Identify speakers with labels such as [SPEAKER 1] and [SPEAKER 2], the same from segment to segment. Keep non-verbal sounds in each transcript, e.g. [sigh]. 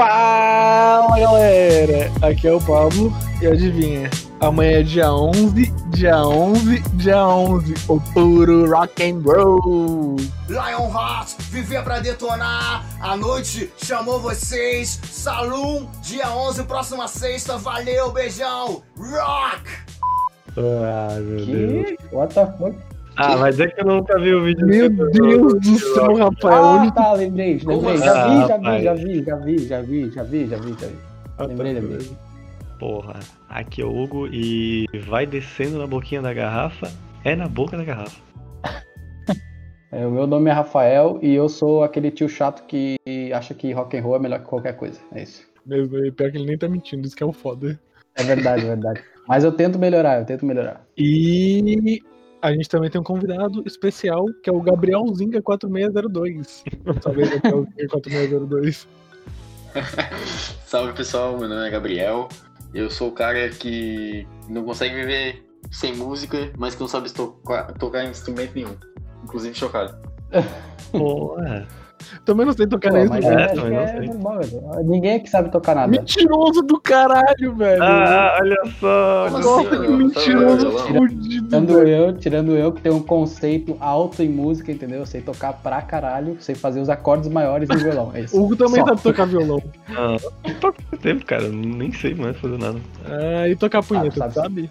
[SPEAKER 1] Fala galera, aqui é o Pablo e adivinha, amanhã é dia 11, dia 11, dia 11, o puro rock and roll.
[SPEAKER 2] Lionheart, viver pra detonar, a noite chamou vocês, Saloon, dia 11, próxima sexta, valeu, beijão, rock!
[SPEAKER 1] Ah, meu Deus.
[SPEAKER 3] Que? What the fuck?
[SPEAKER 4] Ah, mas é que eu nunca vi o vídeo.
[SPEAKER 1] Meu
[SPEAKER 4] do-
[SPEAKER 1] Deus do céu, Rafael.
[SPEAKER 3] Ah,
[SPEAKER 1] onde
[SPEAKER 3] tá, lembrei, lembrei.
[SPEAKER 2] Como
[SPEAKER 3] Já
[SPEAKER 4] assim?
[SPEAKER 3] vi, já
[SPEAKER 4] Ah,
[SPEAKER 3] vi, já vi, já vi, já vi, já vi, já vi, já vi. Lembrei, lembrei.
[SPEAKER 4] Porra, aqui é o Hugo e vai descendo na boquinha da garrafa, é na boca da garrafa. [laughs]
[SPEAKER 3] É, o meu nome é Rafael e eu sou aquele tio chato que acha que rock and roll é melhor que qualquer coisa. É isso.
[SPEAKER 1] Mesmo, e pior que ele nem tá mentindo, isso que é o foda.
[SPEAKER 3] É verdade, é verdade. Mas eu tento melhorar, eu tento melhorar.
[SPEAKER 1] E a gente também tem um convidado especial, que é o Gabriel Zinga 4602. Salve Gabriel Zinga 4602. [laughs]
[SPEAKER 5] Salve pessoal, meu nome é Gabriel. Eu sou o cara que não consegue viver sem música, mas que não sabe tocar, tocar instrumento nenhum, inclusive chocalho. [laughs]
[SPEAKER 4] Porra.
[SPEAKER 1] Também não sei tocar nem isso.
[SPEAKER 3] é, que
[SPEAKER 4] não
[SPEAKER 3] é normal, velho. Ninguém aqui sabe tocar nada.
[SPEAKER 1] Mentiroso do caralho, velho.
[SPEAKER 4] Ah, olha só.
[SPEAKER 1] Nossa, que mentiroso fudido,
[SPEAKER 3] Tirando eu, tirando eu que tenho um conceito alto em música, entendeu? Eu sei tocar pra caralho, sei fazer os acordes maiores no [laughs] violão. É isso.
[SPEAKER 1] O Hugo também
[SPEAKER 3] Só.
[SPEAKER 1] sabe tocar violão.
[SPEAKER 4] Ah, não toco muito tempo, cara. Nem sei mais fazer nada.
[SPEAKER 1] Ah, e tocar punheta,
[SPEAKER 3] Sabe,
[SPEAKER 1] sabe?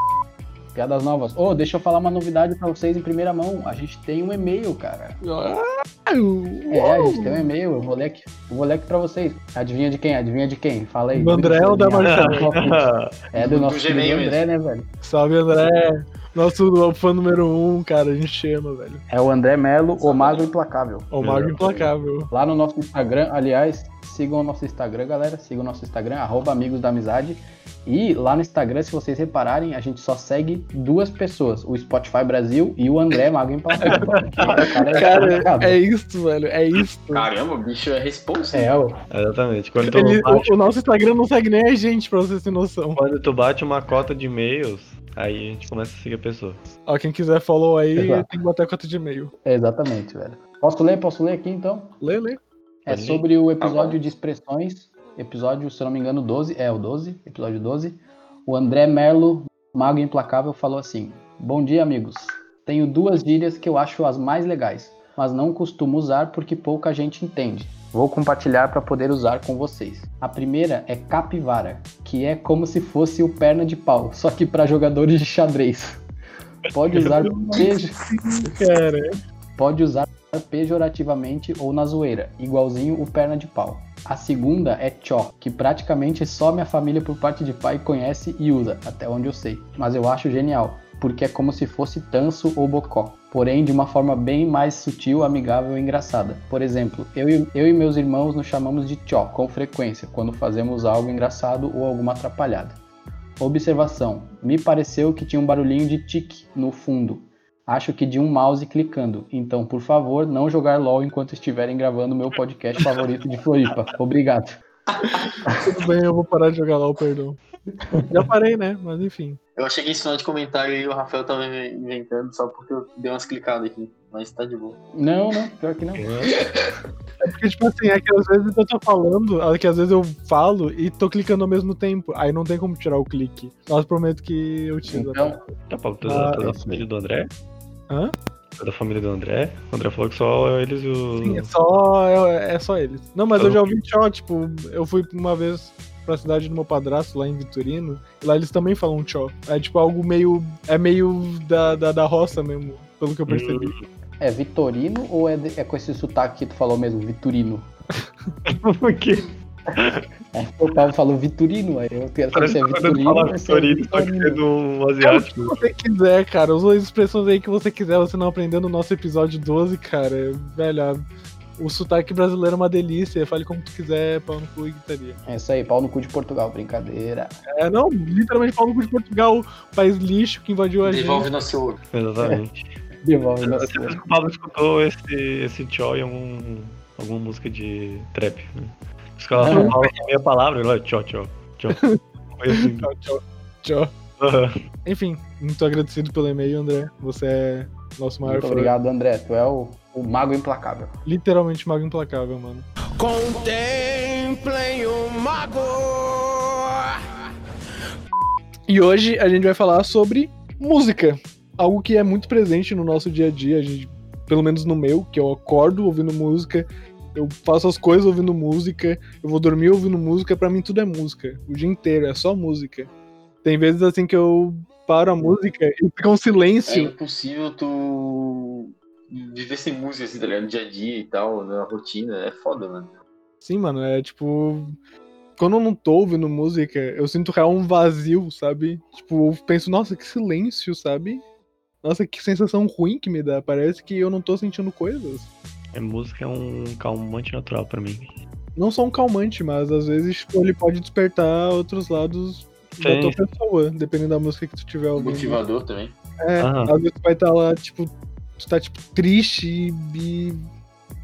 [SPEAKER 3] Piadas novas. Ô, deixa eu falar uma novidade pra vocês em primeira mão. A gente tem um e-mail, cara.
[SPEAKER 1] Ah,
[SPEAKER 3] É, a gente tem um e-mail. Eu vou ler aqui, eu vou ler aqui pra vocês. Adivinha de quem? Adivinha de quem? Fala aí.
[SPEAKER 1] Do André ou da Marcela? [laughs]
[SPEAKER 3] É do
[SPEAKER 5] Do
[SPEAKER 3] nosso
[SPEAKER 5] Gmail
[SPEAKER 3] querido André, né, velho?
[SPEAKER 1] Salve, André. Nosso fã número um, cara, a gente ama, velho.
[SPEAKER 3] É o André Melo, o Mago Implacável.
[SPEAKER 1] O Mago Implacável.
[SPEAKER 3] Lá no nosso Instagram, aliás, sigam o nosso Instagram, galera. Sigam o nosso Instagram, arroba Amigos da Amizade. E lá no Instagram, se vocês repararem, a gente só segue duas pessoas: o Spotify Brasil e o André Mago Implacável. [laughs] Cara,
[SPEAKER 1] Cara, é isso, velho. É isso.
[SPEAKER 5] Caramba, o bicho é responsa.
[SPEAKER 3] é, ó.
[SPEAKER 4] Exatamente. Quando tu,
[SPEAKER 1] Ele-
[SPEAKER 4] bate,
[SPEAKER 1] o, o nosso Instagram não segue nem a gente, pra vocês terem noção.
[SPEAKER 4] quando tu bate uma cota de e-mails, aí a gente começa a seguir a pessoa.
[SPEAKER 1] Ó, quem quiser follow aí,
[SPEAKER 3] Exato.
[SPEAKER 1] tem que botar a conta de e-mail.
[SPEAKER 3] É, exatamente, velho. Posso ler? Posso ler aqui então?
[SPEAKER 1] Lê, lê.
[SPEAKER 3] É
[SPEAKER 4] Pode
[SPEAKER 3] sobre o episódio
[SPEAKER 5] bom.
[SPEAKER 3] de expressões. Episódio, se não me engano, 12. É, o 12. Episódio 12. O André Merlo, Mago Implacável, falou assim: Bom dia, amigos. Tenho duas gírias que eu acho as mais legais, mas não costumo usar porque pouca gente entende. Vou compartilhar para poder usar com vocês. A primeira é capivara, que é como se fosse o perna de pau, só que para jogadores de xadrez. Pode usar pejo pode usar pejorativamente ou na zoeira, igualzinho o perna de pau. A segunda é Chó, que praticamente só minha família por parte de pai conhece e usa, até onde eu sei. Mas eu acho genial, porque é como se fosse tanso ou bocó, porém de uma forma bem mais sutil, amigável e engraçada. Por exemplo, eu e, eu e meus irmãos nos chamamos de Chó com frequência, quando fazemos algo engraçado ou alguma atrapalhada. Observação: me pareceu que tinha um barulhinho de tique no fundo. Acho que de um mouse clicando. Então, por favor, não jogar LOL enquanto estiverem gravando meu podcast [laughs] favorito de Floripa. Obrigado.
[SPEAKER 1] tudo bem, eu vou parar de jogar o perdão. Já parei, né? Mas enfim.
[SPEAKER 5] Eu achei que esse final de comentário aí o Rafael tava inventando só porque eu dei umas clicadas aqui, mas tá de boa.
[SPEAKER 3] Não, não, pior que não.
[SPEAKER 1] É porque, tipo assim, é que às vezes eu tô falando, é que às vezes eu falo e tô clicando ao mesmo tempo. Aí não tem como tirar o clique. Mas prometo que eu tiro.
[SPEAKER 3] Então,
[SPEAKER 4] Tá, Paulo, tu
[SPEAKER 1] Ah,
[SPEAKER 4] é da
[SPEAKER 3] isso
[SPEAKER 4] família do André?
[SPEAKER 1] Hã?
[SPEAKER 4] Tu é da família do André? O André falou que só eles e o.
[SPEAKER 1] Sim, é só, é, é só eles. Não, mas eu já ouvi tipo, eu fui uma vez pra cidade do meu padrasto, lá em Vitorino, e lá eles também falam tchó. É tipo algo meio. É meio da, da, da roça mesmo, pelo que eu percebi.
[SPEAKER 3] é Vitorino ou é, de- é com esse sotaque que tu falou mesmo, Vitorino? [laughs]
[SPEAKER 4] Por quê?
[SPEAKER 3] É, o Paulo falou Vitorino, aí eu quero saber
[SPEAKER 4] Parece
[SPEAKER 3] se é Vitorino é
[SPEAKER 4] Vitorino, só que é
[SPEAKER 1] Se
[SPEAKER 4] asiático.
[SPEAKER 1] você quiser, cara, usa as expressões aí que você quiser, você não aprendeu no nosso episódio 12, cara. Velho, a- o sotaque brasileiro é uma delícia. Fale como tu quiser, pau no cu e gritaria.
[SPEAKER 3] É isso aí, pau no cu de Portugal, brincadeira.
[SPEAKER 1] É, não, literalmente pau no cu de Portugal, país lixo que invadiu a gente.
[SPEAKER 5] Devolve nosso ouro.
[SPEAKER 4] Exatamente. [laughs]
[SPEAKER 3] Devolve
[SPEAKER 4] Eu
[SPEAKER 3] nosso
[SPEAKER 4] certeza que o Pablo escutou esse, esse tchó em algum, alguma música de trap. Né? Os caras só falam meia palavra, lá, tchau, tchau. Tchau. Assim. [laughs]
[SPEAKER 1] Tchau, tchau. Tchau.
[SPEAKER 4] Aham.
[SPEAKER 1] Enfim, muito agradecido pelo e-mail, André. Você é nosso maior
[SPEAKER 3] Muito
[SPEAKER 1] fã.
[SPEAKER 3] obrigado, André. Tu é o, o mago implacável.
[SPEAKER 1] Literalmente mago implacável, mano.
[SPEAKER 6] Contemplem o mago.
[SPEAKER 1] E hoje a gente vai falar sobre música. Algo que é muito presente no nosso dia a dia, a gente, pelo menos no meu, que eu acordo ouvindo música, eu faço as coisas ouvindo música, eu vou dormir ouvindo música, pra mim tudo é música. O dia inteiro é só música. Tem vezes assim que eu paro a música e fica um
[SPEAKER 5] É
[SPEAKER 1] silêncio.
[SPEAKER 5] impossível tu viver sem música, assim, tá ligado? No dia a dia e tal, na rotina. É foda, mano.
[SPEAKER 1] Sim, mano, é tipo. Quando eu não tô ouvindo música, eu sinto real um vazio, sabe? Tipo, eu penso, nossa, que silêncio, sabe? Nossa, que sensação ruim que me dá. Parece que eu não tô sentindo coisas.
[SPEAKER 4] É, música é um calmante natural pra mim.
[SPEAKER 1] Não só um calmante, mas às vezes tipo, ele pode despertar outros lados da
[SPEAKER 4] Sim.
[SPEAKER 1] tua pessoa, dependendo da música que tu tiver ouvindo.
[SPEAKER 5] Motivador também.
[SPEAKER 1] É,
[SPEAKER 4] Aham.
[SPEAKER 1] às vezes tu vai estar lá, tipo, tu tá tipo triste e, e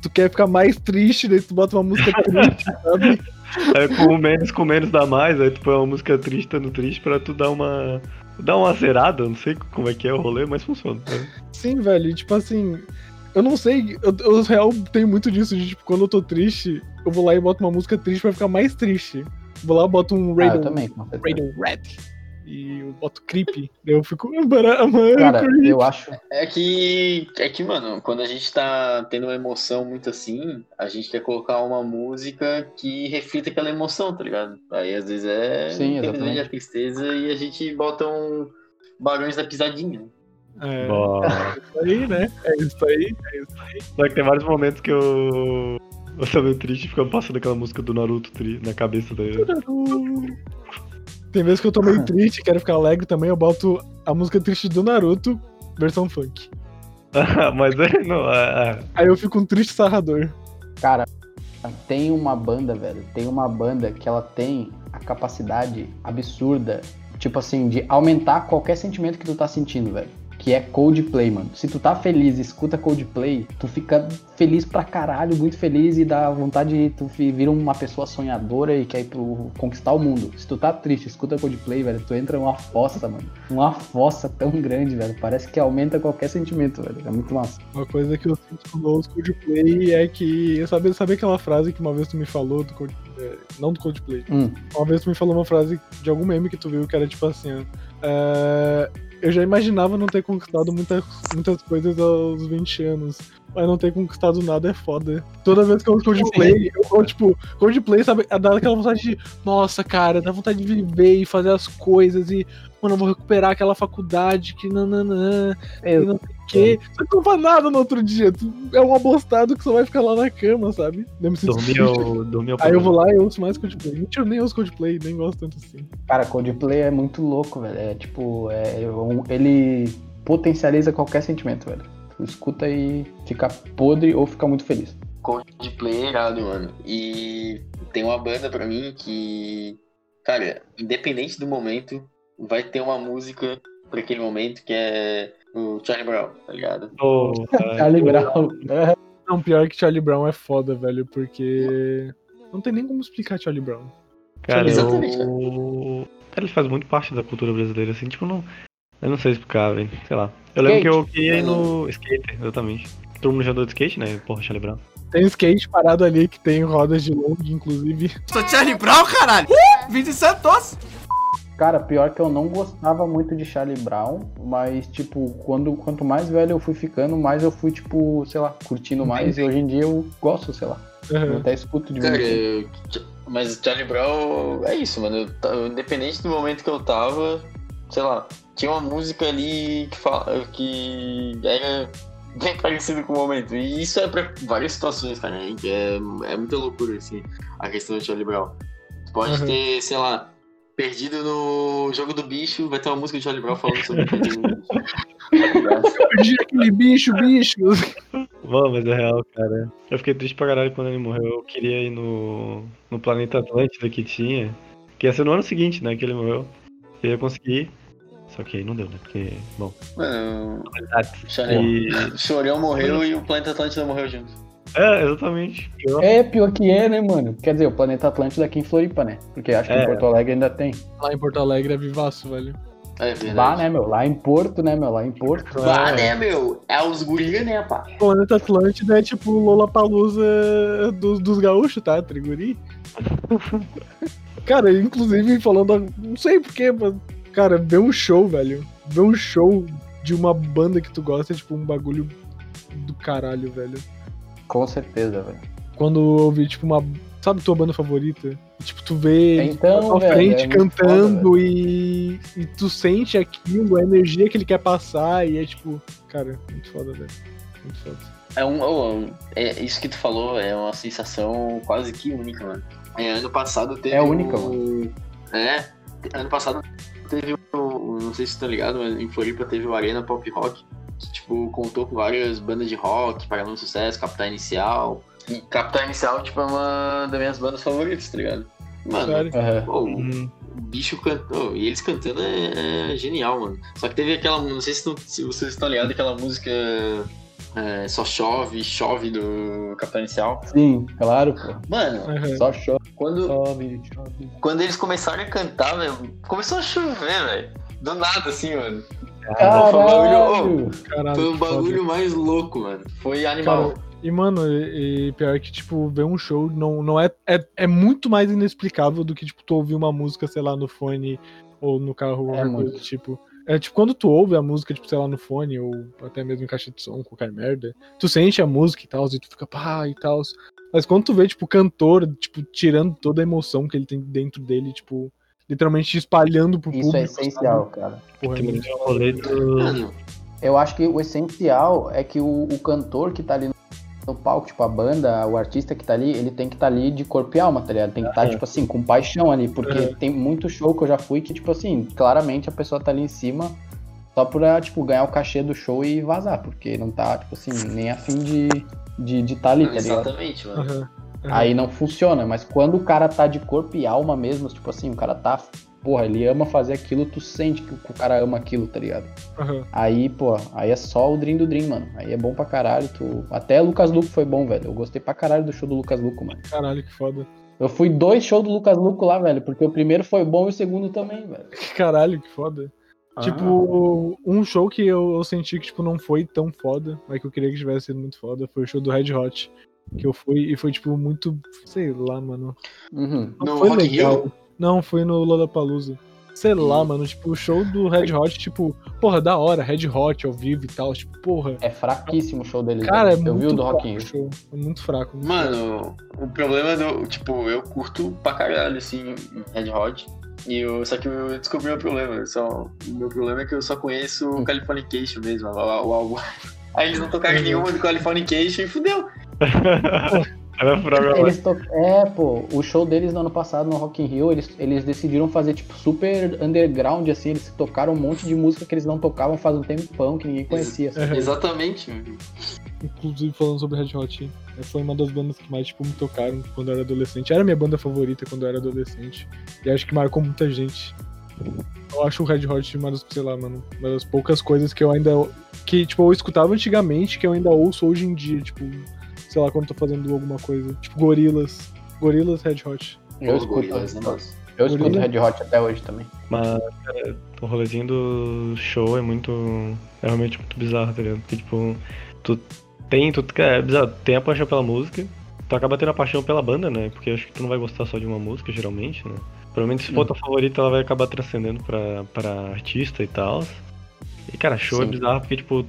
[SPEAKER 1] tu quer ficar mais triste, daí tu bota uma música triste, [laughs] sabe?
[SPEAKER 4] É, com menos, com menos dá mais, aí tu põe uma música triste, no triste, pra tu dar uma. dar uma zerada, não sei como é que é o rolê, mas funciona. né?
[SPEAKER 1] Sim, velho, tipo assim, eu não sei, eu, eu real tenho muito disso, de tipo, quando eu tô triste, eu vou lá e boto uma música triste pra ficar mais triste. Vou lá e boto um
[SPEAKER 3] Ah, eu
[SPEAKER 1] Radio,
[SPEAKER 3] também.
[SPEAKER 1] Radio Red. E eu boto creepy. eu fico. "Bara- mano,
[SPEAKER 3] Cara,
[SPEAKER 1] creepy."
[SPEAKER 3] eu acho.
[SPEAKER 5] É que, é que, mano, quando a gente tá tendo uma emoção muito assim, a gente quer colocar uma música que reflita aquela emoção, tá ligado? Aí às vezes é
[SPEAKER 3] Sim, exatamente.
[SPEAKER 5] a tristeza e a gente bota um Barões da Pisadinha.
[SPEAKER 1] É,
[SPEAKER 4] Bom,
[SPEAKER 1] isso aí, né? É isso aí. É isso aí.
[SPEAKER 4] Só que tem vários momentos que eu. Eu tô meio triste e fica passando aquela música do Naruto na cabeça da.
[SPEAKER 1] Tem vezes que eu tô meio [laughs] triste, quero ficar alegre também, eu boto a música triste do Naruto, versão funk. [laughs]
[SPEAKER 4] Mas é, não, é, é.
[SPEAKER 1] Aí eu fico um triste sarrador.
[SPEAKER 3] Cara, tem uma banda, velho. Tem uma banda que ela tem a capacidade absurda, tipo assim, de aumentar qualquer sentimento que tu tá sentindo, velho. Que é Coldplay, mano. Se tu tá feliz e escuta Coldplay, tu fica feliz pra caralho, muito feliz e dá vontade de tu vira uma pessoa sonhadora e quer ir pro, conquistar o mundo. Se tu tá triste, escuta Coldplay, velho, tu entra numa fossa, mano. Uma fossa tão grande, velho. Parece que aumenta qualquer sentimento, velho. É muito massa.
[SPEAKER 1] Uma coisa que eu sinto eu ouço Coldplay é que. Sabe, sabe aquela frase que uma vez tu me falou do Coldplay? Não do Coldplay.
[SPEAKER 3] Hum.
[SPEAKER 1] Uma vez tu me falou uma frase de algum meme que tu viu que era tipo assim, ó. é, eu já imaginava não ter conquistado muitas, muitas coisas aos 20 anos. Mas não ter conquistado nada é foda. Toda vez que eu ouço Coldplay, eu, eu, tipo, Coldplay, sabe, dá aquela vontade de, nossa, cara, dá vontade de viver e fazer as coisas e, mano, eu vou recuperar aquela faculdade que nananã, e não sei quê. Você não faz nada no outro dia. Tu é um abostado que só vai ficar lá na cama, sabe? Triste.
[SPEAKER 4] eu, dormir eu
[SPEAKER 1] Aí eu vou lá e ouço mais Coldplay. Mentira, eu nem ouço Coldplay, nem gosto tanto assim.
[SPEAKER 3] Cara, Coldplay é muito louco, velho. É tipo, é, um- ele potencializa qualquer sentimento, velho. Tu escuta e fica podre ou fica muito feliz.
[SPEAKER 5] Coldplay é irado, mano. E tem uma banda pra mim que, cara, independente do momento, vai ter uma música pra aquele momento que é o Charlie Brown, tá ligado?
[SPEAKER 4] Tô, [laughs]
[SPEAKER 3] Charlie Brown. É.
[SPEAKER 1] Não, pior que Charlie Brown é foda, velho, porque. Não tem nem como explicar Charlie Brown.
[SPEAKER 4] Cara,
[SPEAKER 5] Exatamente.
[SPEAKER 4] Cara, ele faz muito parte da cultura brasileira, assim, tipo, não... Eu não sei explicar, velho, sei lá. Eu lembro que eu queria ir no skate, exatamente. Todo mundo já andou de skate, né? Porra, Charlie Brown.
[SPEAKER 1] Tem skate parado ali que tem rodas de long, inclusive.
[SPEAKER 6] Sou Charlie Brown, caralho. Uh, Santos.
[SPEAKER 3] Cara, pior que eu não gostava muito de Charlie Brown, mas, tipo, quando, quanto mais velho eu fui ficando, mais eu fui, tipo, sei lá, curtindo mais. E hoje em dia eu gosto, sei lá. Eu
[SPEAKER 1] Aham.
[SPEAKER 3] até escuto de
[SPEAKER 5] Cara, eu- mas Charlie Brown é isso, mano. Eu independente do momento que eu tava, sei lá, tinha uma música ali que, fala, que era bem [laughs] parecido com o momento. E isso é pra várias situações, cara. É, é muita loucura, assim, a questão do Charlie Brown. Pode
[SPEAKER 1] Uhum.
[SPEAKER 5] ter, sei lá, perdido no jogo do bicho, vai ter uma música de Charlie Brown falando sobre [laughs] perder no bicho.
[SPEAKER 1] Perdi aquele bicho, bicho.
[SPEAKER 4] Mano, mas é real, cara. Eu fiquei triste pra caralho quando ele morreu. Eu queria ir no, no planeta Atlântida que tinha. Que ia ser no ano seguinte, né? Que ele morreu. Eu ia conseguir. Só que aí não deu, né? Porque, bom.
[SPEAKER 5] Mano,
[SPEAKER 4] qualidades.
[SPEAKER 5] Charlie,
[SPEAKER 4] E
[SPEAKER 5] o Chorão morreu e o planeta Atlântida morreu junto.
[SPEAKER 4] É, exatamente. Pior.
[SPEAKER 3] É, pior que é, né, mano? Quer dizer, o Planeta Atlântida aqui em Floripa, né? Porque acho que
[SPEAKER 4] É.
[SPEAKER 3] em Porto Alegre ainda tem.
[SPEAKER 1] Lá em Porto Alegre é vivaço, velho.
[SPEAKER 5] É verdade.
[SPEAKER 3] Lá, né, meu? Lá em Porto, né, meu? Lá em Porto.
[SPEAKER 5] Bah, né, meu? É os guri, né, pá?
[SPEAKER 1] O Planeta Atlântida é tipo o Lollapalooza dos, dos gaúchos, tá? Triguri. [laughs] Cara, inclusive falando. Não sei porquê, mas. Cara, ver um show, velho. Ver um show de uma banda que tu gosta é tipo um bagulho do caralho, velho.
[SPEAKER 3] Com certeza, velho.
[SPEAKER 1] Quando eu ouvi, tipo, uma. Sabe tua banda favorita? E, tipo, tu vê eles
[SPEAKER 3] Então,
[SPEAKER 1] frente
[SPEAKER 3] é
[SPEAKER 1] cantando e, e tu sente aquilo, a energia que ele quer passar, e é tipo, cara, muito foda, velho. Muito foda.
[SPEAKER 5] É um, oh, é, isso que tu falou é uma sensação quase que única, mano. É, ano passado teve.
[SPEAKER 3] É única,
[SPEAKER 5] o... É, ano passado teve o. Não sei se tu tá ligado, mas em Floripa teve o Arena Pop Rock, que tipo, contou com várias bandas de rock, Paralelo Sucesso, Capital Inicial. E Capital Inicial, tipo, é uma das minhas bandas favoritas, tá ligado? Mano, pô,
[SPEAKER 4] Hum,
[SPEAKER 5] o bicho cantou, e eles cantando é, é genial, mano. Só que teve aquela, não sei se, tu- se vocês estão ligados, aquela música é, Só Chove, Chove do Capitão Inicial.
[SPEAKER 3] Sim, claro, pô.
[SPEAKER 5] Mano,
[SPEAKER 1] Aham.
[SPEAKER 3] Só chove,
[SPEAKER 5] quando,
[SPEAKER 3] chove, chove.
[SPEAKER 5] quando eles começaram a cantar, velho, começou a chover, velho. Do nada, assim, mano.
[SPEAKER 3] Caralho!
[SPEAKER 1] Caralho.
[SPEAKER 5] Foi o
[SPEAKER 1] que foda.
[SPEAKER 5] bagulho mais louco, mano. Foi animal.
[SPEAKER 1] Cara, e, mano, e, e pior que, tipo, ver um show não, não é, é. É muito mais inexplicável do que, tipo, tu ouvir uma música, sei lá, no fone ou no carro,
[SPEAKER 3] É
[SPEAKER 1] alguma coisa tipo. É tipo, quando tu ouve a música, tipo, sei lá, no fone, ou até mesmo em caixa de som, qualquer merda, tu sente a música e tal, e tu fica pá e tal. Mas quando tu vê, tipo, o cantor, tipo, tirando toda a emoção que ele tem dentro dele, tipo, literalmente espalhando pro
[SPEAKER 3] Isso
[SPEAKER 1] público.
[SPEAKER 3] é essencial, cara.
[SPEAKER 1] sabe? Porra, é muito
[SPEAKER 4] rolê do.
[SPEAKER 3] Eu acho que o essencial é que o, o cantor que tá ali no palco, tipo, a banda, o artista que tá ali, ele tem que estar ali de corpo e alma, tá ligado? Tem que estar, tipo assim, com paixão ali, porque
[SPEAKER 1] Uhum.
[SPEAKER 3] tem muito show que eu já fui que, tipo assim, claramente a pessoa tá ali em cima só pra, tipo, ganhar o cachê do show e vazar, porque não tá, tipo assim, nem afim de de, de tá ali, tá ligado?
[SPEAKER 5] exatamente, mano.
[SPEAKER 1] Aham. Aham.
[SPEAKER 3] Aí não funciona, mas quando o cara tá de corpo e alma mesmo, tipo assim, o cara tá. Porra, ele ama fazer aquilo, tu sente que o cara ama aquilo, tá ligado?
[SPEAKER 1] aham.
[SPEAKER 3] Aí, pô, aí é só o Dream do Dream, mano. Aí é bom pra caralho. Tu... Até Lucas Luco foi bom, velho. Eu gostei pra caralho do show do Lucas Luco, mano.
[SPEAKER 1] Caralho, que foda.
[SPEAKER 3] Eu fui dois shows do Lucas Luco lá, velho, porque o primeiro foi bom e o segundo também, velho. [laughs]
[SPEAKER 1] Caralho, que foda.
[SPEAKER 3] Ah.
[SPEAKER 1] Tipo, um show que eu, eu senti que tipo, não foi tão foda, mas que eu queria que tivesse sido muito foda, foi o show do Red Hot. Que eu fui e foi, tipo, muito. Sei lá, mano.
[SPEAKER 3] Uhum.
[SPEAKER 1] Não
[SPEAKER 5] No
[SPEAKER 1] foi
[SPEAKER 5] Rock
[SPEAKER 1] legal.
[SPEAKER 5] Rio?
[SPEAKER 1] Não, foi no Lollapalooza. Sei lá, mano. Tipo, o show do Red Hot, tipo, porra, da hora, Red Hot ao vivo e tal. Tipo, porra.
[SPEAKER 3] É fraquíssimo o show dele.
[SPEAKER 1] Cara, é
[SPEAKER 3] velho. eu
[SPEAKER 1] muito
[SPEAKER 3] vi o do
[SPEAKER 1] fraco
[SPEAKER 3] Rock
[SPEAKER 1] show. É muito fraco. muito fraco.
[SPEAKER 5] Mano, o problema do. Tipo, eu curto pra caralho, assim, Red Hot. E eu, só que eu descobri o problema. eu Só, o meu problema é que eu só conheço o Californication mesmo, o, o álbum. [laughs] Aí eles não tocaram nenhuma do Californication e fudeu. [laughs]
[SPEAKER 4] Era.
[SPEAKER 3] Eles to... É, pô, o show deles no ano passado no Rock in Rio, eles, eles decidiram fazer, tipo, super underground, assim, eles tocaram um monte de música que eles não tocavam faz um tempão, que ninguém conhecia. assim.
[SPEAKER 5] Exatamente. mano.
[SPEAKER 1] Inclusive, falando sobre Red Hot, foi uma das bandas que mais, tipo, me tocaram quando eu era adolescente. Era minha banda favorita quando eu era adolescente. E acho que marcou muita gente. Eu acho o Red Hot uma das, sei lá, mano, uma das poucas coisas que eu ainda. que, tipo, eu escutava antigamente, que eu ainda ouço hoje em dia, tipo, sei lá, quando tô fazendo alguma coisa. Tipo, Gorilas. Gorilas Red Hot.
[SPEAKER 3] Eu
[SPEAKER 5] Os
[SPEAKER 3] escuto,
[SPEAKER 5] gorilas, né, mano?
[SPEAKER 3] eu escuto
[SPEAKER 1] Gorila.
[SPEAKER 3] Red Hot até hoje também.
[SPEAKER 4] Mas, cara, o rolezinho do show é muito. É realmente muito bizarro, tá ligado? Porque, tipo, tu tem. Tu, é bizarro, tem a paixão pela música, tu acaba tendo a paixão pela banda, né? Porque eu acho que tu não vai gostar só de uma música, geralmente, né? Provavelmente se for tua favorita, ela vai acabar transcendendo pra, pra artista e tal. E, cara, show é
[SPEAKER 5] Sim.
[SPEAKER 4] bizarro porque, tipo,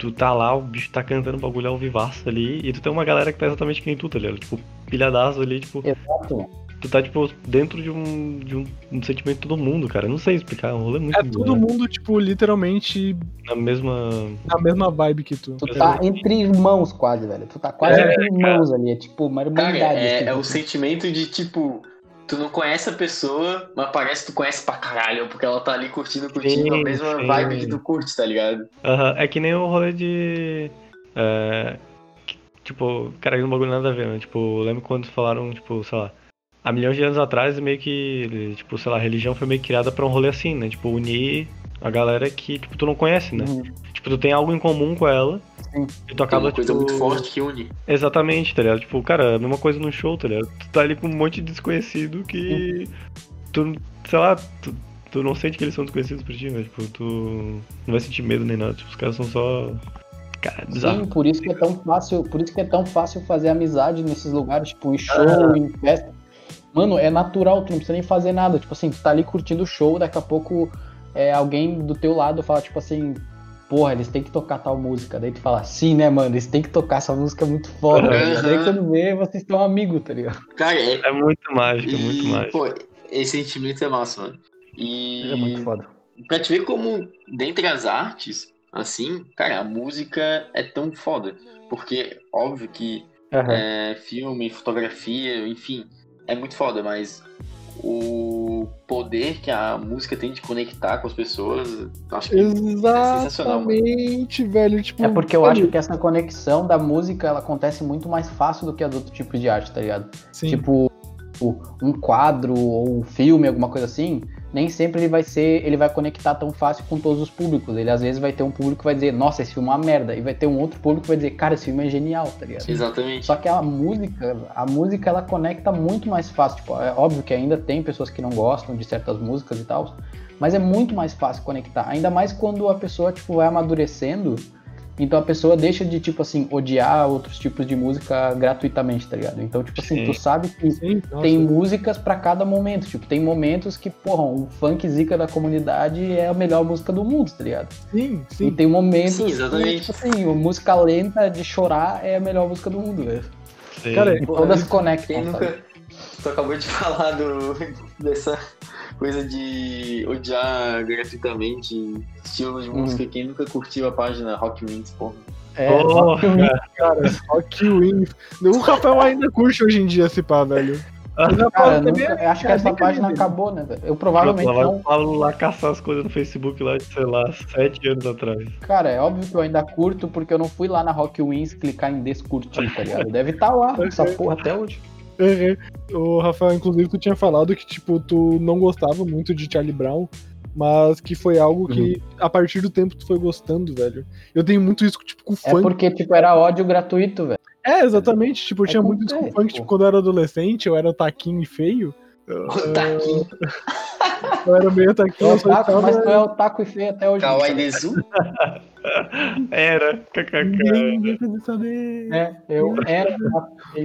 [SPEAKER 4] tu tá lá, o bicho tá cantando bagulho ao vivaço ali, e tu tem uma galera que tá exatamente que nem tu, tá ligado? Tipo, pilhadaço ali, tipo,
[SPEAKER 3] Exato.
[SPEAKER 4] tu tá, tipo, dentro de um, de um, um sentimento de todo mundo, cara. Eu não sei explicar, é um rolê muito
[SPEAKER 1] É todo mundo, tipo, literalmente
[SPEAKER 4] Na mesma.
[SPEAKER 1] na mesma vibe que tu.
[SPEAKER 3] Tu tá entre irmãos quase, velho. Tu tá quase
[SPEAKER 1] É,
[SPEAKER 3] entre irmãos ali. É tipo uma
[SPEAKER 5] Cara,
[SPEAKER 3] irmandade.
[SPEAKER 5] é,
[SPEAKER 3] assim,
[SPEAKER 5] é o
[SPEAKER 3] tipo,
[SPEAKER 5] sentimento de tipo. Tu não conhece a pessoa, mas parece que tu conhece pra caralho, porque ela tá ali curtindo, curtindo a
[SPEAKER 4] Sim,
[SPEAKER 5] mesma
[SPEAKER 4] sim.
[SPEAKER 5] vibe que tu curte, tá ligado?
[SPEAKER 4] Aham, é que nem o rolê de. é, tipo, cara, não bagulho nada a ver, né? Tipo, lembro quando falaram, tipo, sei lá, há milhões de anos atrás, meio que, tipo, sei lá, a religião foi meio criada pra um rolê assim, né? Tipo, unir a galera que, tipo, tu não conhece, né?
[SPEAKER 3] Uhum.
[SPEAKER 4] Tipo, tu tem algo em comum com ela,
[SPEAKER 3] sim.
[SPEAKER 4] E
[SPEAKER 5] Tem
[SPEAKER 4] tocava,
[SPEAKER 5] uma coisa
[SPEAKER 4] tipo,
[SPEAKER 5] muito forte que une.
[SPEAKER 4] Exatamente, tá ligado? Tipo, cara, a mesma coisa no show, tá ligado? Tu tá ali com um monte de desconhecido que. Tu, sei lá, tu, tu não sente que eles são desconhecidos pra ti, né? Tipo, tu não vai sentir medo nem nada. Tipo, os caras são só. Cara, é.
[SPEAKER 3] Sim, por isso que é tão fácil, por isso que é tão fácil fazer amizade nesses lugares, tipo, em show, em festa. Mano, é natural, tu não precisa nem fazer nada. Tipo assim, tu tá ali curtindo o show, daqui a pouco é, alguém do teu lado fala, tipo assim, porra, eles têm que tocar tal música. Daí tu fala, sim, né, mano, eles têm que tocar essa música é muito foda.
[SPEAKER 5] Aham.
[SPEAKER 3] Daí quando vê, vocês estão amigos, tá ligado?
[SPEAKER 5] Cara, é,
[SPEAKER 4] É muito mágico, é muito
[SPEAKER 5] e,
[SPEAKER 4] mágico.
[SPEAKER 5] pô, esse sentimento é massa, mano. E
[SPEAKER 3] É muito foda.
[SPEAKER 5] pra te ver como, dentre as artes, assim, cara, a música é tão foda. Porque, óbvio que é, filme, fotografia, enfim, é muito foda, mas o poder que a música tem de conectar com as pessoas, acho que é sensacional, mano.
[SPEAKER 1] Exatamente, velho. Tipo,
[SPEAKER 3] É porque eu
[SPEAKER 1] velho,
[SPEAKER 3] acho que essa conexão da música ela acontece muito mais fácil do que a do outro tipo de arte, tá ligado?
[SPEAKER 1] Sim.
[SPEAKER 3] Tipo, um quadro ou um filme, alguma coisa assim, nem sempre ele vai ser, ele vai conectar tão fácil com todos os públicos. Ele às vezes vai ter um público que vai dizer, nossa, esse filme é uma merda, e vai ter um outro público que vai dizer, cara, esse filme é genial, tá ligado?
[SPEAKER 5] Exatamente.
[SPEAKER 3] Só que a música, a música ela conecta muito mais fácil. Tipo, é óbvio que ainda tem pessoas que não gostam de certas músicas e tal, mas é muito mais fácil conectar. Ainda mais quando a pessoa tipo vai amadurecendo, então a pessoa deixa de tipo assim odiar outros tipos de música gratuitamente, tá ligado? Então tipo assim,
[SPEAKER 4] Sim.
[SPEAKER 3] tu sabe que
[SPEAKER 1] Sim,
[SPEAKER 3] tem músicas pra cada momento. Tipo, tem momentos que, porra, o funk zica da comunidade é a melhor música do mundo, tá ligado?
[SPEAKER 1] Sim,
[SPEAKER 3] E
[SPEAKER 1] sim.
[SPEAKER 3] tem momentos
[SPEAKER 5] Sim,
[SPEAKER 3] que,
[SPEAKER 5] exatamente.
[SPEAKER 3] tipo assim, a música lenta de chorar é a melhor música do mundo, velho.
[SPEAKER 1] Cara,
[SPEAKER 3] E todas conectam,
[SPEAKER 5] nunca. Tu acabou de [laughs] falar do, dessa coisa de odiar gratuitamente estilo de música. Quem nunca curtiu a página Rock Wins, porra?
[SPEAKER 3] É,
[SPEAKER 4] Porra,
[SPEAKER 3] Rock Wins,
[SPEAKER 1] Cara, Rock Wings. O Rafael ainda curte hoje em dia esse pá, velho.
[SPEAKER 3] Cara, eu nunca-
[SPEAKER 1] é-
[SPEAKER 3] eu acho que
[SPEAKER 1] é
[SPEAKER 3] essa página acabou, né? Eu provavelmente
[SPEAKER 4] vai
[SPEAKER 3] não.
[SPEAKER 4] Paulo lá caçar as coisas no Facebook lá de, sei lá, sete anos atrás.
[SPEAKER 3] Cara, é óbvio que eu ainda curto porque eu não fui lá na Rock Wins clicar em descurtir, tá ligado? Deve estar lá, [laughs] essa porra até hoje. [laughs]
[SPEAKER 1] Uhum. O Rafael, inclusive, tu tinha falado que, tipo, tu não gostava muito de Charlie Brown, mas que foi algo que, a partir do tempo, tu foi gostando, velho. Eu tenho muito isso, tipo, com
[SPEAKER 3] É
[SPEAKER 1] funk.
[SPEAKER 3] porque, tipo, era ódio gratuito, velho.
[SPEAKER 1] É, exatamente. Tipo, eu
[SPEAKER 3] É
[SPEAKER 1] tinha muito isso com funk, tipo, quando eu era adolescente, eu era taquinho e feio.
[SPEAKER 5] O Taquinho.
[SPEAKER 1] Eu era meio
[SPEAKER 3] Tu é
[SPEAKER 1] taquinho, eu
[SPEAKER 3] otaku,
[SPEAKER 1] estava...
[SPEAKER 3] mas tu é otaku e feio até hoje.
[SPEAKER 5] Kawaii Desu? [laughs] [laughs]
[SPEAKER 4] Era, kkk.
[SPEAKER 1] Saber.
[SPEAKER 3] É, eu era.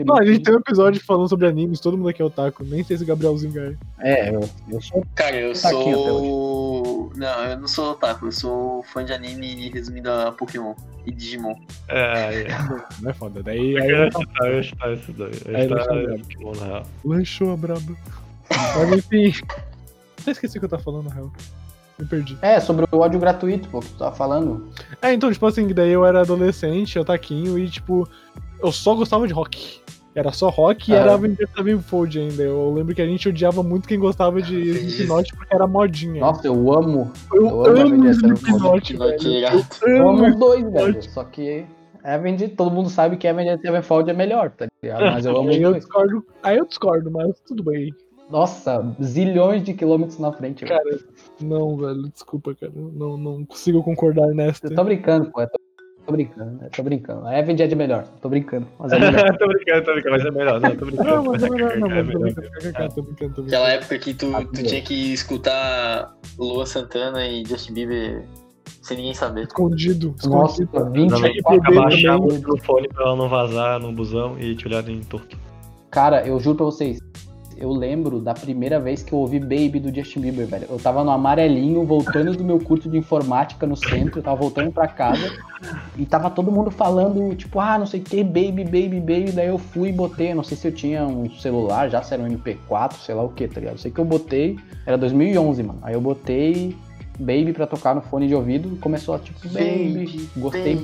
[SPEAKER 1] Não, a gente tem um episódio falando sobre animes, todo mundo aqui é otaku. Nem sei se o Gabrielzinho ganha.
[SPEAKER 3] É, eu, eu sou.
[SPEAKER 5] Cara, eu sou. Não, eu não sou otaku, eu sou fã de anime resumido a Pokémon e Digimon.
[SPEAKER 4] É, é. [laughs]
[SPEAKER 1] Não é foda. Daí
[SPEAKER 4] Eu
[SPEAKER 1] aí
[SPEAKER 4] eu ia chutar isso daí. Eu
[SPEAKER 1] Aí
[SPEAKER 4] ia chutar
[SPEAKER 1] chuta.
[SPEAKER 4] Pokémon, na real.
[SPEAKER 1] lanchou a braba. Mas enfim. Até esqueci o que eu tava falando, na real. Me perdi.
[SPEAKER 3] É, sobre o ódio gratuito, pô, que tu tava falando.
[SPEAKER 1] É, então, tipo assim, daí eu era adolescente, eu taquinho, e tipo, eu só gostava de rock. Era só rock e
[SPEAKER 3] Aham.
[SPEAKER 1] era Avengers Sevenfold ainda. Eu lembro que a gente odiava muito quem gostava de Slipknot porque era modinha.
[SPEAKER 3] Nossa, eu amo.
[SPEAKER 1] eu,
[SPEAKER 3] eu amo
[SPEAKER 1] Slipknot, velho. Eu
[SPEAKER 3] Eu amo os dois, velho. Só que Avenged, todo mundo sabe que Avenged Sevenfold é melhor, tá ligado? Mas eu [laughs] amo os
[SPEAKER 1] Aí eu
[SPEAKER 3] dois.
[SPEAKER 1] discordo, aí eu discordo, mas tudo bem.
[SPEAKER 3] Nossa, zilhões de quilômetros na frente, velho.
[SPEAKER 1] Cara, não, velho, desculpa, cara. Não, não consigo concordar nesta.
[SPEAKER 3] Eu tô brincando, pô. Eu tô, tô brincando, eu tô brincando. A Avenged é melhor, tô brincando. Mas é melhor. [laughs]
[SPEAKER 4] tô brincando, tô brincando, mas é melhor. Não, tô brincando.
[SPEAKER 1] Não, mas é melhor, não,
[SPEAKER 4] É
[SPEAKER 1] mas tô
[SPEAKER 4] melhor.
[SPEAKER 1] brincando, tô brincando, tô brincando, tô
[SPEAKER 5] Aquela época que tu, tu tinha que escutar Lua Santana e Justin Bieber sem ninguém saber.
[SPEAKER 1] Escondido,
[SPEAKER 3] Nossa,
[SPEAKER 1] escondido.
[SPEAKER 3] 24
[SPEAKER 1] bebê
[SPEAKER 4] Abaixar o microfone pra ela não vazar no busão e te olhar em torto.
[SPEAKER 3] Cara, eu juro pra vocês, eu lembro da primeira vez que eu ouvi Baby do Justin Bieber, velho. Eu tava no amarelinho, voltando do meu curso de informática no centro, eu tava voltando pra casa e tava todo mundo falando, tipo, ah, não sei o que, Baby, Baby, Baby. Daí eu fui e botei, não sei se eu tinha um celular já, se era um MP4, sei lá o que, tá ligado? Eu sei que eu botei, era 2011, mano. Aí eu botei Baby pra tocar no fone de ouvido e começou a, tipo, Baby, gostei,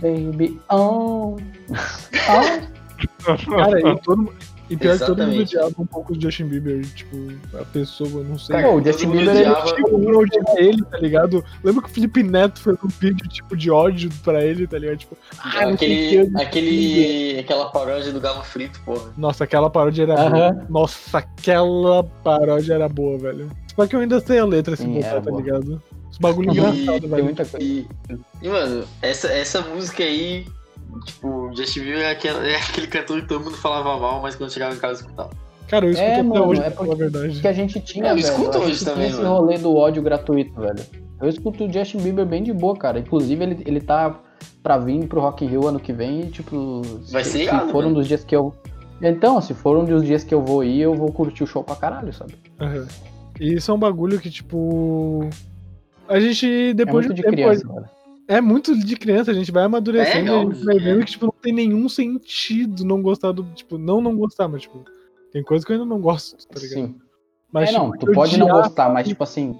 [SPEAKER 3] Baby, oh, oh. [laughs]
[SPEAKER 1] Cara, e, todo, e pior que todo mundo
[SPEAKER 5] Exatamente.
[SPEAKER 1] odiava um pouco o Justin Bieber, tipo, a pessoa, não sei.
[SPEAKER 5] Cara,
[SPEAKER 3] o Justin Bieber,
[SPEAKER 5] odiava-
[SPEAKER 1] Tipo, eu odiava ele, tá ligado? Lembra que o Felipe Neto fez um vídeo, tipo, de ódio pra ele, tá ligado? Tipo, ah,
[SPEAKER 5] aquele, aquele, aquela paródia do Galo Frito, porra.
[SPEAKER 1] Nossa, aquela paródia era
[SPEAKER 3] Aham.
[SPEAKER 1] boa. Nossa, aquela paródia era boa, velho. Só que eu ainda sei a letra se botar,
[SPEAKER 3] era
[SPEAKER 1] tá
[SPEAKER 3] boa.
[SPEAKER 1] ligado? Os bagulho
[SPEAKER 5] E-
[SPEAKER 1] engraçado,
[SPEAKER 3] Tem
[SPEAKER 1] velho.
[SPEAKER 3] muita coisa.
[SPEAKER 5] E, e, mano, essa, essa música aí, tipo, Justin Bieber é, aquela- é aquele cantor que todo mundo falava mal, mas quando chegava em casa escutava.
[SPEAKER 1] Cara, eu escuto
[SPEAKER 3] É,
[SPEAKER 1] até
[SPEAKER 3] mano,
[SPEAKER 1] hoje,
[SPEAKER 3] é
[SPEAKER 1] a verdade.
[SPEAKER 3] que a gente tinha,
[SPEAKER 5] Eu
[SPEAKER 3] velho.
[SPEAKER 5] escuto
[SPEAKER 3] a
[SPEAKER 5] hoje também,
[SPEAKER 3] esse
[SPEAKER 5] mano.
[SPEAKER 3] rolê do ódio gratuito, velho. Eu escuto o Justin Bieber bem de boa, cara. Inclusive, ele, ele tá pra vir pro Rock in Rio ano que vem e, tipo...
[SPEAKER 5] Vai
[SPEAKER 3] se,
[SPEAKER 5] ser
[SPEAKER 3] se for um dos dias que eu... Então, se for um dos dias que eu vou ir, eu vou curtir o show pra caralho, sabe?
[SPEAKER 1] Aham. E isso é um bagulho que, tipo. A gente, depois
[SPEAKER 3] é
[SPEAKER 1] de
[SPEAKER 3] de
[SPEAKER 1] tempo,
[SPEAKER 3] criança, velho.
[SPEAKER 1] É muito de criança, a gente vai amadurecendo
[SPEAKER 5] É,
[SPEAKER 1] e a gente vai
[SPEAKER 5] óbvio,
[SPEAKER 1] vendo
[SPEAKER 5] é.
[SPEAKER 1] que, tipo, não tem nenhum sentido não gostar do. Tipo, não não gostar, mas, tipo, tem coisa que eu ainda não gosto, tá ligado?
[SPEAKER 3] Sim.
[SPEAKER 1] Mas,
[SPEAKER 3] é, não,
[SPEAKER 1] tipo,
[SPEAKER 3] tu pode não gostar, mas, tipo assim...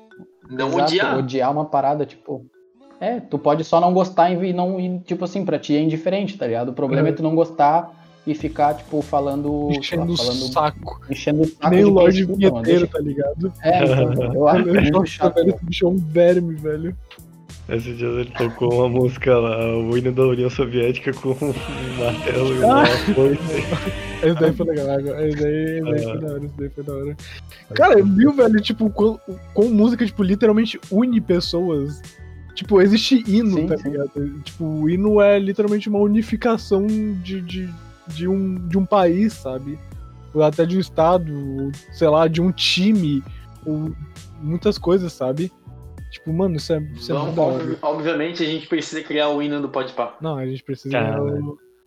[SPEAKER 5] Não
[SPEAKER 3] exato,
[SPEAKER 5] odiar.
[SPEAKER 3] odiar uma parada, tipo... É, tu pode só não gostar e não... E, tipo assim, pra ti é indiferente, tá ligado? O problema
[SPEAKER 1] É.
[SPEAKER 3] é tu não gostar e ficar, tipo, falando...
[SPEAKER 1] Enchendo o
[SPEAKER 3] falando
[SPEAKER 1] saco.
[SPEAKER 3] enchendo o saco
[SPEAKER 1] Nem o Lorde
[SPEAKER 3] mano.
[SPEAKER 1] Vinheteiro, tá ligado?
[SPEAKER 3] É, então, [laughs] eu acho
[SPEAKER 1] velho, esse bicho é um verme, velho.
[SPEAKER 4] Esses dias ele tocou uma música lá, o hino da União Soviética com um martelo e
[SPEAKER 1] Ah!
[SPEAKER 4] uma foice.
[SPEAKER 1] Esse daí foi legal, esse daí, esse daí
[SPEAKER 3] É.
[SPEAKER 1] foi da hora, esse daí foi da hora. Cara, viu, velho, tipo, com, com música, tipo, literalmente une pessoas. Tipo, existe hino,
[SPEAKER 3] Sim,
[SPEAKER 1] tá
[SPEAKER 3] sim.
[SPEAKER 1] ligado? Tipo, o hino é literalmente uma unificação de, de, de, um, de um país, sabe? Ou até de um estado, ou, sei lá, de um time, ou muitas coisas, sabe? Tipo, mano, isso é, isso é da hora.
[SPEAKER 5] obvi- obviamente a gente precisa criar o hino do Podpah.
[SPEAKER 1] Não, a gente precisa.
[SPEAKER 4] Cara.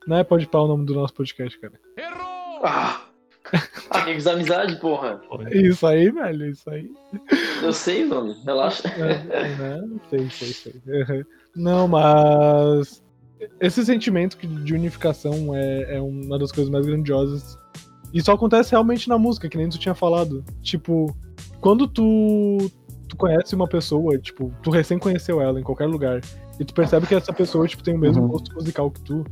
[SPEAKER 1] Não é pode pau o nome do nosso podcast, cara.
[SPEAKER 5] Ah! [laughs] Amigos da amizade, porra.
[SPEAKER 1] Isso aí, velho, isso aí.
[SPEAKER 5] Eu sei o nome, relaxa.
[SPEAKER 1] É, né? Sei, sei, sei. [laughs] Não, mas. Esse sentimento de unificação é, é uma das coisas mais grandiosas. E só acontece realmente na música, que nem tu tinha falado. Tipo, quando tu, tu conhece uma pessoa, tipo, tu recém conheceu ela em qualquer lugar, e tu percebe que essa pessoa, tipo, tem o mesmo
[SPEAKER 3] Uhum.
[SPEAKER 1] gosto musical que tu,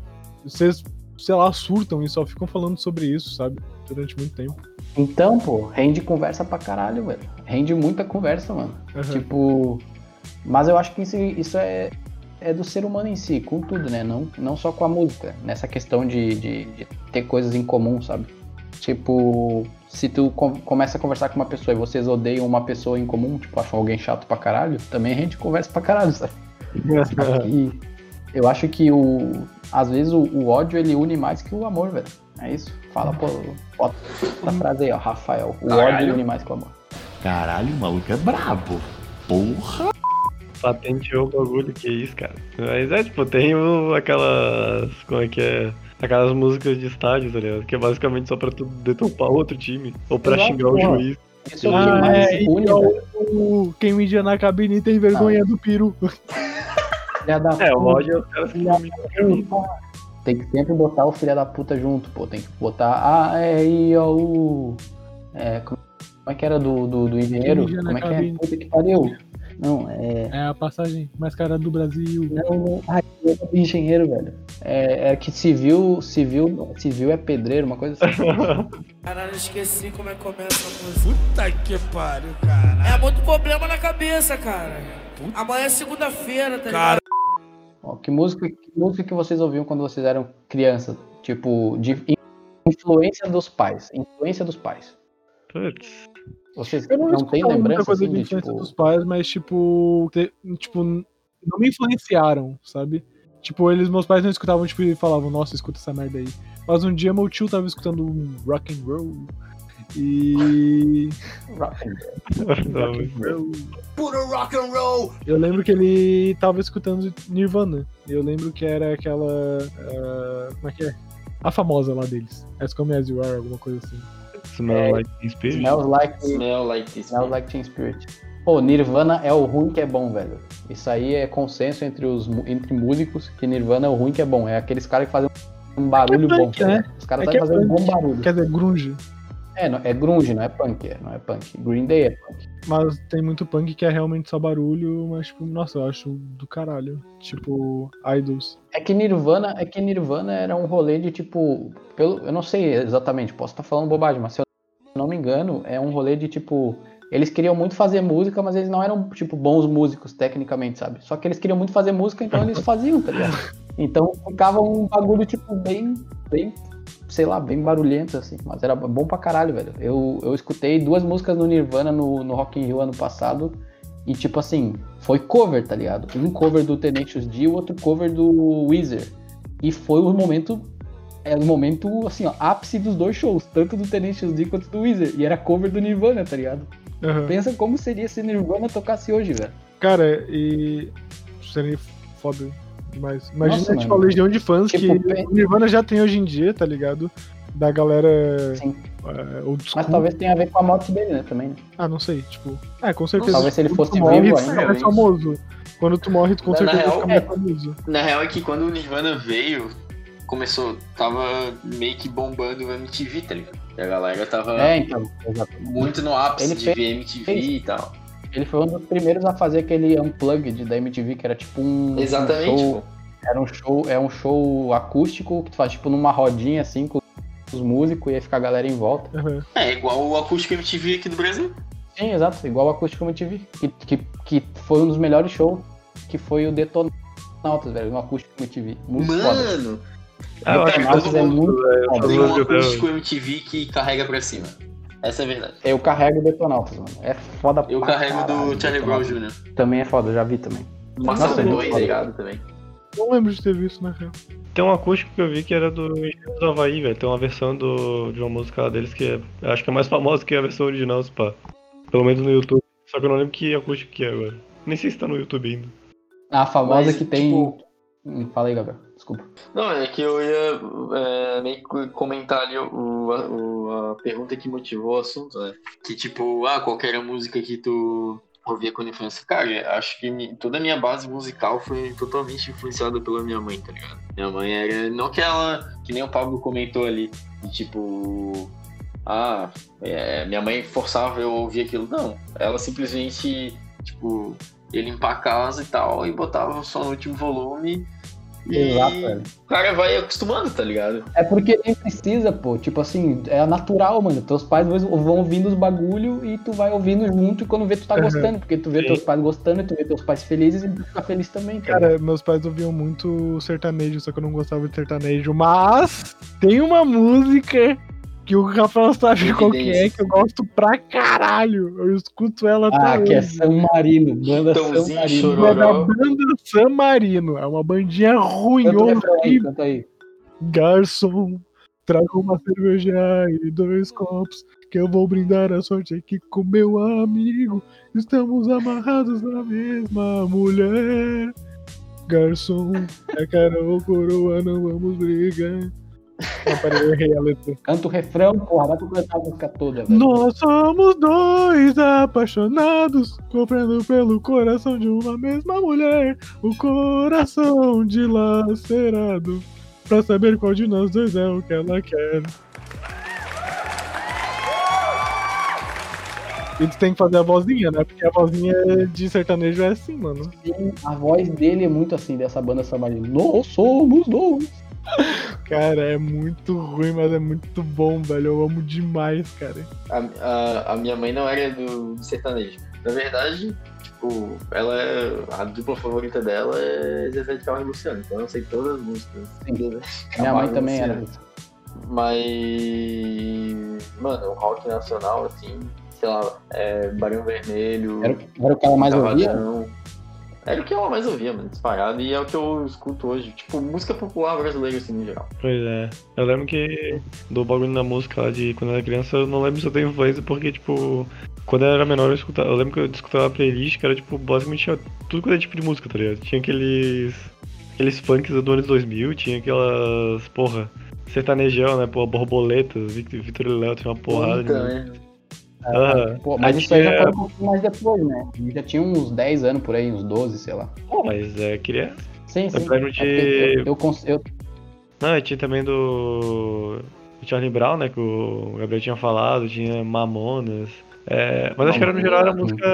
[SPEAKER 1] vocês, sei lá, surtam e só ficam falando sobre isso, sabe? Durante muito tempo.
[SPEAKER 3] Então, pô, rende conversa pra caralho, velho. Rende muita conversa, mano.
[SPEAKER 1] Uhum.
[SPEAKER 3] Tipo. Mas eu acho que isso, isso é, é do ser humano em si, com tudo, né? Não, não só com a música. Nessa questão de, de, de ter coisas em comum, sabe? Tipo, se tu com- começa a conversar com uma pessoa e vocês odeiam uma pessoa em comum, tipo, acham alguém chato pra caralho, também rende conversa pra caralho, sabe? [laughs] E eu acho que o. Às vezes o, o ódio ele une mais que o amor, velho. É isso. Fala, pô, bota essa frase aí, ó, Rafael. O ódio
[SPEAKER 5] Caralho.
[SPEAKER 3] une mais que o amor.
[SPEAKER 6] Caralho, o maluco é brabo. Porra.
[SPEAKER 4] Patenteou o bagulho, que isso, cara. Mas é, tipo, tem o- aquelas. Como é que é? Aquelas músicas de estádio, tá ligado? Que é basicamente só pra tu detonar outro time. Ou pra
[SPEAKER 3] Exato,
[SPEAKER 4] xingar o
[SPEAKER 3] porra.
[SPEAKER 4] juiz.
[SPEAKER 3] Isso é o
[SPEAKER 1] Ah,
[SPEAKER 3] mais
[SPEAKER 1] é,
[SPEAKER 3] une,
[SPEAKER 1] então-. O- Quem mídia na cabine tem vergonha do peru.
[SPEAKER 3] Filha da
[SPEAKER 4] É, o
[SPEAKER 3] puta.
[SPEAKER 4] ódio é os caras que
[SPEAKER 3] Filha puta. Tem que sempre botar o filho da puta junto, pô. Tem que botar. Ah, é I, O, U. É, como é que era do, do, do engenheiro? Como é que é?
[SPEAKER 1] cabine.
[SPEAKER 3] Puta que pariu. Não, é.
[SPEAKER 1] É a passagem mais cara do Brasil.
[SPEAKER 3] Não, não. Eu do engenheiro, velho. É, é que civil, civil, civil é pedreiro, uma coisa assim. [laughs]
[SPEAKER 7] Caralho, esqueci como é que começa a música. Puta que pariu, cara. É muito problema na cabeça, cara. Amanhã é segunda-feira, tá ligado?
[SPEAKER 3] Ó, que música, que música que vocês ouviam quando vocês eram crianças? Tipo, de influência dos pais. Influência dos pais.
[SPEAKER 4] Putz.
[SPEAKER 3] Vocês
[SPEAKER 1] Eu não,
[SPEAKER 3] não, têm lembrança
[SPEAKER 1] coisa
[SPEAKER 3] assim,
[SPEAKER 1] de
[SPEAKER 3] de
[SPEAKER 1] influência
[SPEAKER 3] tipo.
[SPEAKER 1] dos pais, mas tipo, te- tipo, não me influenciaram, sabe? Tipo, eles, meus pais não escutavam, tipo, e falavam, nossa, escuta essa merda aí. Mas um dia meu tio tava escutando um rock and roll. E. [laughs]
[SPEAKER 3] rock and roll?
[SPEAKER 1] Rock and roll.
[SPEAKER 2] Puro rock and roll.
[SPEAKER 1] Eu lembro que ele tava escutando Nirvana. Eu lembro que era aquela. ah, como é que é? A famosa lá deles. As Come As You Are, alguma coisa assim.
[SPEAKER 4] Smell
[SPEAKER 3] É,
[SPEAKER 4] like Teen Spirit.
[SPEAKER 3] Smells like,
[SPEAKER 5] Smell like this.
[SPEAKER 3] smells like Teen Spirit. Pô, Nirvana é o ruim que é bom, velho. Isso aí é consenso entre, os, entre músicos que Nirvana é o ruim que é bom. É aqueles caras que fazem um barulho
[SPEAKER 1] punk,
[SPEAKER 3] bom. tá
[SPEAKER 1] né?
[SPEAKER 3] Os caras
[SPEAKER 1] É
[SPEAKER 3] sabem
[SPEAKER 1] é
[SPEAKER 3] fazer um bom
[SPEAKER 1] punk.
[SPEAKER 3] barulho.
[SPEAKER 1] Quer dizer, grunge.
[SPEAKER 3] É, não- é grunge, não é punk, é, não é punk. Green Day é punk.
[SPEAKER 1] Mas tem muito punk que é realmente só barulho, mas, tipo, nossa, eu acho do caralho. Tipo, Idols.
[SPEAKER 3] É que Nirvana, é que Nirvana era um rolê de tipo, pelo, eu não sei exatamente, posso estar falando bobagem, mas se eu não me engano, é um rolê de tipo, eles queriam muito fazer música, mas eles não eram tipo bons músicos tecnicamente, sabe? Só que eles queriam muito fazer música, então eles faziam, tá ligado? Então ficava um bagulho tipo bem, bem, sei lá, bem barulhento assim, mas era bom pra caralho, velho. Eu, eu escutei duas músicas no Nirvana no, no Rock in Rio ano passado E tipo assim, foi cover, tá ligado? Um cover do Tenacious D e o outro cover do Weezer. E foi o momento. Era o momento, assim, ó, ápice dos dois shows, tanto do Tenacious D quanto do Weezer. E era cover do Nirvana, tá ligado?
[SPEAKER 1] Aham.
[SPEAKER 3] Pensa como seria se Nirvana tocasse hoje, velho.
[SPEAKER 1] Cara, e. Seria foda demais. Imagina,
[SPEAKER 3] Nossa,
[SPEAKER 1] tipo, a
[SPEAKER 3] mano.
[SPEAKER 1] legião de fãs
[SPEAKER 3] Tipo,
[SPEAKER 1] que o Nirvana já tem hoje em dia, tá ligado? Da galera.
[SPEAKER 3] Sim.
[SPEAKER 1] É, school.
[SPEAKER 3] Mas talvez tenha a ver com a morte dele, né, também. né?
[SPEAKER 1] Ah, não sei, tipo. É, com certeza.
[SPEAKER 3] Talvez se ele fosse
[SPEAKER 1] morre,
[SPEAKER 3] vivo
[SPEAKER 1] tu
[SPEAKER 3] ainda,
[SPEAKER 1] mais
[SPEAKER 5] realmente.
[SPEAKER 1] famoso. Quando tu morre, tu com
[SPEAKER 5] Na
[SPEAKER 1] certeza
[SPEAKER 5] real,
[SPEAKER 1] fica mais
[SPEAKER 3] é.
[SPEAKER 1] famoso.
[SPEAKER 5] Na real é que quando o Nirvana veio, começou, tava meio que bombando o MTV, tá ligado? E a galera tava
[SPEAKER 3] É, então,
[SPEAKER 5] muito no ápice
[SPEAKER 3] Ele
[SPEAKER 5] de
[SPEAKER 3] fez-
[SPEAKER 5] ver MTV
[SPEAKER 3] fez-
[SPEAKER 5] e tal.
[SPEAKER 3] Ele foi um dos primeiros a fazer aquele unplugged da MTV, que era tipo um.
[SPEAKER 5] Exatamente,
[SPEAKER 3] um show. Era um show, é um show acústico que tu faz tipo numa rodinha assim com os músicos e aí fica a galera em volta.
[SPEAKER 1] Aham.
[SPEAKER 5] É, igual o acústico MTV aqui no Brasil.
[SPEAKER 3] Sim, exato, igual o acústico MTV. Que, que, que foi um dos melhores shows, que foi o Detonautas, velho, no acústico MTV. Muito foda.
[SPEAKER 4] Ah, eu acho que
[SPEAKER 5] todo
[SPEAKER 3] é
[SPEAKER 5] mundo
[SPEAKER 3] muito foda.
[SPEAKER 5] tem um acústico MTV que carrega pra cima. Essa é a verdade.
[SPEAKER 3] Eu carrego o Detonautas, mano. É foda
[SPEAKER 5] Eu
[SPEAKER 3] pra
[SPEAKER 5] carrego
[SPEAKER 3] caralho,
[SPEAKER 5] do Charlie Brown. Jr.
[SPEAKER 3] Também é foda, já vi também. Nossa,
[SPEAKER 5] Dois,
[SPEAKER 3] foda.
[SPEAKER 5] ligado também.
[SPEAKER 1] Não lembro de ter visto, na real.
[SPEAKER 4] Tem um acústico que eu vi que era do Engenheiros do Havaí, velho. Tem uma versão do, de uma música deles que é, eu acho que é mais famosa que a versão original, se pá. Pelo menos no YouTube. Só que eu não lembro que acústico que é agora. Nem sei se tá no YouTube ainda.
[SPEAKER 3] A famosa
[SPEAKER 5] Mas,
[SPEAKER 3] que tem.
[SPEAKER 5] tipo-
[SPEAKER 3] Fala aí, Gabriel. Desculpa.
[SPEAKER 5] Não, é que eu ia é, meio que comentar ali o, a, a pergunta que motivou o assunto, né? Que tipo, ah, qual era a música que tu ouvia quando infância? Cara, acho que toda a minha base musical foi totalmente influenciada pela minha mãe, tá ligado? Minha mãe era. Não que ela. Que nem o Pablo comentou ali, de tipo. Ah, é, minha mãe forçava eu ouvir aquilo. Não. Ela simplesmente, tipo, ia limpar a casa e tal, e botava som no último volume. E
[SPEAKER 3] Exato, velho.
[SPEAKER 5] o cara vai acostumando, tá ligado?
[SPEAKER 3] É porque nem precisa, pô. Tipo assim, é natural, mano. Teus pais vão ouvindo os bagulho e tu vai ouvindo junto e quando vê tu tá gostando. Porque tu vê
[SPEAKER 4] Sim.
[SPEAKER 3] teus pais gostando e tu vê teus pais felizes e tu fica feliz também, cara.
[SPEAKER 1] Cara, meus pais ouviam muito sertanejo, só que eu não gostava de sertanejo. Mas tem uma música que o Rafael sabe qual que é, que eu gosto pra caralho. Eu escuto ela até
[SPEAKER 3] Ah, que é. San Marino, banda San Marino.
[SPEAKER 1] É da banda San Marino. É uma bandinha ruim, horrível.
[SPEAKER 3] aí.
[SPEAKER 1] Garçom, traga uma cerveja e dois copos. Que eu vou brindar a sorte aqui com meu amigo. Estamos amarrados na mesma mulher. Garçom, é cara ou coroa, não vamos brigar. Não, peraí, eu errei a letra.
[SPEAKER 3] Canta o refrão, porra. Dá pra cantar a música toda, velho.
[SPEAKER 1] Nós somos dois apaixonados, comprando pelo coração de uma mesma mulher. O coração dilacerado, pra saber qual de nós dois é o que ela quer. E tu tem que fazer a vozinha, né? Porque a vozinha de sertanejo é assim, mano.
[SPEAKER 3] Sim, A voz dele é muito assim, dessa banda Marino. Nós somos dois. [laughs]
[SPEAKER 1] Cara, é muito ruim, mas é muito bom, velho. Eu amo demais, cara.
[SPEAKER 5] A, a, a minha mãe não era do, sertanejo. Na verdade, tipo, ela é. A dupla favorita dela é Zezé de Camargo e Luciano. Então eu sei todas as músicas.
[SPEAKER 3] Minha mãe também era.
[SPEAKER 5] Mas. Mano, o rock nacional, assim, sei lá, é Barão Vermelho.
[SPEAKER 3] Era, era o que ela mais ouvia?
[SPEAKER 5] Era o que eu mais ouvia, mano, disparado. E é o que eu escuto hoje. Tipo, música popular brasileira, assim, no geral.
[SPEAKER 4] Pois é. Eu lembro que do bagulho na música lá de quando eu era criança, eu não lembro se eu tenho influência, porque, tipo, quando eu era menor eu escutava. Eu lembro que eu escutava playlist que era, tipo, basicamente tinha tudo quanto é tipo de música, tá ligado? Tinha aqueles. aqueles funks do anos 2000, tinha aquelas. porra. Sertanejão, né? Pô, borboletas, Vitor Vitor e Léo tinha uma porrada.
[SPEAKER 5] Puta,
[SPEAKER 4] de...
[SPEAKER 5] né?
[SPEAKER 4] Aham.
[SPEAKER 3] Pô, mas
[SPEAKER 4] Aí
[SPEAKER 3] isso aí já
[SPEAKER 4] tinha-
[SPEAKER 3] foi um pouquinho mais depois, né? Já tinha uns 10 anos por aí, uns 12, sei lá.
[SPEAKER 4] Pô, mas é criança.
[SPEAKER 3] Sim, sim.
[SPEAKER 4] Eu lembro
[SPEAKER 3] É Eu, eu, eu-
[SPEAKER 4] Não, e tinha também do. do Charlie Brown, né? Que o Gabriel tinha falado, tinha Mamonas. É, mas acho que era no geral era música.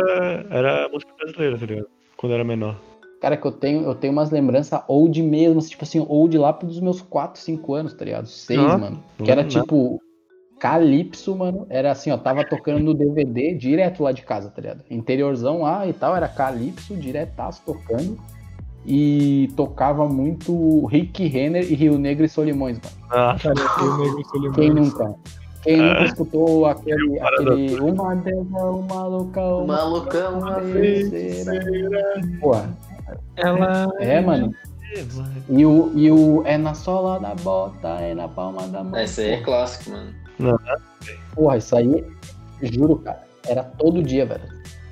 [SPEAKER 4] Era música brasileira, tá ligado? Quando eu era menor.
[SPEAKER 3] Cara, que eu tenho, eu tenho umas lembranças old mesmo, tipo assim, old lá dos meus 4, 5 anos, tá ligado? 6,
[SPEAKER 4] Ah,
[SPEAKER 3] mano. Que era tipo. Calypso, mano. Era assim, ó, tava tocando no DVD direto lá de casa, tá ligado? Interiorzão lá e tal, era Calypso, diretaço tocando. E tocava muito Rick Renner e Rio Negro e Solimões, mano.
[SPEAKER 4] Ah,
[SPEAKER 1] tenho negro Solimões.
[SPEAKER 3] Quem nunca? Quem nunca escutou aquele,
[SPEAKER 4] Parada
[SPEAKER 3] aquele Uma deusa, uma louca, uma
[SPEAKER 5] Malucão, uma
[SPEAKER 3] feiticeira. Porra,
[SPEAKER 1] Ela.
[SPEAKER 3] é, mano. E o, e o é na sola da bota, é na palma da mão.
[SPEAKER 5] Esse aí é clássico, mano.
[SPEAKER 3] Porra, isso aí, juro, cara, era todo dia, velho.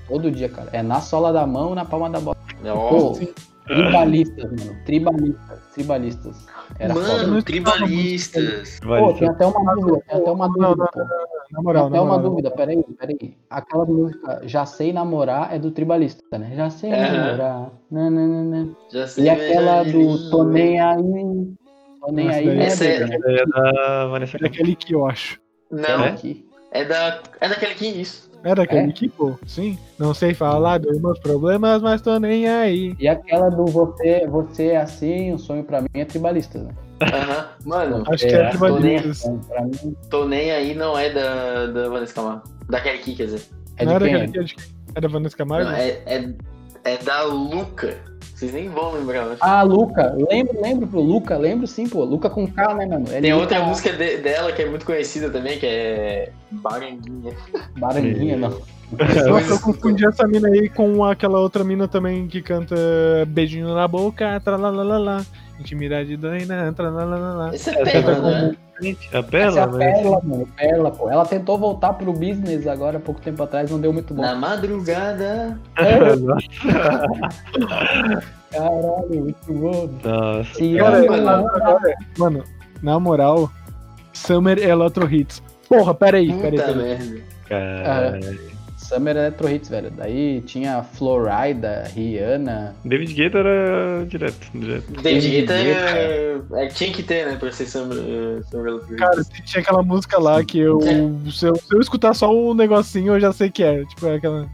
[SPEAKER 3] Todo dia, cara. É na sola da mão, na palma da bota.
[SPEAKER 5] Ó,
[SPEAKER 3] Pô, tribalistas, mano. Tribalistas, tribalistas. Era foda.
[SPEAKER 5] mano, tribalistas.
[SPEAKER 3] Pô, tem até uma dúvida, tem até uma
[SPEAKER 1] Não,
[SPEAKER 3] dúvida,
[SPEAKER 1] não,
[SPEAKER 3] pô.
[SPEAKER 1] Na moral,
[SPEAKER 3] Tem
[SPEAKER 1] na
[SPEAKER 3] até uma
[SPEAKER 1] moral.
[SPEAKER 3] dúvida, peraí, peraí. Aquela música Já Sei Namorar é do tribalista, né? Já sei
[SPEAKER 5] Aham.
[SPEAKER 3] namorar. Nananana.
[SPEAKER 5] Já sei,
[SPEAKER 3] E aquela do. Tô nem aí. Tô nem
[SPEAKER 1] Essa
[SPEAKER 3] aí, não é
[SPEAKER 5] é-
[SPEAKER 3] né?
[SPEAKER 4] É da Vanessa
[SPEAKER 1] É daquele que eu acho.
[SPEAKER 5] Não,
[SPEAKER 4] É?
[SPEAKER 5] É da. É daquele que isso.
[SPEAKER 1] É daquele
[SPEAKER 3] É?
[SPEAKER 1] que, pô. Sim. Não sei falar dos meus problemas, mas tô nem aí.
[SPEAKER 3] E aquela do você, você é assim, o sonho pra mim é tribalista, né?
[SPEAKER 5] Aham. Mano,
[SPEAKER 1] Acho que é
[SPEAKER 3] É, mim,
[SPEAKER 5] tô nem aí não é da, da Vanessa Camargo. Da Kelly Key, quer dizer.
[SPEAKER 3] é
[SPEAKER 1] Não
[SPEAKER 3] de
[SPEAKER 1] era daquele que é quem? É da Vanessa Camargo?
[SPEAKER 5] Não, é, é, é da Luca. Vocês nem vão lembrar, eu acho.
[SPEAKER 3] Ah, Luca. Lembro, lembro, pro Luca. Lembro sim, pô. Luca com K, né, mano? É
[SPEAKER 5] Tem
[SPEAKER 3] Luca
[SPEAKER 5] outra música de- dela que é muito conhecida também, que é. Baranguinha.
[SPEAKER 3] Baranguinha, não.
[SPEAKER 1] Nossa, eu confundi essa mina aí com aquela outra mina também que canta Beijinho na boca, tralalalala. Intimidade doina, tralalalala.
[SPEAKER 5] Esse é
[SPEAKER 4] Essa
[SPEAKER 5] pérola,
[SPEAKER 4] tá
[SPEAKER 5] né?
[SPEAKER 4] Gente, a
[SPEAKER 3] Essa é a
[SPEAKER 4] né?
[SPEAKER 3] Pérola, mano. Pérola, pô. Ela tentou voltar pro business agora, pouco tempo atrás, não deu muito bom.
[SPEAKER 5] Na madrugada. [laughs]
[SPEAKER 3] Caralho, muito bom.
[SPEAKER 4] Nossa.
[SPEAKER 3] Se
[SPEAKER 1] Cara,
[SPEAKER 3] eu
[SPEAKER 5] mano,
[SPEAKER 1] na moral, Summer Electro Hits. Porra, peraí, peraí,
[SPEAKER 5] Puta
[SPEAKER 1] peraí.
[SPEAKER 5] merda.
[SPEAKER 4] Cara.
[SPEAKER 3] Summer Electro Hits, velho. Daí tinha Florida, Rihanna.
[SPEAKER 4] David Guetta era direto, direto.
[SPEAKER 5] David Guetta é, é, tinha que ter, né, pra ser Summer, uh, Summer Electric.
[SPEAKER 1] Cara, tinha aquela música lá que eu. Se eu, se eu escutar só um negocinho, eu já sei que é. Tipo, é aquela.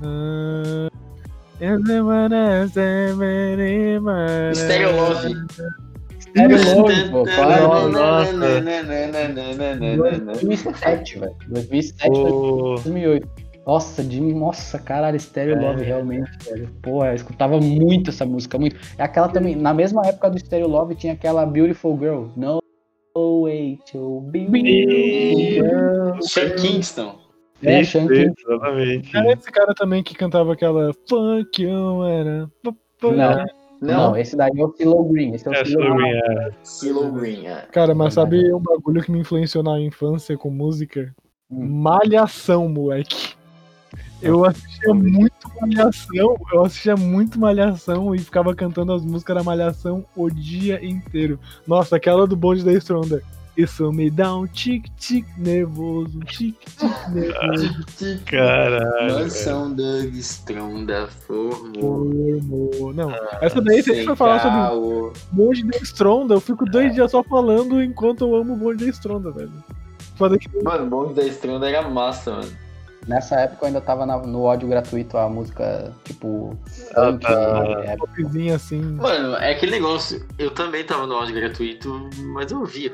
[SPEAKER 5] Stereo Love.
[SPEAKER 3] Stereo Love, pô. [laughs] Claro.
[SPEAKER 4] Nossa.
[SPEAKER 3] 2007, velho. 2007,
[SPEAKER 4] O...
[SPEAKER 3] 2008. Nossa, de, nossa, caralho, Stereo
[SPEAKER 4] É.
[SPEAKER 3] Love, realmente, velho. Porra, eu escutava muito essa música, muito. É aquela também, na mesma época do Stereo Love, tinha aquela Beautiful Girl. No way to be beautiful girl.
[SPEAKER 5] Sean Kingston.
[SPEAKER 3] É,
[SPEAKER 4] Isso, exatamente.
[SPEAKER 1] Era esse cara também que cantava aquela you, era.
[SPEAKER 3] Não,
[SPEAKER 5] Não,
[SPEAKER 3] não, esse daí é o Silo Green. Esse é o
[SPEAKER 4] É,
[SPEAKER 3] Silo Green.
[SPEAKER 5] Silo Green. é.
[SPEAKER 1] Cara, mas sabe um bagulho que me influenciou na infância com música?
[SPEAKER 3] Hum.
[SPEAKER 1] Malhação, moleque. Eu assistia muito Malhação, eu assistia muito Malhação e ficava cantando as músicas da Malhação o dia inteiro. Nossa, aquela do bonde da Stronda. Isso me dá um tic-tic nervoso, um tic-tic nervoso. [laughs]
[SPEAKER 4] Caralho.
[SPEAKER 5] Mansão Doug Stronda formou.
[SPEAKER 1] Formou. Não, essa daí, se a gente for falar sobre o bonde da Stronda, eu fico dois dias só falando enquanto eu amo o bonde da Stronda, velho.
[SPEAKER 5] Mano, o bonde da Stronda era massa, mano.
[SPEAKER 3] Nessa época eu ainda tava na- no áudio gratuito a música, tipo,
[SPEAKER 4] Ah,
[SPEAKER 3] funk,
[SPEAKER 4] tá.
[SPEAKER 3] é,
[SPEAKER 1] popzinha assim.
[SPEAKER 5] Mano, é aquele negócio. Eu também tava no áudio gratuito, mas eu ouvia.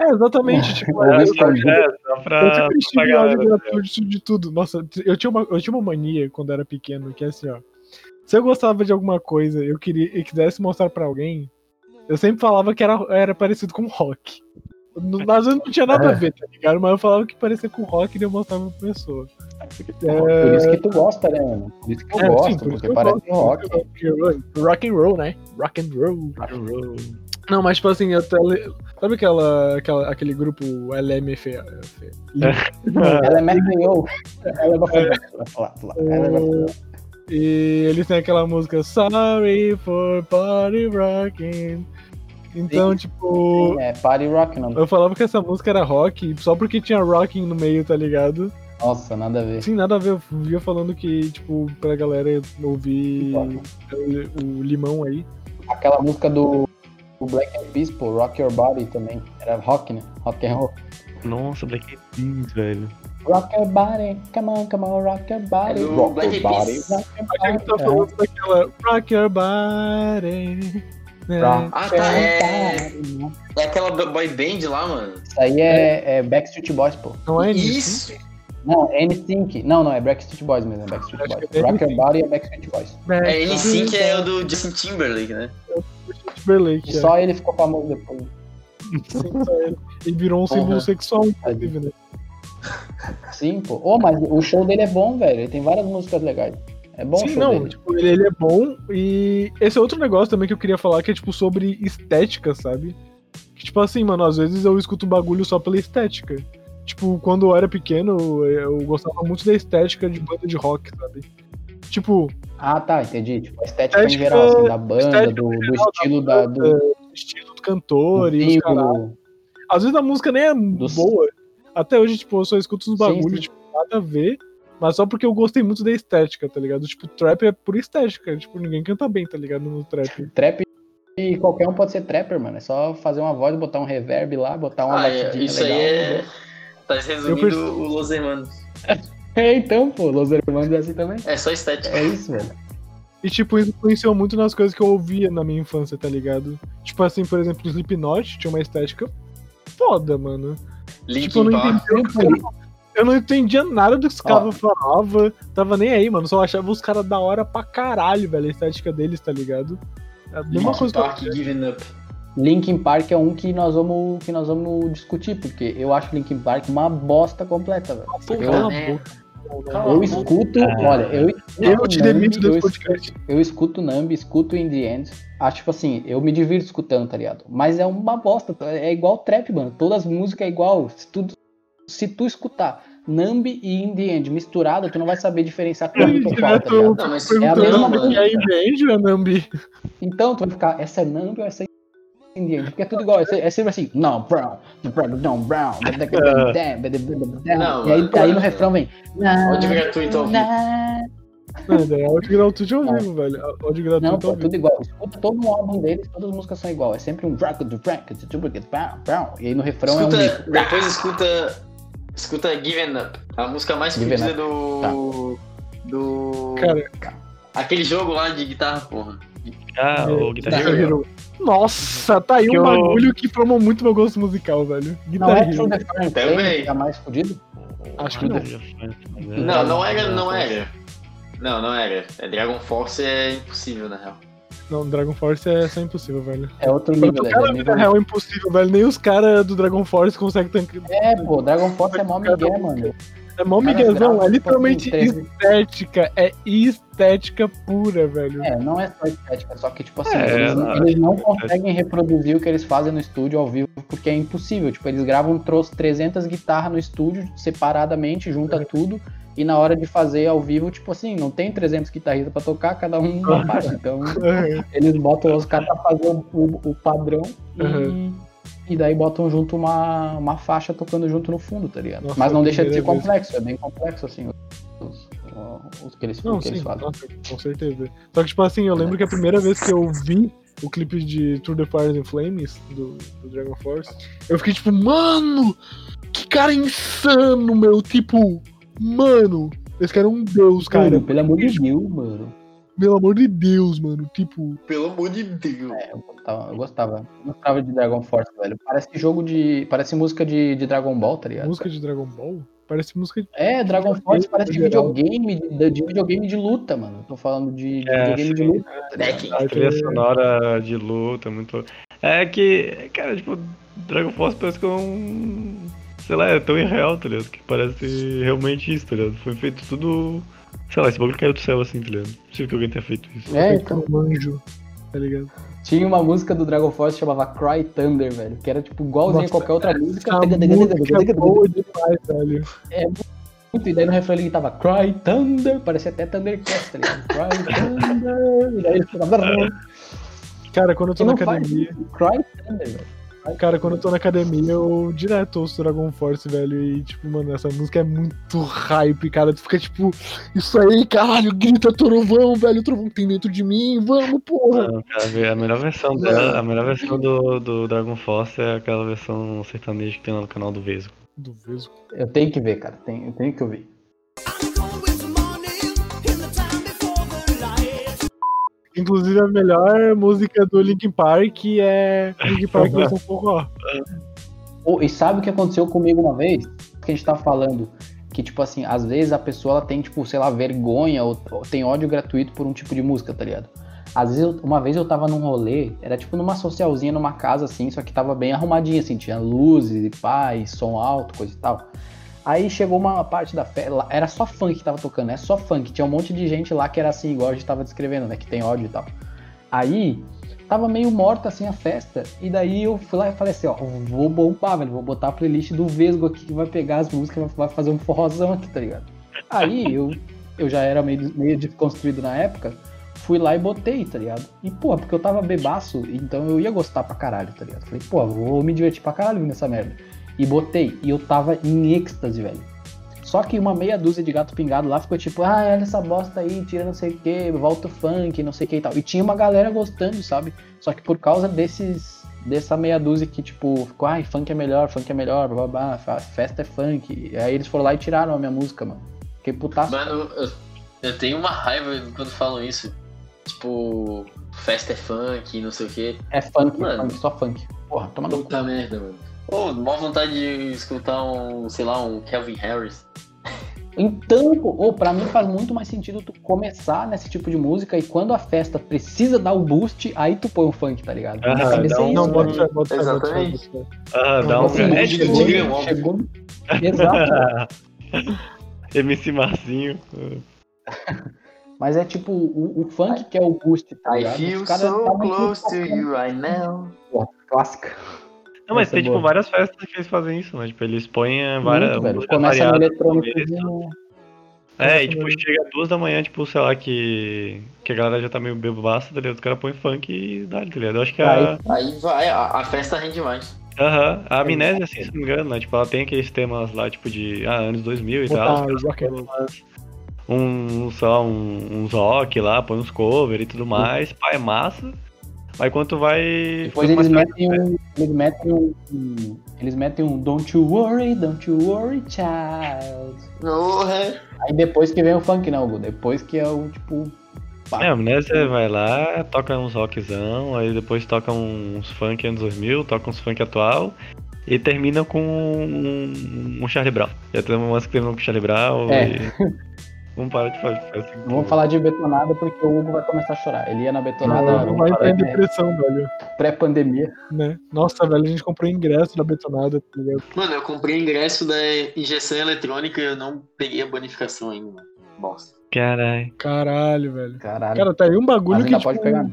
[SPEAKER 1] É, exatamente. Tipo,
[SPEAKER 3] É, [laughs]
[SPEAKER 1] eu,
[SPEAKER 4] É,
[SPEAKER 1] eu,
[SPEAKER 4] só pra,
[SPEAKER 1] eu
[SPEAKER 4] pra
[SPEAKER 1] estive áudio
[SPEAKER 4] galera.
[SPEAKER 1] gratuito de tudo. Nossa, eu tinha, uma, eu tinha uma mania quando era pequeno, que é assim, ó. Se eu gostava de alguma coisa eu queria, e quisesse mostrar pra alguém, eu sempre falava que era, era parecido com rock. Mas eu não tinha nada a ver, tá ligado? Mas eu falava que parecia com rock e eu mostrava pra pessoa.
[SPEAKER 3] Por isso que tu gosta, né, mano? Por isso que eu
[SPEAKER 1] É,
[SPEAKER 3] gosto,
[SPEAKER 1] sim, por
[SPEAKER 3] porque parece
[SPEAKER 1] gosto,
[SPEAKER 3] rock.
[SPEAKER 1] Rock and roll, né? Rock and roll. Não, mas tipo assim, eu tele... sabe aquela, aquela, aquele grupo LMF?
[SPEAKER 3] Ela é.
[SPEAKER 1] E eles têm aquela música Sorry for Party Rocking. Então, tipo,
[SPEAKER 3] É Party Rock, não.
[SPEAKER 1] eu falava que essa música era rock só porque tinha rocking no meio, tá ligado?
[SPEAKER 3] Nossa, nada a ver.
[SPEAKER 1] Sim, nada a ver. Eu via falando que, tipo, pra galera ouvir o, o limão aí.
[SPEAKER 3] Aquela música do, do Black Eyed Peas, pô, Rock Your Body também. Era rock, né? Rock and roll.
[SPEAKER 4] Nossa, Black Eyed Peas, velho.
[SPEAKER 3] Rock your body, come on, come on, rock your body.
[SPEAKER 5] É
[SPEAKER 3] rock
[SPEAKER 5] Black
[SPEAKER 3] your body, rock your
[SPEAKER 1] A gente tá
[SPEAKER 3] body.
[SPEAKER 1] Rock Your Body.
[SPEAKER 3] Rock
[SPEAKER 5] Ah, tá, é-. É aquela boy band lá, mano.
[SPEAKER 3] Isso aí é, é Backstreet Boys, pô.
[SPEAKER 1] Não é nisso?
[SPEAKER 5] Isso!
[SPEAKER 3] Não, NSYNC. Não, não, é Backstreet Boys mesmo, é Backstreet Boys.
[SPEAKER 1] é
[SPEAKER 3] Rock Your
[SPEAKER 1] NSYNC.
[SPEAKER 3] Body é Backstreet Boys.
[SPEAKER 5] É N5 é o do Justin Timberlake, né?
[SPEAKER 1] Timberlake.
[SPEAKER 3] Só ele ficou famoso depois.
[SPEAKER 1] é. Sim, só ele. Ele virou um símbolo sexual, inclusive, né?
[SPEAKER 3] Sim, pô. Ô, mas o show dele é bom, velho. Ele tem várias músicas legais. É bom
[SPEAKER 1] Sim, não, tipo, ele, ele é bom e esse é outro negócio também que eu queria falar, que é, tipo, sobre estética, sabe? Que, tipo assim, mano, às vezes eu escuto bagulho só pela estética. Tipo, quando eu era pequeno, eu gostava muito da estética de banda de rock, sabe? Tipo,
[SPEAKER 3] Ah, tá, entendi. Tipo, a estética, em
[SPEAKER 1] Estética-
[SPEAKER 3] geral, assim, da banda, do, do
[SPEAKER 1] geral da
[SPEAKER 3] estilo da, do,
[SPEAKER 1] o estilo do cantor
[SPEAKER 3] do
[SPEAKER 1] e. Às vezes a música nem é boa. Até hoje, tipo, eu só escuto
[SPEAKER 3] Sim,
[SPEAKER 1] bagulhos, tipo, nada a ver. Mas só porque eu gostei muito da estética, tá ligado? Tipo, trap é por estética. Tipo, ninguém canta bem, tá ligado? No trap.
[SPEAKER 3] Trap e qualquer um pode ser trapper, mano. É só fazer uma voz, botar um reverb lá, botar uma
[SPEAKER 5] Ah, é,
[SPEAKER 3] batidinha
[SPEAKER 5] isso
[SPEAKER 3] legal.
[SPEAKER 5] aí é.
[SPEAKER 3] né?
[SPEAKER 5] Tá resumindo
[SPEAKER 1] perce-
[SPEAKER 5] o Los Hermanos. [laughs]
[SPEAKER 3] É, então, pô, Los Hermanos é assim também.
[SPEAKER 5] É só estética.
[SPEAKER 3] É isso, velho.
[SPEAKER 1] E, tipo, isso influenciou muito nas coisas que eu ouvia na minha infância, tá ligado? Tipo assim, por exemplo, o Slipknot tinha uma estética foda, mano. Tipo, eu
[SPEAKER 5] Linkin
[SPEAKER 1] não
[SPEAKER 5] Park.
[SPEAKER 1] Eu não entendia nada do que os caras falavam. Tava nem aí, mano. Só achava os caras da hora pra caralho, velho. A estética deles, tá ligado? É a mesma
[SPEAKER 5] Linkin
[SPEAKER 1] coisa eu-
[SPEAKER 5] Park Giving Up.
[SPEAKER 3] Linkin Park é um que nós vamos, que nós vamos discutir, porque eu acho Linkin Park uma bosta completa, velho.
[SPEAKER 1] Pô,
[SPEAKER 3] Eu-
[SPEAKER 1] cala a
[SPEAKER 5] né?
[SPEAKER 1] boca.
[SPEAKER 5] Cala
[SPEAKER 3] Eu
[SPEAKER 5] a
[SPEAKER 3] escuto, olha, eu escuto
[SPEAKER 1] Eu te
[SPEAKER 3] Numb,
[SPEAKER 1] demito
[SPEAKER 3] eu
[SPEAKER 1] desse
[SPEAKER 3] escuto-
[SPEAKER 1] podcast.
[SPEAKER 3] Eu escuto Numb, escuto In The End. Acho, tipo assim, eu me divirto escutando, tá ligado? Mas é uma bosta, é igual trap, mano. Todas as músicas é igual. Se tu, se tu escutar Numb e In The End misturado, tu não vai saber diferenciar qual é qual, tá ligado?
[SPEAKER 5] Não, mas
[SPEAKER 3] É a mesma
[SPEAKER 5] não,
[SPEAKER 3] coisa.
[SPEAKER 5] mano.
[SPEAKER 1] E aí, Benji, né, Nambi?
[SPEAKER 3] Então tu vai ficar, essa é Numb ou essa é In The End? Porque é tudo igual, é se- é sempre assim, não, brown, não, brown,
[SPEAKER 5] Não,
[SPEAKER 3] e aí, aí no refrão vem,
[SPEAKER 5] Ódio gratuito ao vivo.
[SPEAKER 1] Mano, é áudio gratuito ao vivo, velho. Áudio gratuito
[SPEAKER 3] Não, pô, é
[SPEAKER 1] vivo.
[SPEAKER 3] tudo igual. Escuta todo um álbum deles, todas as músicas são igual. É sempre um bracket do bracket, do bracket, brown, brown. E aí no refrão é um
[SPEAKER 5] Escuta, depois escuta. Escuta Given Up. A música mais fodida do. Do.
[SPEAKER 1] Cara,
[SPEAKER 5] Aquele jogo lá de guitarra, porra.
[SPEAKER 4] Ah, o
[SPEAKER 1] Guitar
[SPEAKER 4] Guitar Hero.
[SPEAKER 1] Hero. Nossa, tá aí
[SPEAKER 4] Que
[SPEAKER 1] um
[SPEAKER 4] eu-
[SPEAKER 1] bagulho que formou muito meu gosto musical, velho.
[SPEAKER 3] Não
[SPEAKER 1] Guitar
[SPEAKER 3] é
[SPEAKER 1] Hero.
[SPEAKER 3] Fire
[SPEAKER 5] Também.
[SPEAKER 3] É mais fudido?
[SPEAKER 1] Acho que não.
[SPEAKER 5] Não, não era, não era. Não, não era. É Dragon Force é impossível, na real.
[SPEAKER 1] Não, Dragon Force é só impossível, velho.
[SPEAKER 3] É outro nível, velho.
[SPEAKER 1] na
[SPEAKER 3] É,
[SPEAKER 1] vida
[SPEAKER 3] nível...
[SPEAKER 1] real é impossível, velho. Nem os caras do Dragon Force conseguem tancar.
[SPEAKER 3] é, pô, Dragon Force é mó migué, mano.
[SPEAKER 1] É mó miguezão, é literalmente estética. É estética pura, velho.
[SPEAKER 3] É, não é só estética, só que, tipo assim,
[SPEAKER 4] É,
[SPEAKER 3] eles,
[SPEAKER 4] não,
[SPEAKER 3] eles não conseguem reproduzir o que eles fazem no estúdio ao vivo, porque é impossível. Tipo, eles gravam trouxe 300 guitarras no estúdio, separadamente, junta tudo, e na hora de fazer ao vivo, tipo assim, não tem 300 guitarristas pra tocar, cada um [laughs] uma parte. Então,
[SPEAKER 1] Uhum.
[SPEAKER 3] eles botam os caras pra fazer o, o- o padrão e,
[SPEAKER 1] Uhum.
[SPEAKER 3] E daí botam junto uma, uma faixa tocando junto no fundo, tá ligado?
[SPEAKER 1] Nossa,
[SPEAKER 3] Mas não deixa de ser
[SPEAKER 1] primeira vez.
[SPEAKER 3] complexo, é bem complexo, assim, os, os, os que eles,
[SPEAKER 1] Não,
[SPEAKER 3] que eles
[SPEAKER 1] sim,
[SPEAKER 3] fazem.
[SPEAKER 1] nossa, com certeza. Só que, tipo assim, eu lembro que a primeira vez que eu vi o clipe de Tour de Fires and Flames, do, do Dragon Force, eu fiquei tipo, mano, que cara insano, meu. Tipo, mano, esse cara é um deus, cara.
[SPEAKER 3] Mano, pelo amor de Deus, mano.
[SPEAKER 1] Pelo amor de Deus, mano. Tipo,
[SPEAKER 5] Pelo amor de Deus.
[SPEAKER 3] É, eu gostava, eu gostava. Eu gostava de Dragon Force, velho. Parece jogo de. Parece música de, de Dragon Ball, tá ligado?
[SPEAKER 1] música de Dragon Ball parece música de.
[SPEAKER 3] É, Dragon Force parece de
[SPEAKER 1] geral.
[SPEAKER 3] videogame, de, de videogame de luta, mano. Tô falando de, de
[SPEAKER 4] É,
[SPEAKER 3] videogame de luta. Tá?
[SPEAKER 5] Tekken.
[SPEAKER 1] Ah,
[SPEAKER 4] Trilha sonora de luta, muito. É que, cara, tipo, Dragon Force parece que é um. Sei lá, é tão irreal, tá ligado? Que parece realmente isso, tá ligado? Foi feito tudo. Sei lá, esse bagulho caiu do céu assim, tá ligado? Não possível que alguém tenha feito isso.
[SPEAKER 3] É, então.
[SPEAKER 1] um anjo, tá ligado?
[SPEAKER 3] Tinha uma música do Dragon Force que chamava Cry Thunder, velho. Que era tipo igualzinho a qualquer outra música.
[SPEAKER 1] É boa demais, velho.
[SPEAKER 3] Muito, e daí no refrão ele tava Cry Thunder, parecia até Thundercats, tá ligado? Cry [laughs] Thunder, e daí ele ficava.
[SPEAKER 1] Cara, quando eu tô na academia.
[SPEAKER 3] Cry Thunder, velho.
[SPEAKER 1] Cara, quando eu tô na academia, eu direto ouço Dragon Force, velho. E, tipo, mano, essa música é muito hype, cara. Tu fica tipo, isso aí, caralho, grita trovão, velho. O trovão tem dentro de mim, vamos, porra.
[SPEAKER 4] Não, cara, a melhor versão dela, a melhor versão do, do Dragon Force é aquela versão sertaneja que tem lá no canal do Vesgo.
[SPEAKER 1] Do Vesgo.
[SPEAKER 3] Eu tenho que ver, cara. Tenho, eu tenho que ouvir.
[SPEAKER 1] Inclusive, a melhor música do Linkin Park é Linkin Park versão forró.
[SPEAKER 3] Ô, e sabe o que aconteceu comigo uma vez? Que a gente tá falando que, tipo assim, às vezes a pessoa ela tem, tipo, sei lá, vergonha ou, ou tem ódio gratuito por um tipo de música, tá ligado? Às vezes, eu- uma vez eu tava num rolê, era tipo numa socialzinha, numa casa assim, só que tava bem arrumadinha, assim, tinha luzes e paz, som alto, coisa e tal. Aí chegou uma parte da festa, era só funk que tava tocando, é só funk. Tinha um monte de gente lá que era assim, igual a gente tava descrevendo, né? Que tem ódio e tal. Aí tava meio morta assim a festa. E daí eu fui lá e falei assim, ó, vou bombar, velho. Vou botar a playlist do Vesgo aqui que vai pegar as músicas, vai fazer um forrozão aqui, tá ligado? Aí eu, eu já era meio, meio desconstruído na época. Fui lá e botei, tá ligado? E, pô, porque eu tava bebaço, então eu ia gostar pra caralho, tá ligado? Falei, pô, vou me divertir pra caralho nessa merda. E botei. E eu tava em êxtase, velho. Só que uma meia dúzia de gato pingado lá ficou tipo, ah, olha essa bosta aí, tira não sei o que, volta o funk, não sei o que e tal. E tinha uma galera gostando, sabe? Só que por causa desses. Dessa meia dúzia que, tipo, ficou, ai, funk é melhor, funk é melhor, blá blá blá, festa é funk. E aí eles foram lá e tiraram a minha música, mano. Fiquei putaço.
[SPEAKER 5] Mano, eu, eu tenho uma raiva quando falam isso. Tipo, festa é funk, não sei o quê.
[SPEAKER 3] É funk,
[SPEAKER 5] Mano.
[SPEAKER 3] funk, só funk. Porra, toma.
[SPEAKER 5] Puta merda, mano. Pô, mó vontade de escutar um, sei lá, um Calvin Harris.
[SPEAKER 3] Então, pô, ô, pra mim faz muito mais sentido tu começar nesse tipo de música e quando a festa precisa dar o boost, aí tu põe o funk, tá ligado?
[SPEAKER 4] Ah, dá
[SPEAKER 3] é
[SPEAKER 4] um-
[SPEAKER 3] isso,
[SPEAKER 1] Não,
[SPEAKER 3] velho.
[SPEAKER 1] bota fé, bota bota fé,
[SPEAKER 5] Exatamente.
[SPEAKER 1] bota.
[SPEAKER 4] Ah, dá um.
[SPEAKER 3] Assim,
[SPEAKER 5] É,
[SPEAKER 4] tipo,
[SPEAKER 5] Tigre,
[SPEAKER 3] chegou, Exato. [laughs]
[SPEAKER 4] MC Marcinho.
[SPEAKER 3] Mas é tipo o, o funk que é o boost, tá
[SPEAKER 5] I
[SPEAKER 3] ligado?
[SPEAKER 5] feel
[SPEAKER 3] Os caras
[SPEAKER 5] so
[SPEAKER 3] estavam
[SPEAKER 5] close to you right now.
[SPEAKER 3] Porra, Clássica.
[SPEAKER 4] Não, mas
[SPEAKER 3] Essa
[SPEAKER 4] tem,
[SPEAKER 3] é
[SPEAKER 4] tipo,
[SPEAKER 3] boa.
[SPEAKER 4] várias festas que eles fazem isso, né? Tipo, eles põem várias.
[SPEAKER 3] Muito, velho.
[SPEAKER 4] músicas
[SPEAKER 3] Começa no eletrônico.
[SPEAKER 4] É, e tipo, chega duas da manhã, tipo, sei lá, que, que a galera já tá meio bebaça, tá ligado? Os caras põem funk e dá, tá ligado? Eu acho que a,
[SPEAKER 5] Aí vai, a, a festa rende mais.
[SPEAKER 4] aham, a amnésia, assim, se não me engano, né? Tipo, ela tem aqueles temas lá, tipo, de ah, anos 2000 e tal.
[SPEAKER 1] Botar rock and roll.
[SPEAKER 4] Um, sei lá, um, uns rock lá, põe uns cover e tudo mais. Pá, é massa. Aí quando tu vai.
[SPEAKER 3] Depois eles metem um. Eles metem um. Eles metem um Don't you worry, don't you worry, child. Aí depois que vem o funk, não, Gu. Depois que é o tipo.
[SPEAKER 4] É, a amnésia vai lá, toca uns rockzão, aí depois toca uns funk anos 2000, toca uns funk atual. E termina com um, um Charlie Brown. Já tem umas que terminam com Charlie Brown
[SPEAKER 3] É.
[SPEAKER 4] e. [laughs] Vamos parar de fazer assim.
[SPEAKER 3] Não vamos falar de betonada porque o Hugo vai começar a chorar. Ele ia na betonada
[SPEAKER 1] Não, vai entrar em
[SPEAKER 3] né,
[SPEAKER 1] depressão, velho.
[SPEAKER 3] pré-pandemia.
[SPEAKER 1] Né? Nossa, velho, a gente comprou ingresso da betonada, tá ligado?
[SPEAKER 5] Mano, eu comprei ingresso da injeção eletrônica e eu não peguei a bonificação ainda. mano. Bosta.
[SPEAKER 4] Caralho.
[SPEAKER 1] Caralho, velho.
[SPEAKER 3] Caralho.
[SPEAKER 1] Cara, tá aí um bagulho
[SPEAKER 3] Mas
[SPEAKER 1] que,
[SPEAKER 3] ainda
[SPEAKER 1] tipo...
[SPEAKER 3] pode pegar.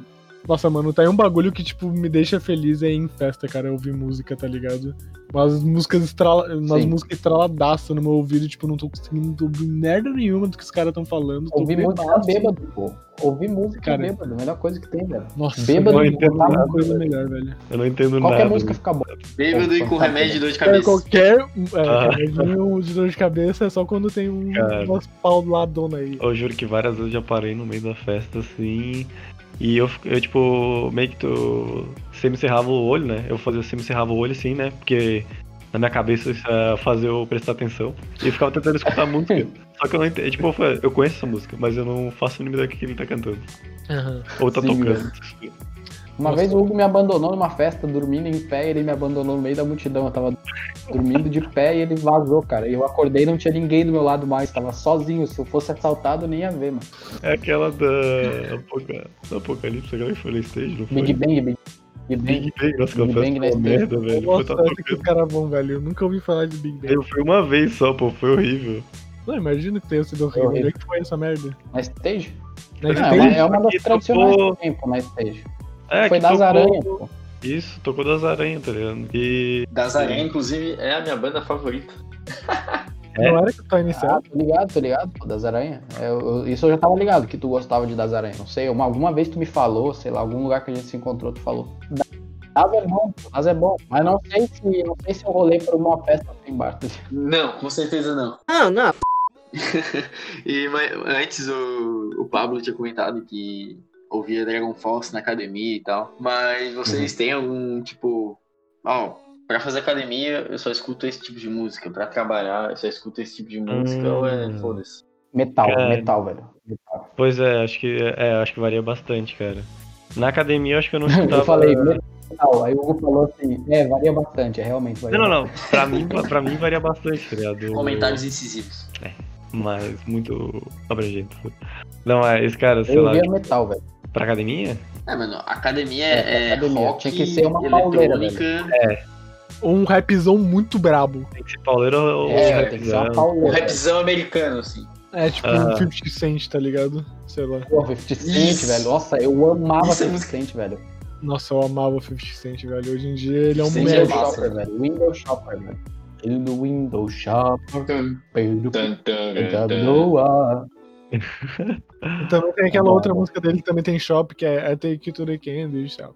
[SPEAKER 1] Nossa, mano, tá aí um bagulho que, tipo, me deixa feliz é em festa, cara, ouvir música, tá ligado? Umas músicas, estrala... Umas
[SPEAKER 3] Sim.
[SPEAKER 1] músicas estraladaças no meu ouvido, tipo, não tô conseguindo ouvir merda nenhuma do que os caras tão falando.
[SPEAKER 3] Ouvir música
[SPEAKER 1] bebaço.
[SPEAKER 3] bêbado, pô. Ouvir música
[SPEAKER 1] Cara.
[SPEAKER 3] bêbado, a melhor coisa que tem, velho.
[SPEAKER 1] Nossa,
[SPEAKER 3] Bêbado,
[SPEAKER 4] não
[SPEAKER 1] não
[SPEAKER 4] entendo nada,
[SPEAKER 1] coisa
[SPEAKER 4] velho.
[SPEAKER 1] melhor, velho.
[SPEAKER 4] Eu não entendo
[SPEAKER 3] Qualquer
[SPEAKER 4] nada.
[SPEAKER 3] música fica boa.
[SPEAKER 5] Bêbado e com remédio de dor de
[SPEAKER 1] É,
[SPEAKER 5] cabeça.
[SPEAKER 1] qualquer é,
[SPEAKER 4] Ah.
[SPEAKER 1] remedinho de dor de cabeça é só quando tem um,
[SPEAKER 4] Cara.
[SPEAKER 1] umas pauladona aí.
[SPEAKER 4] Eu juro que várias vezes eu já parei no meio da festa assim. E eu, eu tipo, meio que tu. Você me cerrava o olho, né? Eu fazia você me cerrava o olho assim, né? Porque na minha cabeça isso ia fazer eu prestar atenção. E eu ficava tentando escutar a música. [laughs] Só que eu não entendo. Tipo, eu conheço essa música, mas eu não faço a mínima ideia do que ele tá cantando. Ou tá
[SPEAKER 3] Sim,
[SPEAKER 4] tocando.
[SPEAKER 3] Uma vez o Hugo me abandonou numa festa, dormindo em pé, e ele me abandonou no meio da multidão. Eu tava dormindo de pé e ele vazou, cara. E eu acordei e não tinha ninguém do meu lado mais, tava sozinho. Se eu fosse assaltado, eu nem ia ver, mano.
[SPEAKER 4] É aquela da. Do Apocalipse, aquela que foi na stage, não foi?
[SPEAKER 3] Big Bang, Big, Big Bang.
[SPEAKER 4] Big Bang, nossa,
[SPEAKER 3] Big Bang stage.
[SPEAKER 4] merda, velho. Foi
[SPEAKER 1] Nossa, que
[SPEAKER 4] tocando.
[SPEAKER 1] caras vão, velho. Eu nunca ouvi falar de Big Bang.
[SPEAKER 4] Eu fui uma vez só, pô, foi horrível.
[SPEAKER 1] Não, imagina que tenha sido horrível.
[SPEAKER 3] horrível.
[SPEAKER 1] Onde é que foi essa merda?
[SPEAKER 3] Na stage?
[SPEAKER 1] Na
[SPEAKER 3] Não,
[SPEAKER 1] stage?
[SPEAKER 3] é uma das tradicionais
[SPEAKER 4] tocou-
[SPEAKER 3] que tem, pô, na stage.
[SPEAKER 4] É,
[SPEAKER 3] Foi das aranhas, pô.
[SPEAKER 4] Isso, tocou das aranhas, tá ligado? E.
[SPEAKER 5] Das Aranha, inclusive, é a minha banda favorita.
[SPEAKER 4] É?
[SPEAKER 1] Não era que tá
[SPEAKER 3] Ah,
[SPEAKER 1] iniciado?
[SPEAKER 3] tô ligado, tô ligado, pô, das aranhas. É, eu- eu- isso eu já tava ligado, que tu gostava de das aranhas. Não sei, uma- alguma vez tu me falou, sei lá, algum lugar que a gente se encontrou, tu falou. Das é bom, pô, das é bom. Mas não sei se, não sei se eu rolei por uma festa assim embaixo.
[SPEAKER 5] Não, com certeza não. [laughs]
[SPEAKER 7] Não, não.
[SPEAKER 5] E mas, antes o, o Pablo tinha comentado que ouvia Dragon Force na academia e tal. Mas vocês têm algum tipo. Ó, pra fazer academia eu só escuto esse tipo de música. Pra trabalhar eu só escuto esse tipo de música. Ou é
[SPEAKER 4] Hum.
[SPEAKER 5] foda-se.
[SPEAKER 3] Metal,
[SPEAKER 4] Cara.
[SPEAKER 3] metal, velho. Metal.
[SPEAKER 4] Pois é, acho que é, acho que varia bastante, cara. Na academia eu acho que eu não [laughs] escutava.
[SPEAKER 3] Eu falei metal, aí o Hugo falou assim, é, varia bastante, é realmente varia
[SPEAKER 4] Não, não, não. Pra mim, pra mim varia bastante, tá ligado?
[SPEAKER 5] Comentários incisivos.
[SPEAKER 4] Mas muito abrangente. Não, é esse cara, sei
[SPEAKER 3] Eu
[SPEAKER 4] lá,
[SPEAKER 3] ouvia metal, velho.
[SPEAKER 4] Pra academia?
[SPEAKER 5] É, mano, academia
[SPEAKER 3] É,
[SPEAKER 5] é,
[SPEAKER 3] academia.
[SPEAKER 5] rock,
[SPEAKER 3] Tinha que ser uma pauleira,
[SPEAKER 5] eletrônica.
[SPEAKER 1] Um rapzão muito brabo.
[SPEAKER 4] Tem que ser pauleiro ou
[SPEAKER 3] É,
[SPEAKER 4] rapzão.
[SPEAKER 5] O
[SPEAKER 3] pauleira.
[SPEAKER 5] rapzão americano, assim.
[SPEAKER 1] É tipo
[SPEAKER 4] Ah.
[SPEAKER 1] um 50 Cent, tá ligado? Sei lá.
[SPEAKER 3] Pô, 50 Cent,
[SPEAKER 5] Isso.
[SPEAKER 3] velho. Nossa, eu amava
[SPEAKER 5] Isso é
[SPEAKER 3] 50
[SPEAKER 5] música.
[SPEAKER 3] Cent, velho.
[SPEAKER 1] Nossa, eu amava o 50 Cent, velho. Hoje em dia ele é um
[SPEAKER 5] 50 Cent é.
[SPEAKER 3] Shopper, velho. Window Shopper, velho. Ele do Window Shopper.
[SPEAKER 5] Tum,
[SPEAKER 3] Pedro
[SPEAKER 5] tum, tum,
[SPEAKER 3] Pedro
[SPEAKER 5] tum.
[SPEAKER 1] Também tem aquela
[SPEAKER 3] Bom,
[SPEAKER 1] outra música dele que também tem shop, que é I Take You to the Candy Shop.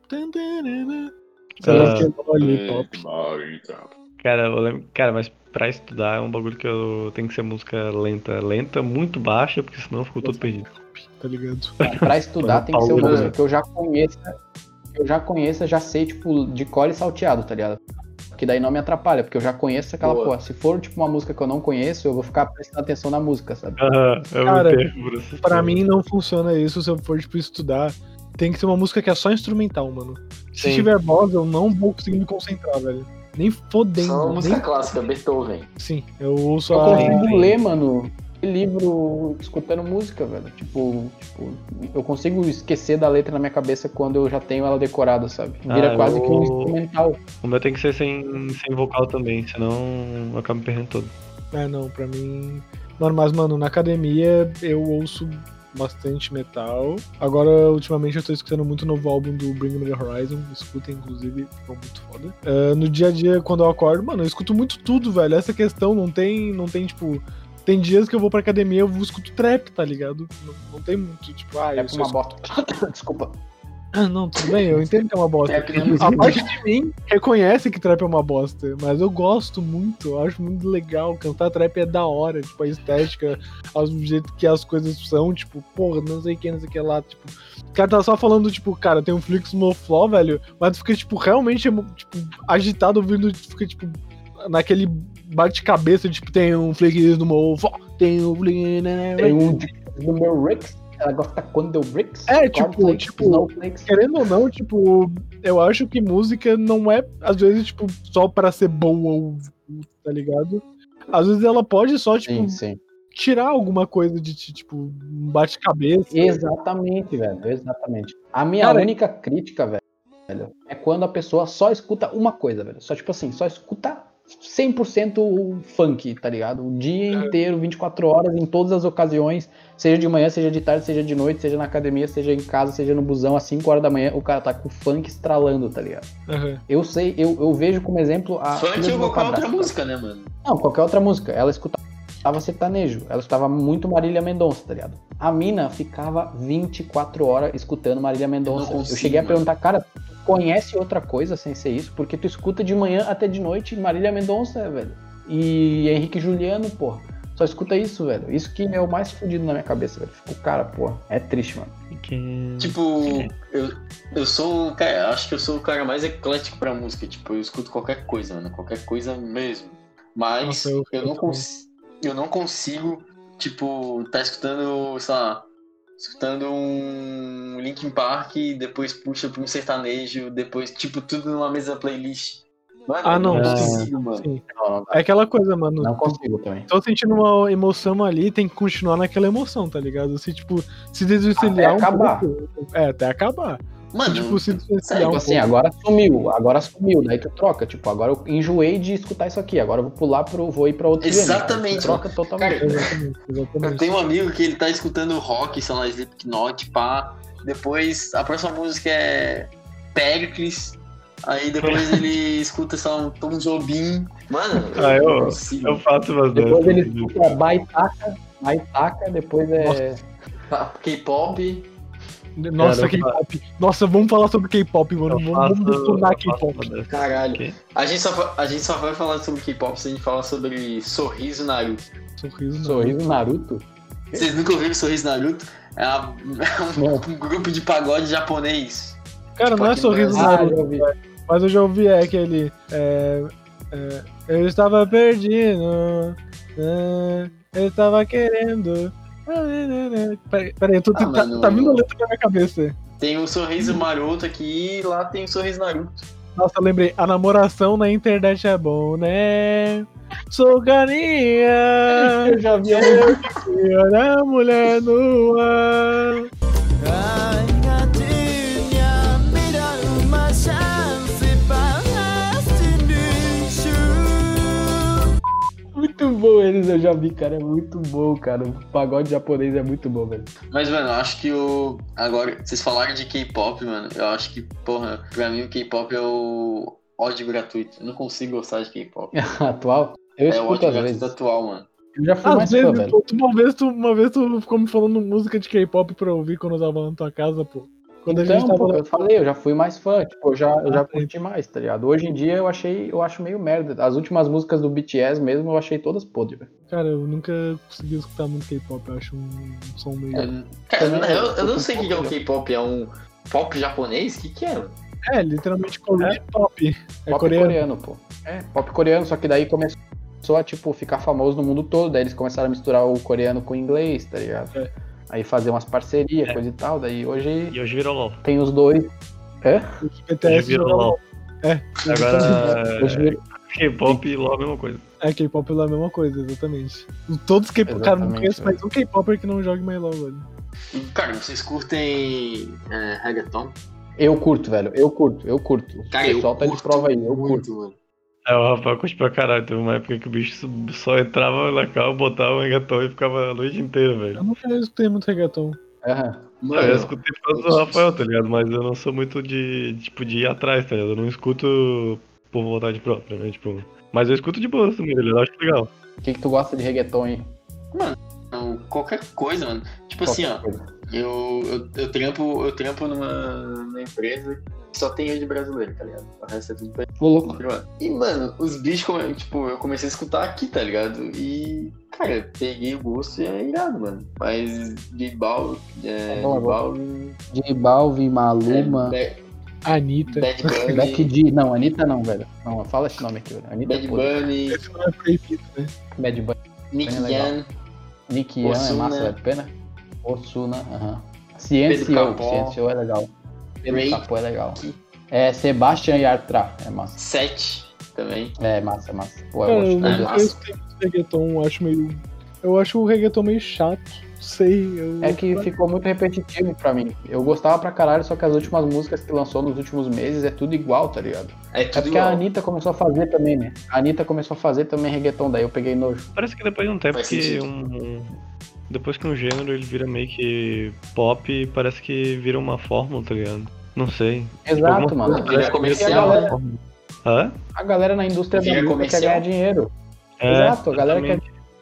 [SPEAKER 4] Cara, eu lembro, cara, mas pra estudar é um bagulho que eu tenho que ser música lenta, lenta, muito baixa, porque senão eu fico todo perdido.
[SPEAKER 1] Tá ligado?
[SPEAKER 3] Pra estudar [laughs] tem que ser uma música que eu já conheça. Que eu já conheça, já sei, tipo, de cole salteado, tá ligado? Que daí não me atrapalha, porque eu já conheço aquela
[SPEAKER 5] Boa.
[SPEAKER 3] porra. Se for, tipo, uma música que eu não conheço, eu vou ficar prestando atenção na música, sabe?
[SPEAKER 4] Eu
[SPEAKER 1] Cara, Pra mim não funciona isso se eu for, tipo, estudar. Tem que ser uma música que é só instrumental, mano. Se
[SPEAKER 4] Sim.
[SPEAKER 1] tiver voz, eu não vou conseguir me concentrar, velho. Nem fodendo.
[SPEAKER 5] Só música
[SPEAKER 1] nem...
[SPEAKER 5] clássica, Beethoven.
[SPEAKER 1] Sim, eu ouço
[SPEAKER 3] Eu
[SPEAKER 1] a.
[SPEAKER 3] consigo
[SPEAKER 4] sim.
[SPEAKER 3] ler, mano, livro escutando música, velho. Tipo, tipo, eu consigo esquecer da letra na minha cabeça quando eu já tenho ela decorada, sabe? Vira
[SPEAKER 4] Ah,
[SPEAKER 3] quase que um
[SPEAKER 4] eu-
[SPEAKER 3] instrumental.
[SPEAKER 4] O meu tem que ser sem, sem vocal também, senão eu acabo me perdendo todo.
[SPEAKER 1] É, não, pra min Mano, mas, mano, na academia eu ouço bastante metal. Agora, ultimamente, eu tô escutando muito o novo álbum do Bring Me The Horizon. Escutem, inclusive, ficou muito foda. Ah, no dia a dia, quando eu acordo, mano, eu escuto muito tudo, velho. Essa questão não tem, não tem, tipo... Tem dias que eu vou pra academia e eu escuto trap, tá ligado? Não, não tem muito, tipo, ah,
[SPEAKER 3] É
[SPEAKER 1] eu
[SPEAKER 3] uma bosta. [laughs] Desculpa.
[SPEAKER 1] Ah, não, tudo bem, eu entendo que é uma bosta.
[SPEAKER 5] É.
[SPEAKER 1] A parte de mim reconhece que trap é uma bosta, mas eu gosto muito, eu acho muito legal. Cantar trap é da hora, tipo, a estética, o jeito que as coisas são, tipo, porra, não sei o que, não sei o que lá, tipo. O cara tá só falando, tipo, cara, tem um Flix no Flow, velho, mas tu fica, tipo, realmente, tipo, agitado ouvindo, tu fica, tipo, naquele bate-cabeça, tipo, tem um Flix no Mofo, tem um Flix.
[SPEAKER 3] Tem um do meu Ricks. Ela gosta quando deu Bricks.
[SPEAKER 1] É, tipo, tipo, querendo ou não, tipo, eu acho que música não é, às vezes, tipo, só pra ser boa ou tá ligado? Às vezes ela pode só, tipo,
[SPEAKER 3] Sim, sim.
[SPEAKER 1] tirar alguma coisa de ti, tipo, um bate-cabeça.
[SPEAKER 3] Exatamente, velho. Exatamente. A minha
[SPEAKER 1] Cara,
[SPEAKER 3] única crítica, velho, é quando a pessoa só escuta uma coisa, velho. Só, tipo assim, só escuta 100% funk, tá ligado? O dia inteiro, 24 horas, em todas as ocasiões, seja de manhã, seja de tarde, seja de noite, seja na academia, seja em casa, seja no busão, às 5 horas da manhã, o cara tá com o funk estralando, tá ligado?
[SPEAKER 1] Aham.
[SPEAKER 3] Eu sei, eu, eu vejo como exemplo a.
[SPEAKER 5] Funk
[SPEAKER 3] do
[SPEAKER 5] ou qualquer outra música, né, mano?
[SPEAKER 3] Não, qualquer outra música. Ela escutava sertanejo. Ela escutava muito Marília Mendonça, tá ligado? A mina ficava 24 horas escutando Marília Mendonça.
[SPEAKER 5] Eu
[SPEAKER 3] Eu,
[SPEAKER 5] consigo,
[SPEAKER 3] cheguei a
[SPEAKER 5] mano.
[SPEAKER 3] perguntar, cara, conhece outra coisa sem ser isso? Porque tu escuta de manhã até de noite Marília Mendonça, velho. E Henrique Juliano, pô. Só escuta isso, velho. Isso que é o mais fudido na minha cabeça, velho. Fico, cara, pô, é triste, mano.
[SPEAKER 4] Que...
[SPEAKER 5] Tipo, eu, eu sou cara, acho que eu sou o cara mais eclético pra música. Tipo, eu escuto qualquer coisa, mano. Qualquer coisa mesmo. Mas
[SPEAKER 1] Nossa, eu-
[SPEAKER 5] eu, não eu não consigo, tipo, tá escutando, sei lá, escutando um Linkin Park, depois puxa pra um sertanejo, depois, tipo, tudo numa mesma playlist. Mano,
[SPEAKER 1] Ah, não,
[SPEAKER 5] eu não
[SPEAKER 4] sim.
[SPEAKER 5] consigo, mano.
[SPEAKER 3] Não,
[SPEAKER 1] É aquela coisa, mano.
[SPEAKER 3] não consigo também.
[SPEAKER 1] Tô sentindo uma emoção ali, tem que continuar naquela emoção, tá ligado? Se, tipo, se desvencilhar
[SPEAKER 3] Até
[SPEAKER 1] um
[SPEAKER 3] acabar.
[SPEAKER 1] pouco. É, até acabar.
[SPEAKER 5] Mano,
[SPEAKER 1] tipo, se
[SPEAKER 5] sério,
[SPEAKER 1] um
[SPEAKER 3] Tipo assim,
[SPEAKER 1] pouco.
[SPEAKER 3] agora sumiu, agora sumiu, daí tu troca. Tipo, agora eu enjoei de escutar isso aqui, agora eu vou pular pro. vou ir pra outro gênero.
[SPEAKER 5] Exatamente,
[SPEAKER 3] Aí tu troca totalmente.
[SPEAKER 5] Cara,
[SPEAKER 1] Exatamente, exatamente.
[SPEAKER 5] Eu tenho um amigo que ele tá escutando rock, sei lá, Slipknot, pá. Depois a próxima música é Pericles. Aí depois [laughs] ele escuta, lá, um Tom Jobim. Mano,
[SPEAKER 4] Ah, eu-
[SPEAKER 5] consigo.
[SPEAKER 4] Eu faço umas
[SPEAKER 3] Depois
[SPEAKER 4] dessas.
[SPEAKER 3] ele escuta Baitaca, Baitaca, depois é.
[SPEAKER 5] K-pop.
[SPEAKER 1] Nossa, K-pop. Nossa, vamos falar sobre K-pop, mano.
[SPEAKER 4] Eu
[SPEAKER 1] Vamos,
[SPEAKER 4] faço,
[SPEAKER 1] detonar K-pop.
[SPEAKER 5] Caralho. A gente, só, a gente só vai falar sobre K-pop se a gente falar sobre Sorriso Naruto.
[SPEAKER 1] Sorriso.
[SPEAKER 3] Sorriso Naruto.
[SPEAKER 5] Vocês nunca ouviram Sorriso Naruto? É, uma- [laughs] é um, um grupo de pagode japonês.
[SPEAKER 1] Cara,
[SPEAKER 5] Tipo,
[SPEAKER 1] não é sorriso
[SPEAKER 5] Brasil.
[SPEAKER 3] Ah,
[SPEAKER 1] Naruto,
[SPEAKER 3] ouvi.
[SPEAKER 1] mas eu já ouvi é aquele. É, é, eu estava perdido. é, eu estava querendo. Peraí, peraí, eu tô
[SPEAKER 5] Ah, mano.
[SPEAKER 1] Tá vindo a letra na minha cabeça.
[SPEAKER 5] Tem o Sorriso Maroto aqui e lá tem o Sorriso Naruto.
[SPEAKER 1] Nossa, eu lembrei. A namoração na internet é bom, né? Sou carinha. [laughs]
[SPEAKER 3] Eu já vi a
[SPEAKER 1] Filha da mulher nua.
[SPEAKER 3] já vi, cara, é muito bom, cara. O pagode japonês é muito bom, velho.
[SPEAKER 5] Mas, mano, eu acho que o. Agora, vocês falaram de K-pop, mano. Eu acho que, porra, pra mim o K-pop é o ódio gratuito. Eu não consigo gostar de K-pop. [laughs]
[SPEAKER 3] Atual? Eu
[SPEAKER 5] É o
[SPEAKER 3] escuto
[SPEAKER 5] ódio
[SPEAKER 3] às
[SPEAKER 5] gratuito
[SPEAKER 3] vezes.
[SPEAKER 5] atual, mano.
[SPEAKER 3] Eu já fui
[SPEAKER 1] Às
[SPEAKER 3] mais fã,
[SPEAKER 1] vezes,
[SPEAKER 3] velho.
[SPEAKER 1] uma vez, tu, uma vez tu ficou me falando música de K-pop pra ouvir quando eu tava na tua casa, pô. Quando a gente
[SPEAKER 3] Então,
[SPEAKER 1] tava
[SPEAKER 3] pô, eu falei, eu já fui mais fã, tipo, eu já, eu já curti mais, tá ligado? Hoje em dia eu achei, eu acho meio merda. As últimas músicas do BTS mesmo eu achei todas podres, velho.
[SPEAKER 1] Cara, eu nunca consegui escutar muito K-pop, eu acho um, um som meio.
[SPEAKER 5] É, Cara,
[SPEAKER 3] Também
[SPEAKER 5] eu,
[SPEAKER 3] é,
[SPEAKER 5] eu não
[SPEAKER 3] eu
[SPEAKER 5] sei o que é um
[SPEAKER 3] concordo.
[SPEAKER 5] K-pop. É um pop japonês? O que, que é?
[SPEAKER 1] É, literalmente Korean pop. É
[SPEAKER 3] pop
[SPEAKER 1] coreano.
[SPEAKER 3] coreano. pô. É, pop coreano, só que daí começou a, tipo, ficar famoso no mundo todo. Daí eles começaram a misturar o coreano com o inglês, tá ligado?
[SPEAKER 1] É.
[SPEAKER 3] Aí fazer umas parcerias,
[SPEAKER 4] É.
[SPEAKER 3] coisa e tal. Daí hoje
[SPEAKER 4] E hoje virou LOL.
[SPEAKER 3] tem os dois. É?
[SPEAKER 1] BTS
[SPEAKER 4] Hoje virou
[SPEAKER 1] jogam-
[SPEAKER 4] LOL.
[SPEAKER 1] É,
[SPEAKER 4] Agora,
[SPEAKER 3] Hoje virou-
[SPEAKER 4] K-pop e LOL é a mesma coisa.
[SPEAKER 1] é K-pop é a mesma coisa, exatamente. Todos os K-pop. Cara, não conheço
[SPEAKER 3] velho.
[SPEAKER 1] mais um K-Popper que não jogue mais LOL, velho.
[SPEAKER 5] E, Cara, vocês curtem é, reggaeton?
[SPEAKER 3] Eu curto, velho. Eu curto, eu curto.
[SPEAKER 5] Cara,
[SPEAKER 3] o pessoal
[SPEAKER 5] eu
[SPEAKER 3] tá de
[SPEAKER 5] curto
[SPEAKER 3] prova aí, eu curto.
[SPEAKER 5] muito, mano.
[SPEAKER 4] É, o Rafael curte pra caralho. Teve uma época que o bicho só entrava na cal, botava o reggaeton e ficava a noite inteira, velho.
[SPEAKER 1] Eu nunca escutei muito reggaeton.
[SPEAKER 3] Aham.
[SPEAKER 5] Mano,
[SPEAKER 4] eu escutei por causa do Rafael, tá ligado? Mas eu não sou muito de, tipo, de ir atrás, tá ligado? Eu não escuto por vontade própria, né? Tipo, mas eu escuto de boa também, eu acho legal.
[SPEAKER 3] O que, que tu gosta de reggaeton aí?
[SPEAKER 5] Não, qualquer coisa, mano. Tipo assim, ó,
[SPEAKER 3] Qualquer coisa.
[SPEAKER 5] eu, eu, eu trampo, eu trampo numa, numa empresa só tem gente brasileira, tá ligado? O resto é tudo pra
[SPEAKER 3] Ô, louco.
[SPEAKER 5] E, mano, os bichos, come- tipo, eu comecei a escutar aqui, tá ligado? E, cara, peguei o gosto e é irado, mano. Mas de Bal, é,
[SPEAKER 3] Tá bom,
[SPEAKER 5] de
[SPEAKER 3] é
[SPEAKER 5] Bal,
[SPEAKER 3] J Balvin, Maluma,
[SPEAKER 5] é,
[SPEAKER 1] Anitta.
[SPEAKER 5] Bad Bunny,
[SPEAKER 3] Beck D. Não, Anitta não, velho. Não, fala esse nome aqui, velho. Anitta é
[SPEAKER 5] Bad. Bunny,
[SPEAKER 1] é proibido, né?
[SPEAKER 3] Bad Bunny.
[SPEAKER 5] Nick
[SPEAKER 3] é legal.
[SPEAKER 5] Yan,
[SPEAKER 3] Nick Yan é massa, vale a pena? Osuna, aham.
[SPEAKER 5] Pedro
[SPEAKER 3] Ciencio,
[SPEAKER 5] Capó.
[SPEAKER 3] Ciencio é legal. Pedro
[SPEAKER 5] Drake.
[SPEAKER 3] Capó é legal. É Sebastian Yatra, é massa.
[SPEAKER 5] Sete também.
[SPEAKER 3] É massa, é massa. Pô, eu
[SPEAKER 1] eu
[SPEAKER 3] gosto
[SPEAKER 5] é
[SPEAKER 1] nunca
[SPEAKER 5] massa.
[SPEAKER 1] reggaeton, eu acho meio. Eu acho o reggaeton meio chato. Sei. Eu...
[SPEAKER 3] É que ficou muito repetitivo pra mim. Eu gostava pra caralho, só que as últimas músicas que lançou nos últimos meses é tudo igual, tá ligado?
[SPEAKER 5] É
[SPEAKER 3] É
[SPEAKER 5] tudo
[SPEAKER 3] porque a
[SPEAKER 5] igual.
[SPEAKER 3] Anitta começou a fazer também, né? A Anitta começou a fazer também reggaeton, daí eu peguei nojo.
[SPEAKER 4] Parece que depois de um tempo
[SPEAKER 5] Faz
[SPEAKER 4] que um. Depois que um gênero ele vira meio que pop, parece que vira uma fórmula, tá ligado? Não sei.
[SPEAKER 3] Exato,
[SPEAKER 4] Alguma
[SPEAKER 3] mano.
[SPEAKER 4] coisa
[SPEAKER 5] Vira comercial,
[SPEAKER 3] né?
[SPEAKER 4] uma fórmula. Hã?
[SPEAKER 3] A galera na indústria da
[SPEAKER 5] Vira
[SPEAKER 3] música
[SPEAKER 5] comercial.
[SPEAKER 3] quer ganhar dinheiro.
[SPEAKER 4] É,
[SPEAKER 3] Exato, a galera quer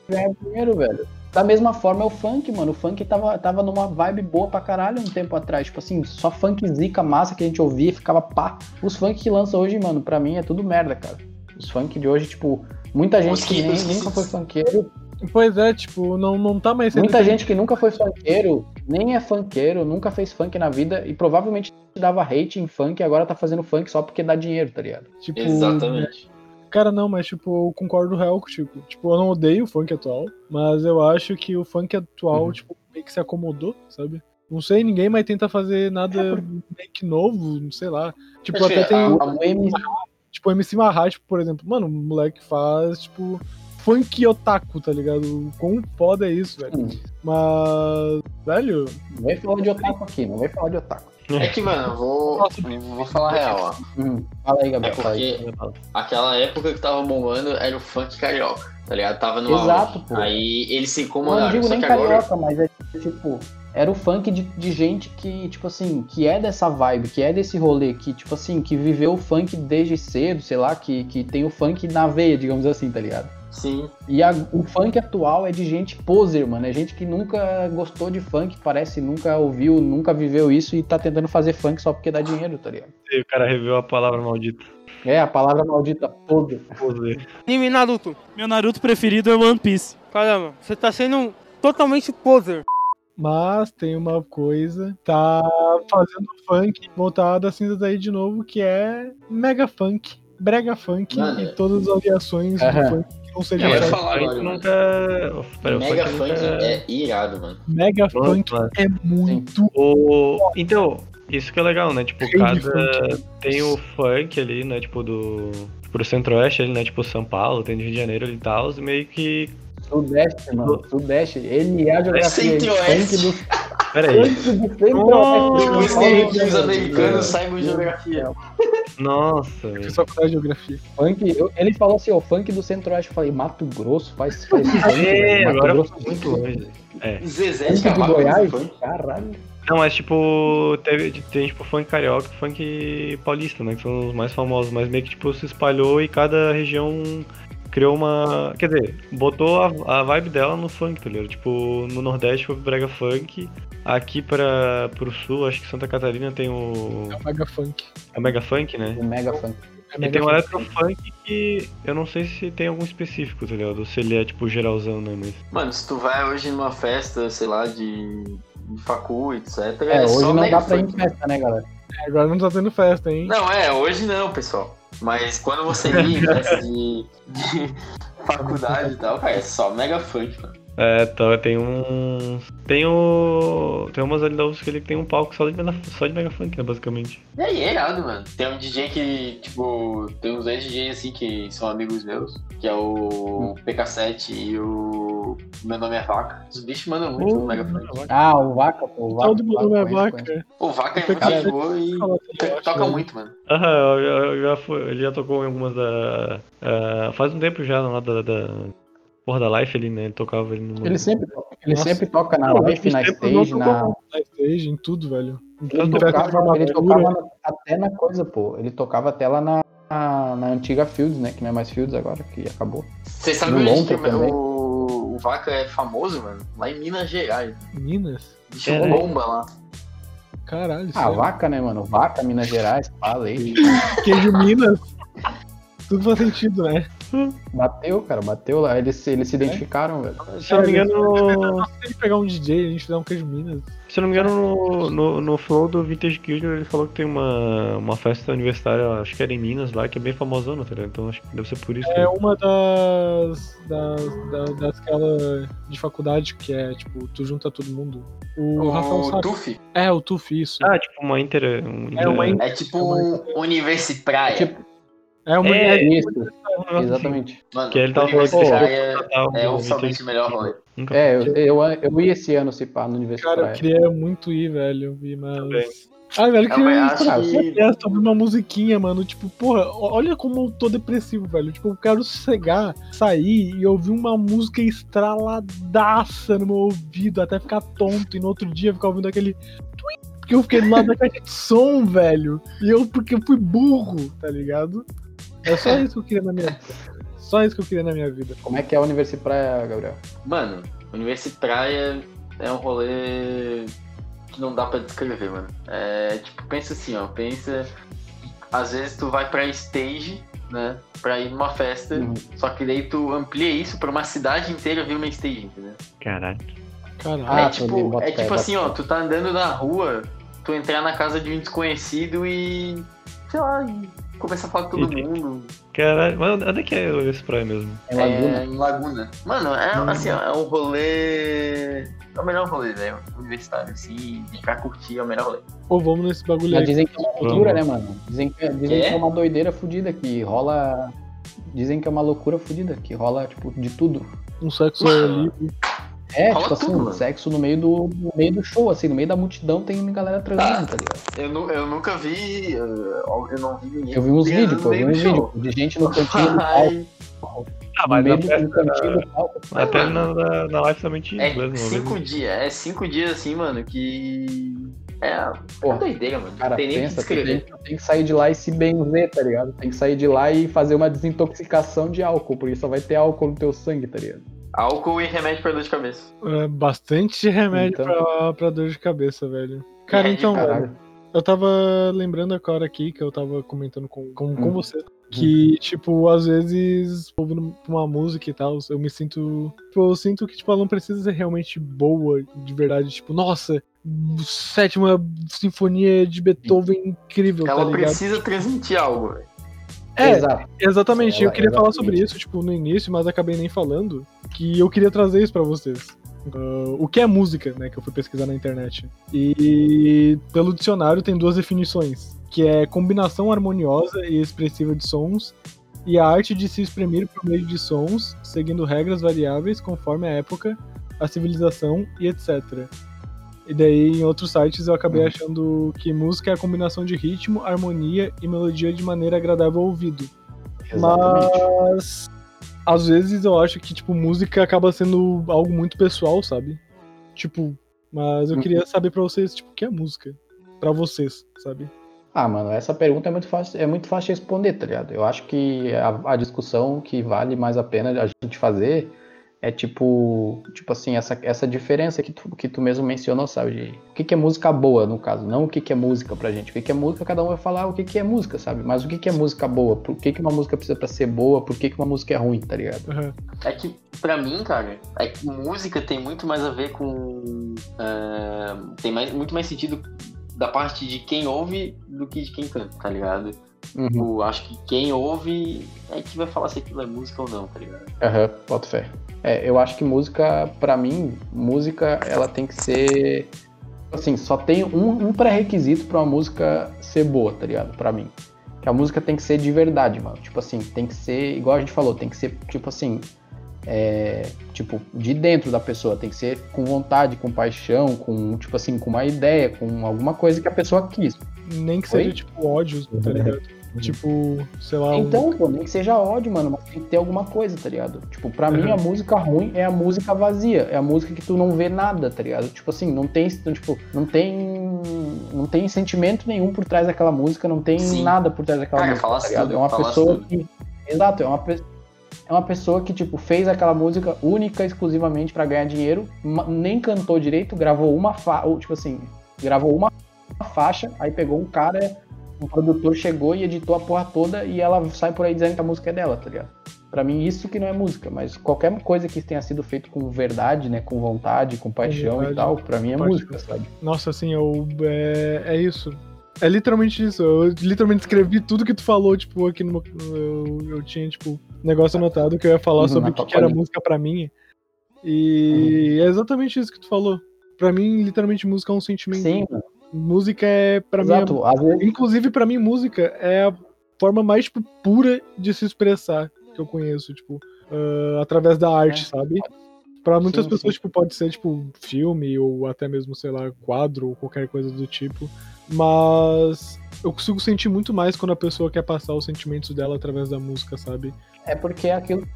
[SPEAKER 3] ganhar dinheiro, velho. Da mesma forma é o funk, mano. O funk tava, tava numa vibe boa pra caralho um tempo atrás. Tipo assim, só funk zica massa que a gente ouvia e ficava pá. Os funk que lança hoje, mano, pra mim é tudo merda, cara. Os funk de hoje, tipo, muita gente que
[SPEAKER 5] que-
[SPEAKER 3] nem, nunca foi funkeiro.
[SPEAKER 1] Pois é, tipo, não, não tá mais sendo.
[SPEAKER 3] Muita gente que nunca foi funkeiro, nem é funkeiro, nunca fez funk na vida e provavelmente dava hate em funk e agora tá fazendo funk só porque dá dinheiro, tá ligado?
[SPEAKER 1] Tipo,
[SPEAKER 5] Exatamente.
[SPEAKER 1] Cara, não, mas tipo, eu concordo real contigo. Tipo, eu não odeio o funk atual, mas eu acho que o funk atual,
[SPEAKER 3] Uhum.
[SPEAKER 1] tipo, meio que se acomodou, sabe? Não sei, ninguém mais tenta fazer nada meio que novo, não sei lá. Tipo, até tem.
[SPEAKER 5] a-
[SPEAKER 3] O MC
[SPEAKER 1] Tipo, o MC Marra, tipo, por exemplo, mano, o moleque faz, tipo, funk otaku, tá ligado? O Quão foda é isso, velho.
[SPEAKER 3] Hum,
[SPEAKER 1] Mas, velho,
[SPEAKER 3] Não vem falar de otaku aqui, não vem falar de otaku.
[SPEAKER 5] É que, mano, eu vou, vou falar a real, ó.
[SPEAKER 3] Hum, fala aí,
[SPEAKER 5] É
[SPEAKER 3] Gabriel. fala aí.
[SPEAKER 5] porque aquela época que tava bombando era o funk carioca, tá ligado? Tava no
[SPEAKER 3] Exato, pô.
[SPEAKER 5] Aí eles se
[SPEAKER 3] Eu não
[SPEAKER 5] incomodaram,
[SPEAKER 3] digo nem
[SPEAKER 5] agora...
[SPEAKER 3] carioca, mas é tipo. Era o funk de, de gente que, tipo assim, que é dessa vibe, que é desse rolê, que, tipo assim, que viveu o funk desde cedo, sei lá, que, que tem o funk na veia, digamos assim, tá ligado?
[SPEAKER 5] Sim,
[SPEAKER 3] E a- o funk atual é de gente poser, mano. É gente que nunca gostou de funk, parece, nunca ouviu, nunca viveu isso e tá tentando fazer funk só porque dá dinheiro, tá ligado?
[SPEAKER 4] E o cara reveu a palavra maldita.
[SPEAKER 3] É, a palavra maldita, poser.
[SPEAKER 4] Poser.
[SPEAKER 8] Anime Naruto. Meu Naruto preferido é One Piece. Caramba, você tá sendo totalmente poser.
[SPEAKER 1] mas tem uma coisa, tá fazendo funk voltado a cinzas aí de novo, que é mega funk, brega funk
[SPEAKER 5] Mano,
[SPEAKER 1] e todas as variações
[SPEAKER 3] Aham.
[SPEAKER 1] do funk não sejam
[SPEAKER 5] Eu ia
[SPEAKER 1] só
[SPEAKER 5] falar agora,
[SPEAKER 4] nunca. Pera,
[SPEAKER 5] Mega
[SPEAKER 4] funk nunca-
[SPEAKER 5] é irado, mano.
[SPEAKER 1] mega funk é muito
[SPEAKER 4] O... Então, isso que é legal, né? Tipo, cada. Tem o funk ali, né? Tipo, do. Pro centro-oeste ali, né? Tipo, São Paulo, tem Rio de Janeiro ali e tal. E meio que.
[SPEAKER 3] Sudeste, mano. Sudeste. Ele é a geografia.
[SPEAKER 5] Centro-Oeste.
[SPEAKER 3] Funk do
[SPEAKER 4] Pera aí.
[SPEAKER 3] funk do centro-oeste.
[SPEAKER 5] Depois
[SPEAKER 3] São Paulo,
[SPEAKER 5] que os
[SPEAKER 3] né,
[SPEAKER 5] americanos saem com geografia.
[SPEAKER 4] Nossa,
[SPEAKER 1] Eu
[SPEAKER 4] velho.
[SPEAKER 1] fiz faculdade de geografia.
[SPEAKER 3] Funk, eu- ele falou assim, o funk do Centro-Oeste. Eu falei, Mato Grosso faz, faz [laughs] funk,
[SPEAKER 4] É.
[SPEAKER 3] Mato
[SPEAKER 4] agora
[SPEAKER 3] Grosso
[SPEAKER 4] foi muito longe. É.
[SPEAKER 5] Zezé de.
[SPEAKER 3] Goiás?
[SPEAKER 5] funk.
[SPEAKER 3] Caralho.
[SPEAKER 4] Não, mas tipo, teve, tem tipo funk carioca e funk paulista, né? Que são os mais famosos, mas meio que tipo se espalhou e cada região criou uma. Quer dizer, botou a, a vibe dela no funk, tá ligado? Tipo, no Nordeste foi o Brega Funk. Aqui pra, pro sul, acho que Santa Catarina tem o.
[SPEAKER 1] É o Mega Funk.
[SPEAKER 4] É o Mega Funk, né?
[SPEAKER 3] O Mega Funk.
[SPEAKER 1] É
[SPEAKER 4] E
[SPEAKER 1] Mega
[SPEAKER 4] tem o
[SPEAKER 1] Funk.
[SPEAKER 4] Electrofunk que eu não sei se tem algum específico, tá ligado? Ou se ele é tipo geralzão, né? Mas.
[SPEAKER 5] Mano, se tu vai hoje numa festa, sei lá, de, de facu, etc.
[SPEAKER 3] É, hoje
[SPEAKER 5] só
[SPEAKER 3] não
[SPEAKER 5] mega
[SPEAKER 3] dá pra ir em
[SPEAKER 5] funk.
[SPEAKER 3] festa, né, galera?
[SPEAKER 1] É, Agora não tá tendo festa, hein?
[SPEAKER 5] Não, é, hoje não, pessoal. Mas quando você [laughs] festa de, de [laughs] faculdade e tal, cara, é só mega funk, mano.
[SPEAKER 4] É, tá, tem um. Tem o. Tem umas ali da UFSC que ele tem um palco só de, mega- só de Mega Funk, né, basicamente.
[SPEAKER 5] E aí, é irado, mano. Tem um DJ que, tipo, tem uns dois DJs assim que são amigos meus, que é o PK7 e o Meu Nome é Vaca. Os bichos mandam muito no Mega Funk.
[SPEAKER 3] Ah, o Vaca, pô. O Vaca.
[SPEAKER 1] Todo mundo é vaca.
[SPEAKER 5] O Vaca é muito
[SPEAKER 1] PK7
[SPEAKER 5] gente boa e toca
[SPEAKER 1] né?
[SPEAKER 5] muito, mano.
[SPEAKER 4] Aham, eu, eu- eu já fui, ele já tocou em algumas da. ah, faz um tempo já lá da. da porra da Life ali, né? Ele tocava ali no.
[SPEAKER 3] Ele sempre, toca- ele sempre toca na live, na stage, na.
[SPEAKER 1] Na stage, em tudo, velho.
[SPEAKER 3] Ele tocava, ele tocava na- até na coisa, pô. Ele tocava até lá na, na, na antiga Fields, né? Que não é mais Fields agora, que acabou.
[SPEAKER 5] Vocês sabem o Vaca é famoso, mano? Lá em Minas Gerais.
[SPEAKER 1] Minas?
[SPEAKER 5] Bicho
[SPEAKER 4] É, né?
[SPEAKER 5] bomba lá.
[SPEAKER 1] Caralho,
[SPEAKER 3] Ah,
[SPEAKER 1] sério.
[SPEAKER 3] vaca, né, mano? Vaca, Minas Gerais, leite.
[SPEAKER 1] Queijo Minas. Tudo faz sentido, né?
[SPEAKER 3] Bateu, cara, bateu lá. Eles, se- eles se identificaram, velho.
[SPEAKER 4] Se eu não me engano.
[SPEAKER 1] Se pegar um DJ, a gente fizer um queijo Minas.
[SPEAKER 4] Se eu não me engano, no, no, no flow do Vintage Killer ele falou que tem uma, uma festa universitária, acho que era em Minas lá, que é bem famosona, tá ligado? Então acho que deve ser por isso.
[SPEAKER 1] É
[SPEAKER 4] que-
[SPEAKER 1] uma das. das, das, das aquela de faculdade que é, tipo, tu junta todo mundo. O, Rafael
[SPEAKER 5] O
[SPEAKER 1] sabe.
[SPEAKER 5] Tuf
[SPEAKER 1] É, o Tuf, isso.
[SPEAKER 4] Ah, tipo uma inter. Um
[SPEAKER 1] É uma
[SPEAKER 4] inter-
[SPEAKER 5] é tipo um Universi Praia.
[SPEAKER 3] Tipo,
[SPEAKER 1] É uma.
[SPEAKER 4] É,
[SPEAKER 1] é,
[SPEAKER 3] isso, exatamente.
[SPEAKER 5] Mano,
[SPEAKER 4] que ele tava
[SPEAKER 5] Universi
[SPEAKER 4] falando que Ah,
[SPEAKER 5] é
[SPEAKER 4] o
[SPEAKER 5] oficialmente o melhor rolê.
[SPEAKER 3] É, eu, eu, eu ia esse ano se pá no Universidade.
[SPEAKER 1] Cara, eu queria muito ir, velho. ir,
[SPEAKER 4] Também.
[SPEAKER 1] Mas. Ah, velho, eu
[SPEAKER 5] Eu
[SPEAKER 1] queria ir
[SPEAKER 5] que-
[SPEAKER 1] ouvir uma musiquinha, mano. Tipo, porra, olha como eu tô depressivo, velho. Tipo, eu quero chegar, sair e ouvir uma música estraladaça no meu ouvido, até ficar tonto, e no outro dia ficar ouvindo aquele. Porque eu fiquei do lado da caixa de som, velho. E eu, porque eu fui burro, tá ligado? É só isso que eu queria na minha vida. Só isso que eu queria na minha vida.
[SPEAKER 3] Como é que é a Universidade Praia, Gabriel?
[SPEAKER 5] Mano, Universi Praia é um rolê que não dá pra descrever, mano. É tipo, pensa assim, ó, pensa. Às vezes tu vai pra stage, né? Pra ir numa festa,
[SPEAKER 3] Uhum.
[SPEAKER 5] só que daí tu amplia isso pra uma cidade inteira vir uma stage, entendeu?
[SPEAKER 4] Caralho.
[SPEAKER 1] Caralho.
[SPEAKER 3] Ah,
[SPEAKER 5] é
[SPEAKER 3] tô
[SPEAKER 5] tipo, é tipo assim, ó, tu tá andando na rua, tu entrar na casa de um desconhecido e. sei lá, e começar a falar com todo mundo.
[SPEAKER 4] Caralho. Mas onde é que é esse praia mesmo?
[SPEAKER 3] Em Laguna.
[SPEAKER 5] É, em Laguna. Mano, é assim, ó, é um rolê. É o melhor rolê, velho. Universitário, assim, pra curtir é o melhor rolê.
[SPEAKER 1] Ou vamos nesse bagulho
[SPEAKER 3] Mas
[SPEAKER 1] aí.
[SPEAKER 3] dizem que é uma loucura, né, mano? Dizem que, dizem
[SPEAKER 5] Quê?
[SPEAKER 3] que é uma doideira fodida, que rola. Dizem que é uma loucura fodida, que rola, tipo, de tudo.
[SPEAKER 1] Um sexo
[SPEAKER 5] Mano.
[SPEAKER 1] livre.
[SPEAKER 3] É,
[SPEAKER 5] Rola
[SPEAKER 3] tipo assim,
[SPEAKER 5] tudo,
[SPEAKER 3] sexo no meio, do, no meio do show, assim, no meio da multidão tem galera transando, tá ligado?
[SPEAKER 5] Eu, nu- eu nunca vi. Eu, eu não vi ninguém.
[SPEAKER 3] Eu vi uns vídeos, pô, eu vi
[SPEAKER 5] no
[SPEAKER 3] uns
[SPEAKER 5] meio
[SPEAKER 3] vídeos de gente no cantinho do [laughs] palco,
[SPEAKER 4] Ah,
[SPEAKER 3] no
[SPEAKER 4] mas
[SPEAKER 3] meio
[SPEAKER 4] na
[SPEAKER 3] do, no cantinho do palco.
[SPEAKER 4] até na, na, na live também tinha
[SPEAKER 5] É
[SPEAKER 4] inglês, uma
[SPEAKER 5] cinco dias, é cinco dias assim, mano, que. É, é
[SPEAKER 3] Porra,
[SPEAKER 5] doideira, mano.
[SPEAKER 3] Cara,
[SPEAKER 5] tem nem que
[SPEAKER 3] pensa, tem, tu tem que sair de lá e se benzer, tá ligado? Tem que sair de lá e fazer uma desintoxicação de álcool, porque só vai ter álcool no teu sangue, tá ligado?
[SPEAKER 5] Álcool e remédio pra dor de cabeça.
[SPEAKER 1] É, bastante remédio
[SPEAKER 3] Então.
[SPEAKER 1] pra, pra dor de cabeça, velho. Cara,
[SPEAKER 5] É,
[SPEAKER 1] então,
[SPEAKER 3] Caralho.
[SPEAKER 1] velho, eu tava lembrando agora aqui que eu tava comentando com, com, com
[SPEAKER 3] Hum.
[SPEAKER 1] você. Que, tipo, às vezes, ouvindo uma música e tal, eu me sinto. Tipo, eu sinto que, tipo, ela não precisa ser realmente boa, de verdade. Tipo, nossa, sétima sinfonia de Beethoven incrível, tá
[SPEAKER 5] Ela
[SPEAKER 1] ligado?
[SPEAKER 5] precisa transmitir algo, velho.
[SPEAKER 1] É,
[SPEAKER 3] Exato.
[SPEAKER 1] Exatamente,
[SPEAKER 3] Ela-
[SPEAKER 1] eu queria falar
[SPEAKER 3] exatamente.
[SPEAKER 1] sobre isso, tipo, no início, mas acabei nem falando, que eu queria trazer isso pra vocês. Ah, o que é música, né, que eu fui pesquisar na internet. E pelo dicionário tem duas definições, que é combinação harmoniosa e expressiva de sons e a arte de se exprimir por meio de sons, seguindo regras variáveis conforme a época, a civilização e etc. E daí, em outros sites, eu acabei achando que música é a combinação de ritmo, harmonia e melodia de maneira agradável ao ouvido.
[SPEAKER 3] Exatamente.
[SPEAKER 1] Mas às vezes eu acho que, tipo, música acaba sendo algo muito pessoal, sabe? Tipo, mas eu
[SPEAKER 3] Uhum.
[SPEAKER 1] queria saber pra vocês, tipo, o que é música? Pra vocês, sabe?
[SPEAKER 3] Ah, mano, essa pergunta é muito fácil, é muito fácil de responder, tá ligado? Eu acho que a, a discussão que vale mais a pena a gente fazer é tipo, tipo assim, essa, essa diferença que tu, que tu mesmo mencionou, sabe? De, o que, que é música boa, no caso, não o que, que é música pra gente. O que, que é música, cada um vai falar o que, que é música, sabe? Mas o que, que é música boa? Por que, que uma música precisa pra ser boa? Por que, que uma música é ruim, tá ligado?
[SPEAKER 1] Aham.
[SPEAKER 5] É que, pra mim, cara, é que música tem muito mais a ver com. é, tem mais, muito mais sentido da parte de quem ouve do que de quem canta, tá ligado?
[SPEAKER 3] Uhum.
[SPEAKER 5] Eu acho que quem ouve é que vai falar se aquilo é música ou não, tá ligado?
[SPEAKER 3] Aham, boto fé. É, eu acho que música, pra mim, música, ela tem que ser. Assim, só tem um, um pré-requisito pra uma música ser boa, tá ligado? Pra mim. Que a música tem que ser de verdade, mano. Tipo assim, tem que ser, igual a gente falou, tem que ser, tipo assim. É, tipo, de dentro da pessoa, tem que ser com vontade, com paixão, com, tipo assim, com uma ideia, com alguma coisa que a pessoa quis.
[SPEAKER 1] Nem que seja,
[SPEAKER 3] Oi?
[SPEAKER 1] tipo, ódio, tá ligado? Tipo, sei lá. um-
[SPEAKER 3] Então, pô, nem que seja ódio, mano, mas tem que ter alguma coisa, tá ligado? Tipo, pra mim
[SPEAKER 1] Uhum.
[SPEAKER 3] a música ruim é a música vazia, é a música que tu não vê nada, tá ligado? Tipo assim, não tem, tipo, não tem não tem sentimento nenhum por trás daquela música, não tem
[SPEAKER 5] Sim.
[SPEAKER 3] nada por trás daquela
[SPEAKER 5] Cara,
[SPEAKER 3] música,
[SPEAKER 5] falasse
[SPEAKER 3] tá ligado?
[SPEAKER 5] tudo,
[SPEAKER 3] é uma pessoa
[SPEAKER 5] tudo.
[SPEAKER 3] que Exato, é uma pe- é uma pessoa que, tipo, fez aquela música única, exclusivamente pra ganhar dinheiro, nem cantou direito, gravou uma fa... ou, tipo assim, gravou uma faixa, aí pegou um cara, um produtor chegou e editou a porra toda e ela sai por aí dizendo que a música é dela, tá ligado? Pra mim, isso que não é música, mas qualquer coisa que tenha sido feito com verdade, né, com vontade, com paixão
[SPEAKER 1] vontade,
[SPEAKER 3] e tal, pra mim é música, sabe?
[SPEAKER 1] Nossa, assim, eu. É, é isso. É literalmente isso. Eu literalmente escrevi tudo que tu falou, tipo, aqui no. Eu, eu tinha, tipo, negócio anotado que eu ia falar
[SPEAKER 3] Uhum,
[SPEAKER 1] sobre o que, que era música pra mim. E
[SPEAKER 3] Uhum.
[SPEAKER 1] é exatamente isso que tu falou. Pra mim, literalmente, música é um sentimento.
[SPEAKER 3] Sim, mano.
[SPEAKER 1] Música é, pra mim, é- inclusive pra mim, música é a forma mais tipo, pura de se expressar que eu conheço, tipo, ah, através da arte,
[SPEAKER 3] É.
[SPEAKER 1] sabe? Pra muitas
[SPEAKER 3] Sim,
[SPEAKER 1] pessoas,
[SPEAKER 3] sim.
[SPEAKER 1] tipo, pode ser, tipo, filme ou até mesmo, sei lá, quadro ou qualquer coisa do tipo. Mas eu consigo sentir muito mais quando a pessoa quer passar os sentimentos dela através da música, sabe?
[SPEAKER 3] É porque é aquilo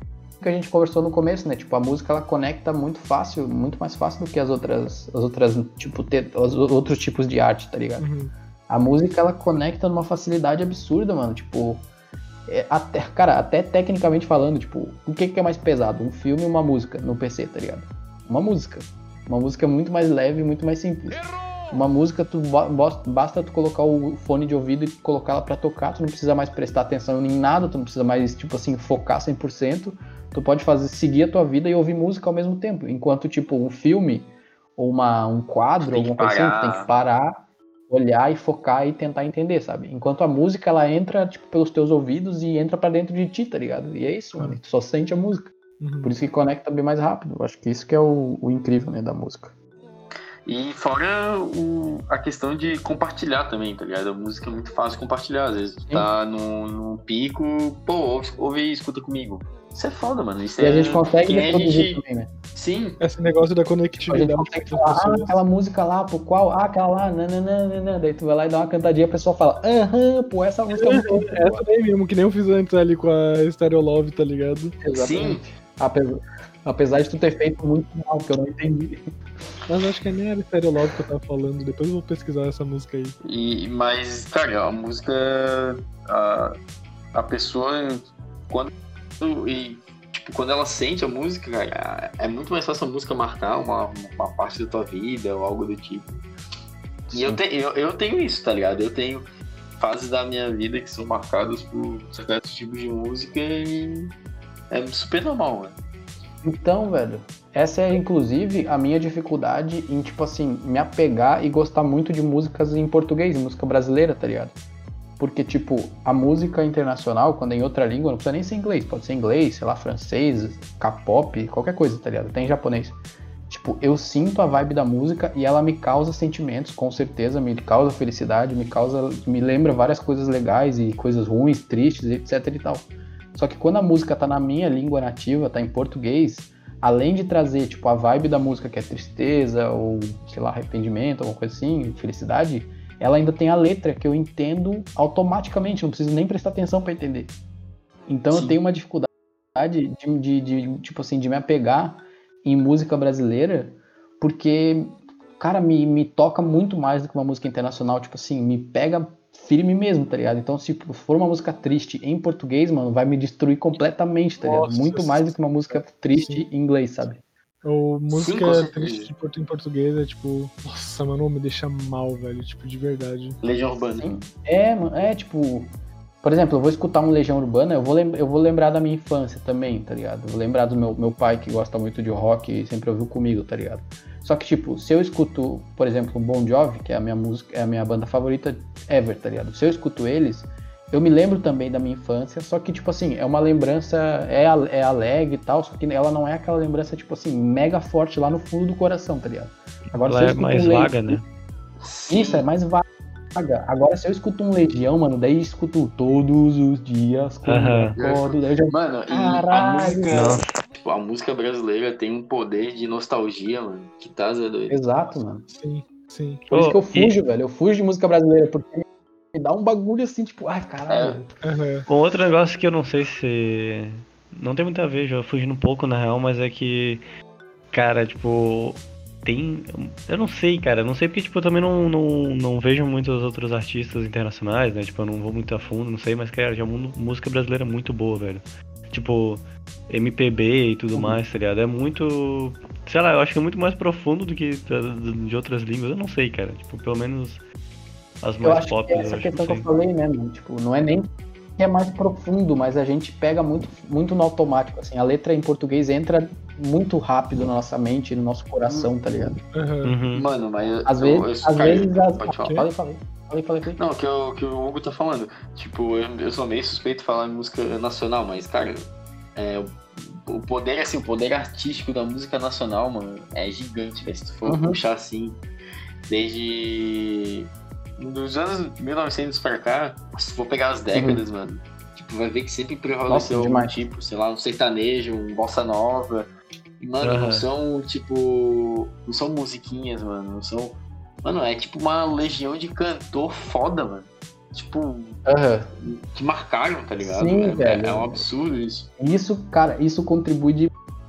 [SPEAKER 3] que a gente conversou no começo, né? Tipo, a música ela conecta muito fácil, muito mais fácil do que as outras, as outras, tipo, ter, os outros tipos de arte, tá ligado?
[SPEAKER 1] Uhum.
[SPEAKER 3] A música ela conecta numa facilidade absurda, mano. Tipo, é, até, cara, até tecnicamente falando, tipo, o que, que é mais pesado? Um filme ou uma música no PC, tá ligado? Uma música. Uma música muito mais leve, muito mais simples. Uma música, tu basta tu colocar o fone de ouvido e colocar ela pra tocar, tu não precisa mais prestar atenção em nada, tu não precisa mais, tipo assim, focar 100%. Tu pode fazer, seguir a tua vida e ouvir música ao mesmo tempo. Enquanto, tipo, um filme ou uma, um quadro, alguma coisa assim, tu tem que parar, olhar e focar e tentar entender, sabe? Enquanto a música, ela entra, tipo, pelos teus ouvidos e entra pra dentro de ti, tá ligado? E é isso, mano. Tu só sente a música.
[SPEAKER 1] Uhum.
[SPEAKER 3] Por isso que conecta bem mais rápido. Eu acho que isso que é o, o incrível, né, da música.
[SPEAKER 5] E fora o, a questão de compartilhar também, tá ligado? A música é muito fácil de compartilhar. Às vezes tu tá num, num pico, pô, ouve, ouve e escuta comigo. Isso é foda, mano. Isso
[SPEAKER 3] E
[SPEAKER 5] é,
[SPEAKER 3] a gente consegue reproduzir
[SPEAKER 5] gente-
[SPEAKER 3] também, né?
[SPEAKER 5] Sim,
[SPEAKER 1] Esse negócio da
[SPEAKER 3] Tipo, a gente
[SPEAKER 1] conectividade
[SPEAKER 3] consegue falar, ah, aquela música lá, pô, qual? Ah, aquela lá, nananana. Daí tu vai lá e dá uma cantadinha, a pessoa fala, aham, pô, essa música é muito boa.
[SPEAKER 1] Essa daí mesmo, que nem eu fiz antes ali com a Stereo Love, tá ligado?
[SPEAKER 3] Exatamente. Apesar, apesar de tu ter feito muito mal, que eu não entendi.
[SPEAKER 1] Mas acho que nem era Stereo Love que eu tava falando. Depois eu vou pesquisar essa música aí.
[SPEAKER 5] E, mas, cara, a música. A, a pessoa. Quando. E, tipo, quando ela sente a música, cara, é muito mais fácil a música marcar uma, uma parte da tua vida ou algo do tipo. E eu, te, eu, eu tenho isso, tá ligado? Eu tenho fases da minha vida que são marcadas por certos tipos de música e é super normal, mano.
[SPEAKER 3] Então, velho, essa é inclusive a minha dificuldade em, tipo assim, me apegar e gostar muito de músicas em português, música brasileira, tá ligado? Porque, tipo, a música internacional, quando é em outra língua, não precisa nem ser inglês, pode ser inglês, sei lá, francês, K-pop, qualquer coisa, tá ligado? Tem em japonês. Tipo, eu sinto a vibe da música e ela me causa sentimentos, com certeza, me causa felicidade, me causa, me lembra várias coisas legais e coisas ruins, tristes, etc e tal. Só que quando a música tá na minha língua nativa, tá em português, além de trazer, tipo, a vibe da música, que é tristeza, ou, sei lá, arrependimento, alguma coisa assim, felicidade, ela ainda tem a letra que eu entendo automaticamente, não preciso nem prestar atenção para entender. Então eu
[SPEAKER 5] Sim.
[SPEAKER 3] tenho uma dificuldade de, de, de, tipo assim, de me apegar em música brasileira, porque, cara, me, me toca muito mais do que uma música internacional, tipo assim, me pega firme mesmo, tá ligado? Então, se for uma música triste em português, mano, vai me destruir completamente, tá ligado?
[SPEAKER 1] Nossa,
[SPEAKER 3] Muito mais do que uma música triste em inglês, sabe?
[SPEAKER 1] Ou música
[SPEAKER 5] com certeza.
[SPEAKER 1] triste de porto em português é tipo, nossa, mano, me deixa mal, velho, tipo, de verdade.
[SPEAKER 5] Legião Urbana.
[SPEAKER 3] Sim. É, mano, é tipo. Por exemplo, eu vou escutar um Legião Urbana, eu vou, lem- eu vou lembrar da minha infância também, tá ligado? Eu vou lembrar do meu, meu pai que gosta muito de rock e sempre ouviu comigo, tá ligado? Só que, tipo, se eu escuto, por exemplo, um Bon Jovi, que é a minha música, é a minha banda favorita ever, tá ligado? Se eu escuto eles, eu me lembro também da minha infância, só que, tipo assim, é uma lembrança, é, é alegre e tal, só que ela não é aquela lembrança, tipo assim, mega forte lá no fundo do coração, tá ligado? Agora, se
[SPEAKER 4] Ela
[SPEAKER 3] eu
[SPEAKER 4] é mais
[SPEAKER 3] um
[SPEAKER 4] vaga, né?
[SPEAKER 3] isso, é mais vaga. Agora, se eu escuto um Legião, mano, daí eu escuto todos os dias quando eu acordo, daí eu já...
[SPEAKER 5] Mano, e a
[SPEAKER 3] Caralho.
[SPEAKER 5] tipo, a música brasileira tem um poder de nostalgia, mano, que tá Zé doido.
[SPEAKER 3] Exato, mano.
[SPEAKER 1] Sim, sim.
[SPEAKER 3] Por isso
[SPEAKER 4] Ô,
[SPEAKER 3] que eu
[SPEAKER 4] e-
[SPEAKER 3] fujo, velho. Eu fujo de música brasileira, porque me dá um bagulho assim, tipo, ai, caralho.
[SPEAKER 1] Aham.
[SPEAKER 4] Um outro negócio que eu não sei se. Não tem muito a ver, já fugindo um pouco na real, mas é que. Cara, tipo. Tem. Eu não sei, cara. eu Não sei porque, tipo, eu também não, não, não vejo muitos outros artistas internacionais, né? Tipo, eu não vou muito a fundo, não sei, mas, cara, já mu- música brasileira é muito boa, velho. Tipo, MPB e tudo mais, tá ligado? É muito. Sei lá, eu acho que é muito mais profundo do que de outras línguas. Eu não sei, cara. Tipo, pelo menos as
[SPEAKER 3] Eu
[SPEAKER 4] mais
[SPEAKER 3] acho
[SPEAKER 4] pop.
[SPEAKER 3] que é
[SPEAKER 4] eu
[SPEAKER 3] essa
[SPEAKER 4] acho que
[SPEAKER 3] questão que
[SPEAKER 4] não
[SPEAKER 3] eu falei, né, mano? Tipo, não é nem que é mais profundo, mas a gente pega muito, muito no automático, assim. A letra em português entra muito rápido na nossa mente, no nosso coração, tá ligado?
[SPEAKER 1] Aham.
[SPEAKER 4] Uhum.
[SPEAKER 5] Mano, mas eu,
[SPEAKER 3] Às
[SPEAKER 5] eu-
[SPEAKER 3] vezes,
[SPEAKER 5] eu-
[SPEAKER 3] às
[SPEAKER 5] cara,
[SPEAKER 3] vezes... As...
[SPEAKER 5] Pode falar.
[SPEAKER 3] Falei, falei. Falei, falei, falei.
[SPEAKER 5] Não, o que, o que o Hugo tá falando. Tipo, eu, eu sou meio suspeito de falar em música nacional, mas, cara, é, o, o poder, assim, o poder artístico da música nacional, mano, é gigante, velho. Se tu for
[SPEAKER 3] Uhum.
[SPEAKER 5] puxar assim, desde. Dos anos 1900 pra cá, se for pegar as décadas, mano, tipo, vai ver que sempre prevaleceu algum
[SPEAKER 3] demais.
[SPEAKER 5] tipo, sei lá, um sertanejo, um bossa nova. E, mano,
[SPEAKER 4] Aham.
[SPEAKER 5] não são, tipo. Não são musiquinhas, mano. Não são. Mano, é tipo uma legião de cantor foda, mano. Tipo,
[SPEAKER 3] Aham.
[SPEAKER 5] que marcaram, tá ligado?
[SPEAKER 3] Sim,
[SPEAKER 5] é,
[SPEAKER 3] velho.
[SPEAKER 5] é um absurdo isso.
[SPEAKER 3] Isso, cara, isso contribui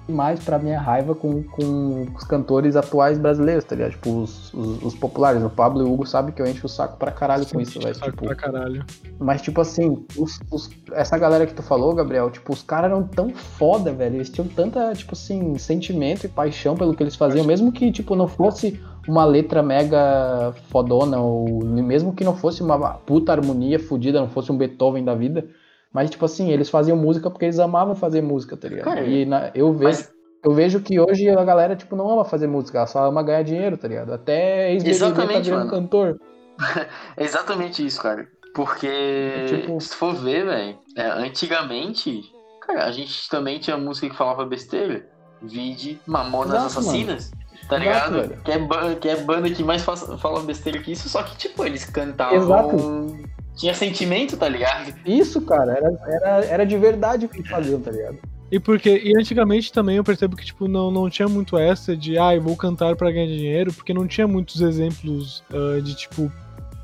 [SPEAKER 3] demais pra minha raiva com, com os cantores atuais brasileiros, tá ligado? Tipo, os, os, os populares. O Pablo e o Hugo sabem que eu encho o saco pra caralho com isso, velho.
[SPEAKER 1] Saco
[SPEAKER 3] Tipo,
[SPEAKER 1] pra caralho.
[SPEAKER 3] mas, tipo assim, os- os- essa galera que tu falou, Gabriel, tipo, os caras eram tão foda, velho. Eles tinham tanta, tipo assim, sentimento e paixão pelo que eles faziam, mesmo que, tipo, não fosse uma letra mega fodona, ou mesmo que não fosse uma puta harmonia fodida, não fosse um Beethoven da vida. Mas, tipo assim, eles faziam música porque eles amavam fazer música, tá ligado?
[SPEAKER 5] Cara,
[SPEAKER 3] e na- eu vejo.
[SPEAKER 5] Mas,
[SPEAKER 3] Eu vejo que hoje a galera, tipo, não ama fazer música, ela só ama ganhar dinheiro, tá ligado? Até ex-BBB tá virando
[SPEAKER 5] mano.
[SPEAKER 3] cantor.
[SPEAKER 5] é [laughs] exatamente isso, cara. Porque,
[SPEAKER 3] Tipo-
[SPEAKER 5] se tu for ver, velho, é, antigamente, cara, a gente também tinha música que falava besteira. Vide Mamonas
[SPEAKER 3] Exato,
[SPEAKER 5] Assassinas. Tá
[SPEAKER 3] Exato,
[SPEAKER 5] ligado?
[SPEAKER 3] velho.
[SPEAKER 5] Que é, que é banda que mais fala besteira que isso, só que, tipo, eles cantavam.
[SPEAKER 3] Exato.
[SPEAKER 5] Tinha sentimento, tá ligado?
[SPEAKER 3] Isso, cara, era, era, era de verdade o que eles faziam, tá ligado?
[SPEAKER 1] E porque e antigamente também eu percebo que tipo não, não tinha muito essa de ah, eu vou cantar pra ganhar dinheiro, porque não tinha muitos exemplos ah, de tipo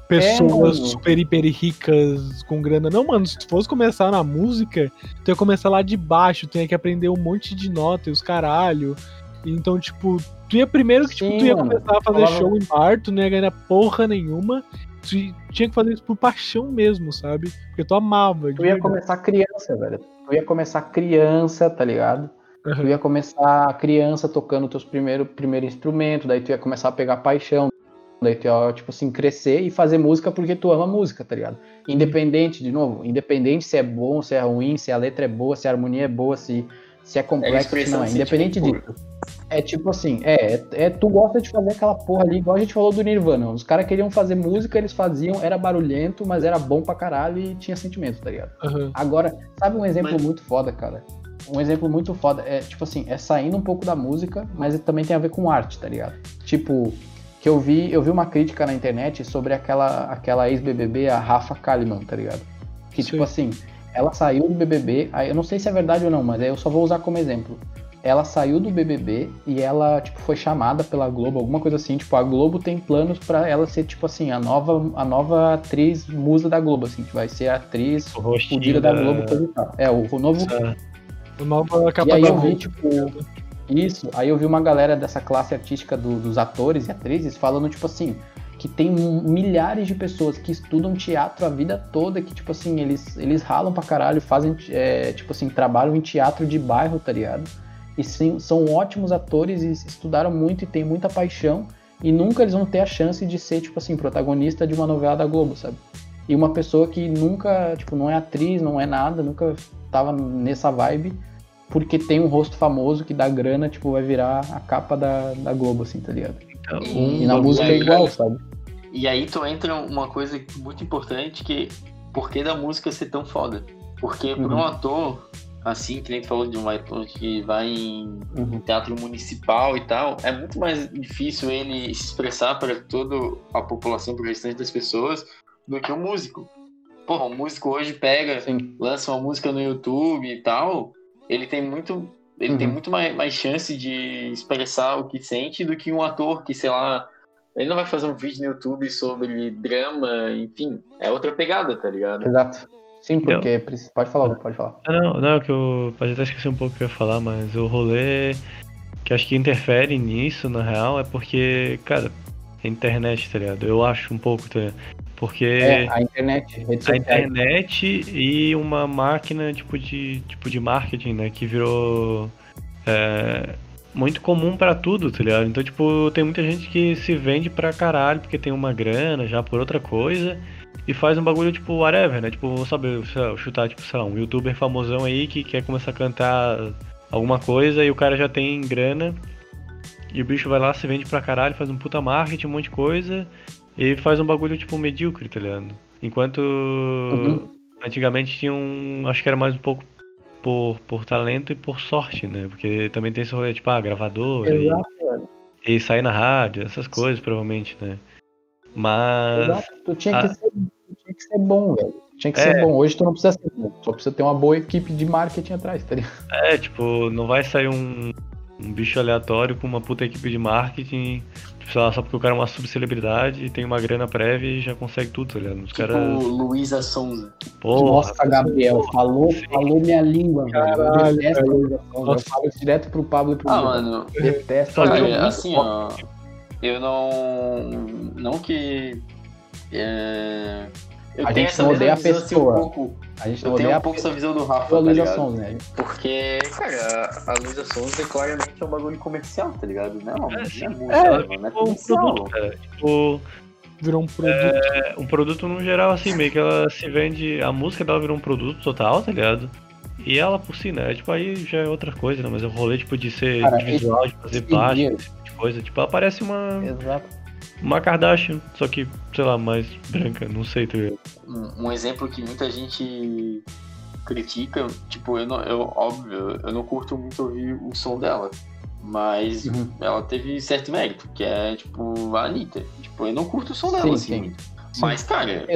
[SPEAKER 1] pessoas
[SPEAKER 3] mano.
[SPEAKER 1] super hiper ricas com grana. Não, mano, se tu fosse começar na música, tu ia começar lá de baixo, tu ia que aprender um monte de nota e os caralho. Então, tipo, tu ia primeiro que tipo,
[SPEAKER 3] Sim,
[SPEAKER 1] tu ia
[SPEAKER 3] mano.
[SPEAKER 1] começar a fazer
[SPEAKER 3] Falava-
[SPEAKER 1] show em bar, tu não ia ganhar porra nenhuma. Tu tinha que fazer isso por paixão mesmo, sabe? Porque tu amava.
[SPEAKER 3] Tu ia
[SPEAKER 1] verdade.
[SPEAKER 3] começar criança, velho. Tu ia começar criança, tá ligado? Tu
[SPEAKER 1] Aham.
[SPEAKER 3] ia começar criança tocando teus primeiro, primeiro instrumento, daí tu ia começar a pegar paixão. Daí tu ia, tipo assim, crescer e fazer música porque tu ama música, tá ligado? Independente, de novo, independente se é bom, se é ruim, se a letra é boa, se a harmonia é boa, se, se é complexo, se
[SPEAKER 5] expressão
[SPEAKER 3] não é.
[SPEAKER 5] de
[SPEAKER 3] Independente disso. É tipo assim, é, é, é- tu gosta de fazer aquela porra ali, igual a gente falou do Nirvana. Os caras queriam fazer música, eles faziam, era barulhento, mas era bom pra caralho e tinha sentimento, tá ligado?
[SPEAKER 1] Aham.
[SPEAKER 3] Agora, sabe um exemplo
[SPEAKER 5] Mas-
[SPEAKER 3] muito foda, cara? Um exemplo muito foda é, tipo assim, é saindo um pouco da música, mas também tem a ver com arte, tá ligado? Tipo, que eu vi, eu vi uma crítica na internet sobre aquela, aquela ex-BBB, a Rafa Kalimann, tá ligado? Que,
[SPEAKER 1] Sim.
[SPEAKER 3] tipo assim, ela saiu do BBB, aí eu não sei se é verdade ou não, mas aí eu só vou usar como exemplo. Ela saiu do BBB e ela, tipo, foi chamada pela Globo, alguma coisa assim. Tipo, a Globo tem planos pra ela ser, tipo assim, a nova, a nova atriz musa da Globo, assim, que vai ser a atriz fodida da Globo, coisa e tal. É, o, o novo
[SPEAKER 4] Essa-
[SPEAKER 1] O nova capa
[SPEAKER 3] E aí eu vi, tipo, isso, aí eu vi uma galera dessa classe artística do- dos atores e atrizes falando, tipo assim, que tem milhares de pessoas que estudam teatro a vida toda, que, tipo assim, eles, eles ralam pra caralho, fazem, é, tipo assim, trabalham em teatro de bairro, tá ligado? E sim, são ótimos atores e estudaram muito e têm muita paixão, e nunca eles vão ter a chance de ser, tipo assim, protagonista de uma novela da Globo, sabe? E uma pessoa que nunca, tipo, não é atriz, não é nada, nunca tava nessa vibe, porque tem um rosto famoso que dá grana, tipo, vai virar a capa da, da Globo, assim, tá ligado?
[SPEAKER 4] Então,
[SPEAKER 3] E na
[SPEAKER 5] Um
[SPEAKER 3] música é igual, sabe?
[SPEAKER 5] E aí tu entra uma coisa muito importante que por que da música ser tão foda? Porque pra um
[SPEAKER 3] Uhum.
[SPEAKER 5] ator, assim, que nem tu falou de um ator que vai em
[SPEAKER 3] Uhum.
[SPEAKER 5] teatro municipal e tal, é muito mais difícil ele se expressar para toda a população, para o restante das pessoas, do que um músico. Porra, um músico hoje pega,
[SPEAKER 3] Sim.
[SPEAKER 5] lança uma música no YouTube e tal, ele tem muito. Ele tem
[SPEAKER 3] Uhum.
[SPEAKER 5] muito mais, mais chance de expressar o que sente do que um ator que, sei lá, ele não vai fazer um vídeo no YouTube sobre drama, enfim, é outra pegada, tá ligado?
[SPEAKER 3] Exato. Sim, porque. preci- Pode falar, pode falar.
[SPEAKER 4] Não, não, que eu pode até esquecer um pouco o que eu ia falar, mas o rolê que acho que interfere nisso, na real, é porque, cara, a internet, tá ligado? Eu acho um pouco, tá ligado? Porque
[SPEAKER 3] É, a internet,
[SPEAKER 4] a internet e uma máquina tipo de, tipo de marketing, né? Que virou é, muito comum pra tudo, tá ligado? Então, tipo, tem muita gente que se vende pra caralho porque tem uma grana já por outra coisa e faz um bagulho tipo whatever, né? Tipo, sabe, sei lá, chutar, tipo, sei lá, um youtuber famosão aí que quer começar a cantar alguma coisa e o cara já tem grana e o bicho vai lá, se vende pra caralho, faz um puta marketing, um monte de coisa e faz um bagulho tipo medíocre, tá ligado? Enquanto antigamente tinha um. Acho que era mais um pouco por, por talento e por sorte, né? Porque também tem esse rolê, tipo, ah, gravador e,
[SPEAKER 3] Exato, velho.
[SPEAKER 4] e sair na rádio, essas coisas, provavelmente, né? Mas.
[SPEAKER 3] Exato. Tu tinha, que ser, tinha que ser bom, velho. Tinha que
[SPEAKER 4] É.
[SPEAKER 3] ser bom. Hoje tu não precisa ser bom. Só precisa ter uma boa equipe de marketing atrás, tá ligado?
[SPEAKER 4] É, tipo, não vai sair um, um bicho aleatório com uma puta equipe de marketing, tipo, sei lá, só porque o cara é uma subcelebridade e tem uma grana prévia e já consegue tudo, tá ligado? Os
[SPEAKER 5] Tipo
[SPEAKER 4] caras.
[SPEAKER 5] Luísa Sonza.
[SPEAKER 4] Porra,
[SPEAKER 3] Nossa, Gabriel, falou,
[SPEAKER 4] Sim.
[SPEAKER 3] falou minha língua, velho. Eu
[SPEAKER 1] Caralho,
[SPEAKER 3] detesto
[SPEAKER 1] velho.
[SPEAKER 3] a ligação, Eu falo isso direto pro Pablo e pro
[SPEAKER 5] Ah, mano,
[SPEAKER 3] Detesto. Cara,
[SPEAKER 5] Cara, assim, ó, eu não. Não que. É, eu
[SPEAKER 3] A
[SPEAKER 5] tenho
[SPEAKER 3] gente
[SPEAKER 5] essa
[SPEAKER 3] não odeia a
[SPEAKER 5] visão, assim,
[SPEAKER 3] pessoa.
[SPEAKER 5] um pouco.
[SPEAKER 3] A gente não
[SPEAKER 5] Eu
[SPEAKER 3] odeia
[SPEAKER 5] um pouco essa visão do
[SPEAKER 3] a
[SPEAKER 5] Rafa, tá
[SPEAKER 3] Luísa
[SPEAKER 5] ligado?
[SPEAKER 3] Sons, né?
[SPEAKER 5] Porque, cara, a, a Luísa claramente é um bagulho comercial, tá ligado? Não, não é música,
[SPEAKER 4] ela
[SPEAKER 5] mano, é
[SPEAKER 4] um produto, cara. Tipo,
[SPEAKER 1] Virou um produto.
[SPEAKER 4] é, um produto no geral, assim, meio que ela se vende. A música dela virou um produto total, tá ligado? E ela por si, né? Tipo, aí já é outra coisa, né? Mas o rolê, tipo, de ser
[SPEAKER 3] Cara,
[SPEAKER 4] de visual, de fazer plástico, esse tipo de coisa. Tipo, ela parece uma,
[SPEAKER 3] Exato.
[SPEAKER 4] Uma Kardashian, só que, sei lá, mais branca, não sei, tá ligado?
[SPEAKER 5] um, um exemplo que muita gente critica, tipo, eu, não, eu óbvio, eu não curto muito ouvir o som dela, mas
[SPEAKER 3] Uhum.
[SPEAKER 5] ela teve certo mérito, que é, tipo, a Anitta. Tipo, eu não curto o som dela,
[SPEAKER 3] Sim,
[SPEAKER 5] assim,
[SPEAKER 3] sim.
[SPEAKER 5] muito. Mas, cara,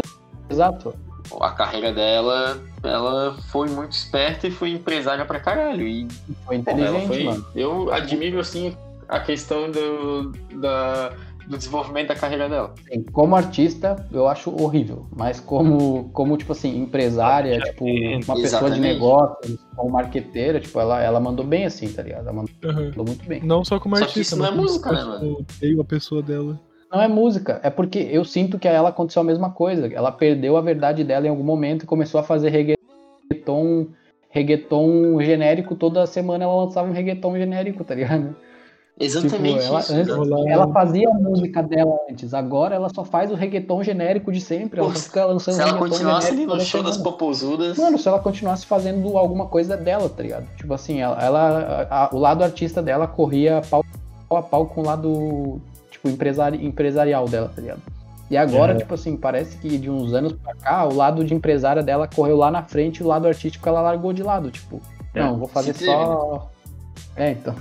[SPEAKER 3] Exato.
[SPEAKER 5] a carreira dela, ela foi muito esperta e foi empresária pra caralho. E
[SPEAKER 3] Foi
[SPEAKER 5] Pô,
[SPEAKER 3] inteligente,
[SPEAKER 5] foi-
[SPEAKER 3] mano.
[SPEAKER 5] Eu admiro, assim, a questão do, da, do desenvolvimento da carreira dela.
[SPEAKER 3] Assim, como artista, eu acho horrível. Mas como, como tipo assim, empresária, tipo, uma pessoa de negócios, como marqueteira, tipo, ela, ela mandou bem assim, tá ligado? Ela mandou
[SPEAKER 1] Aham.
[SPEAKER 3] muito bem.
[SPEAKER 1] Não só como
[SPEAKER 5] Só
[SPEAKER 1] artista,
[SPEAKER 5] isso não é música, né,
[SPEAKER 1] pessoa.
[SPEAKER 5] mano?
[SPEAKER 1] Eu odeio a pessoa dela.
[SPEAKER 3] Não é música, é porque eu sinto que a ela aconteceu a mesma coisa. Ela perdeu a verdade dela em algum momento e começou a fazer reggaeton, reggaeton genérico. Toda semana ela lançava um reggaeton genérico, tá ligado?
[SPEAKER 5] Exatamente
[SPEAKER 3] Tipo, ela,
[SPEAKER 5] isso.
[SPEAKER 3] antes,
[SPEAKER 5] exatamente.
[SPEAKER 3] ela fazia a música dela antes, agora ela só faz o reggaeton genérico de sempre. Ela
[SPEAKER 5] Pô,
[SPEAKER 3] fica lançando
[SPEAKER 5] Se ela
[SPEAKER 3] reggaeton
[SPEAKER 5] continuasse ali no show das popozudas.
[SPEAKER 3] Mano, se ela continuasse fazendo alguma coisa dela, tá ligado? Tipo assim, ela, ela- a- o lado artista dela corria pau a pau com o lado, tipo, empresari, empresarial dela, tá ligado? E agora,
[SPEAKER 4] Uhum.
[SPEAKER 3] tipo assim, parece que de uns anos pra cá, o lado de empresária dela correu lá na frente e o lado artístico ela largou de lado, tipo,
[SPEAKER 4] É,
[SPEAKER 3] não, vou fazer
[SPEAKER 5] se teve,
[SPEAKER 3] só. É, então.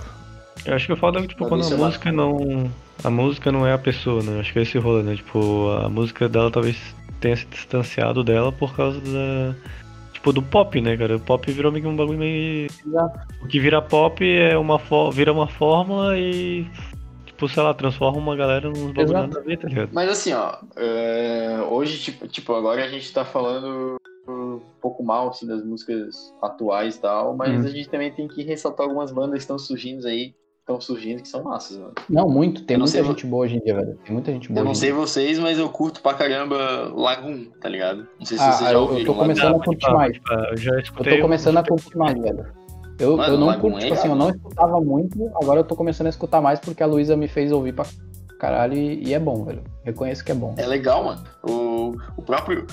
[SPEAKER 4] Eu acho que o foda é tipo, quando a música não. A música não é a pessoa, né? Acho que é esse rolê, né? Tipo, a música dela talvez tenha se distanciado dela por causa da. Tipo, do pop, né, cara? O pop virou meio que um bagulho meio. O que vira pop é uma fó- vira uma fórmula e, tipo, sei lá, transforma uma galera nos bagulho nada a ver, tá ligado?
[SPEAKER 5] Mas assim, ó, é, hoje, tipo, tipo, agora a gente tá falando um pouco mal, assim, das músicas atuais e tal, mas
[SPEAKER 3] Hum.
[SPEAKER 5] a gente também tem que ressaltar algumas bandas que estão surgindo aí, estão surgindo que são massas, mano.
[SPEAKER 3] Não, muito. Tem
[SPEAKER 5] Eu não
[SPEAKER 3] muita
[SPEAKER 5] sei,
[SPEAKER 3] gente boa hoje em dia, velho. Tem muita gente boa
[SPEAKER 5] Eu não sei
[SPEAKER 3] dia.
[SPEAKER 5] vocês, mas eu curto pra caramba Lagoon, tá ligado? Não sei se
[SPEAKER 3] Ah,
[SPEAKER 5] vocês já
[SPEAKER 3] eu- eu
[SPEAKER 5] ouviram.
[SPEAKER 3] tô
[SPEAKER 5] Lagoon.
[SPEAKER 3] começando a curtir mais.
[SPEAKER 4] Eu já
[SPEAKER 3] Eu
[SPEAKER 4] escutei.
[SPEAKER 3] tô começando a curtir mais, velho. Eu,
[SPEAKER 5] Mano,
[SPEAKER 3] eu não curto,
[SPEAKER 5] é
[SPEAKER 3] tipo assim, eu não escutava muito, agora eu tô começando a escutar mais porque a Luísa me fez ouvir pra caralho e, e é bom, velho. Reconheço que é bom.
[SPEAKER 5] É legal, mano. O, o próprio.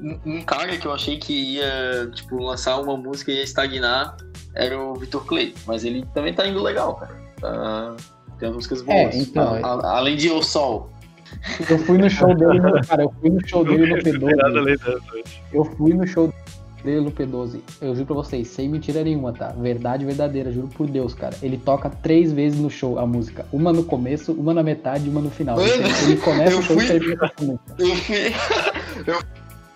[SPEAKER 5] Um, um cara que eu achei que ia, tipo, lançar uma música e ia estagnar era o Vitor Clay. Mas ele também tá indo legal, cara. Tá, tem músicas
[SPEAKER 3] É,
[SPEAKER 5] boas.
[SPEAKER 3] então,
[SPEAKER 5] A- a- além de O Sol.
[SPEAKER 3] Eu fui no show dele, no, [laughs] cara, eu fui no show dele no
[SPEAKER 4] Não tem nada
[SPEAKER 3] P12.
[SPEAKER 4] além dessa.
[SPEAKER 3] Eu fui no show dele no P12. Eu juro pra vocês, sem mentira nenhuma, tá? Verdade verdadeira, juro por Deus, cara. Ele toca três vezes no show a música. Uma no começo, uma na metade e uma no final.
[SPEAKER 5] Mano,
[SPEAKER 3] Ele, começa
[SPEAKER 5] eu
[SPEAKER 3] o show e
[SPEAKER 5] fui-
[SPEAKER 3] termina com música.
[SPEAKER 5] Eu fui, [laughs] eu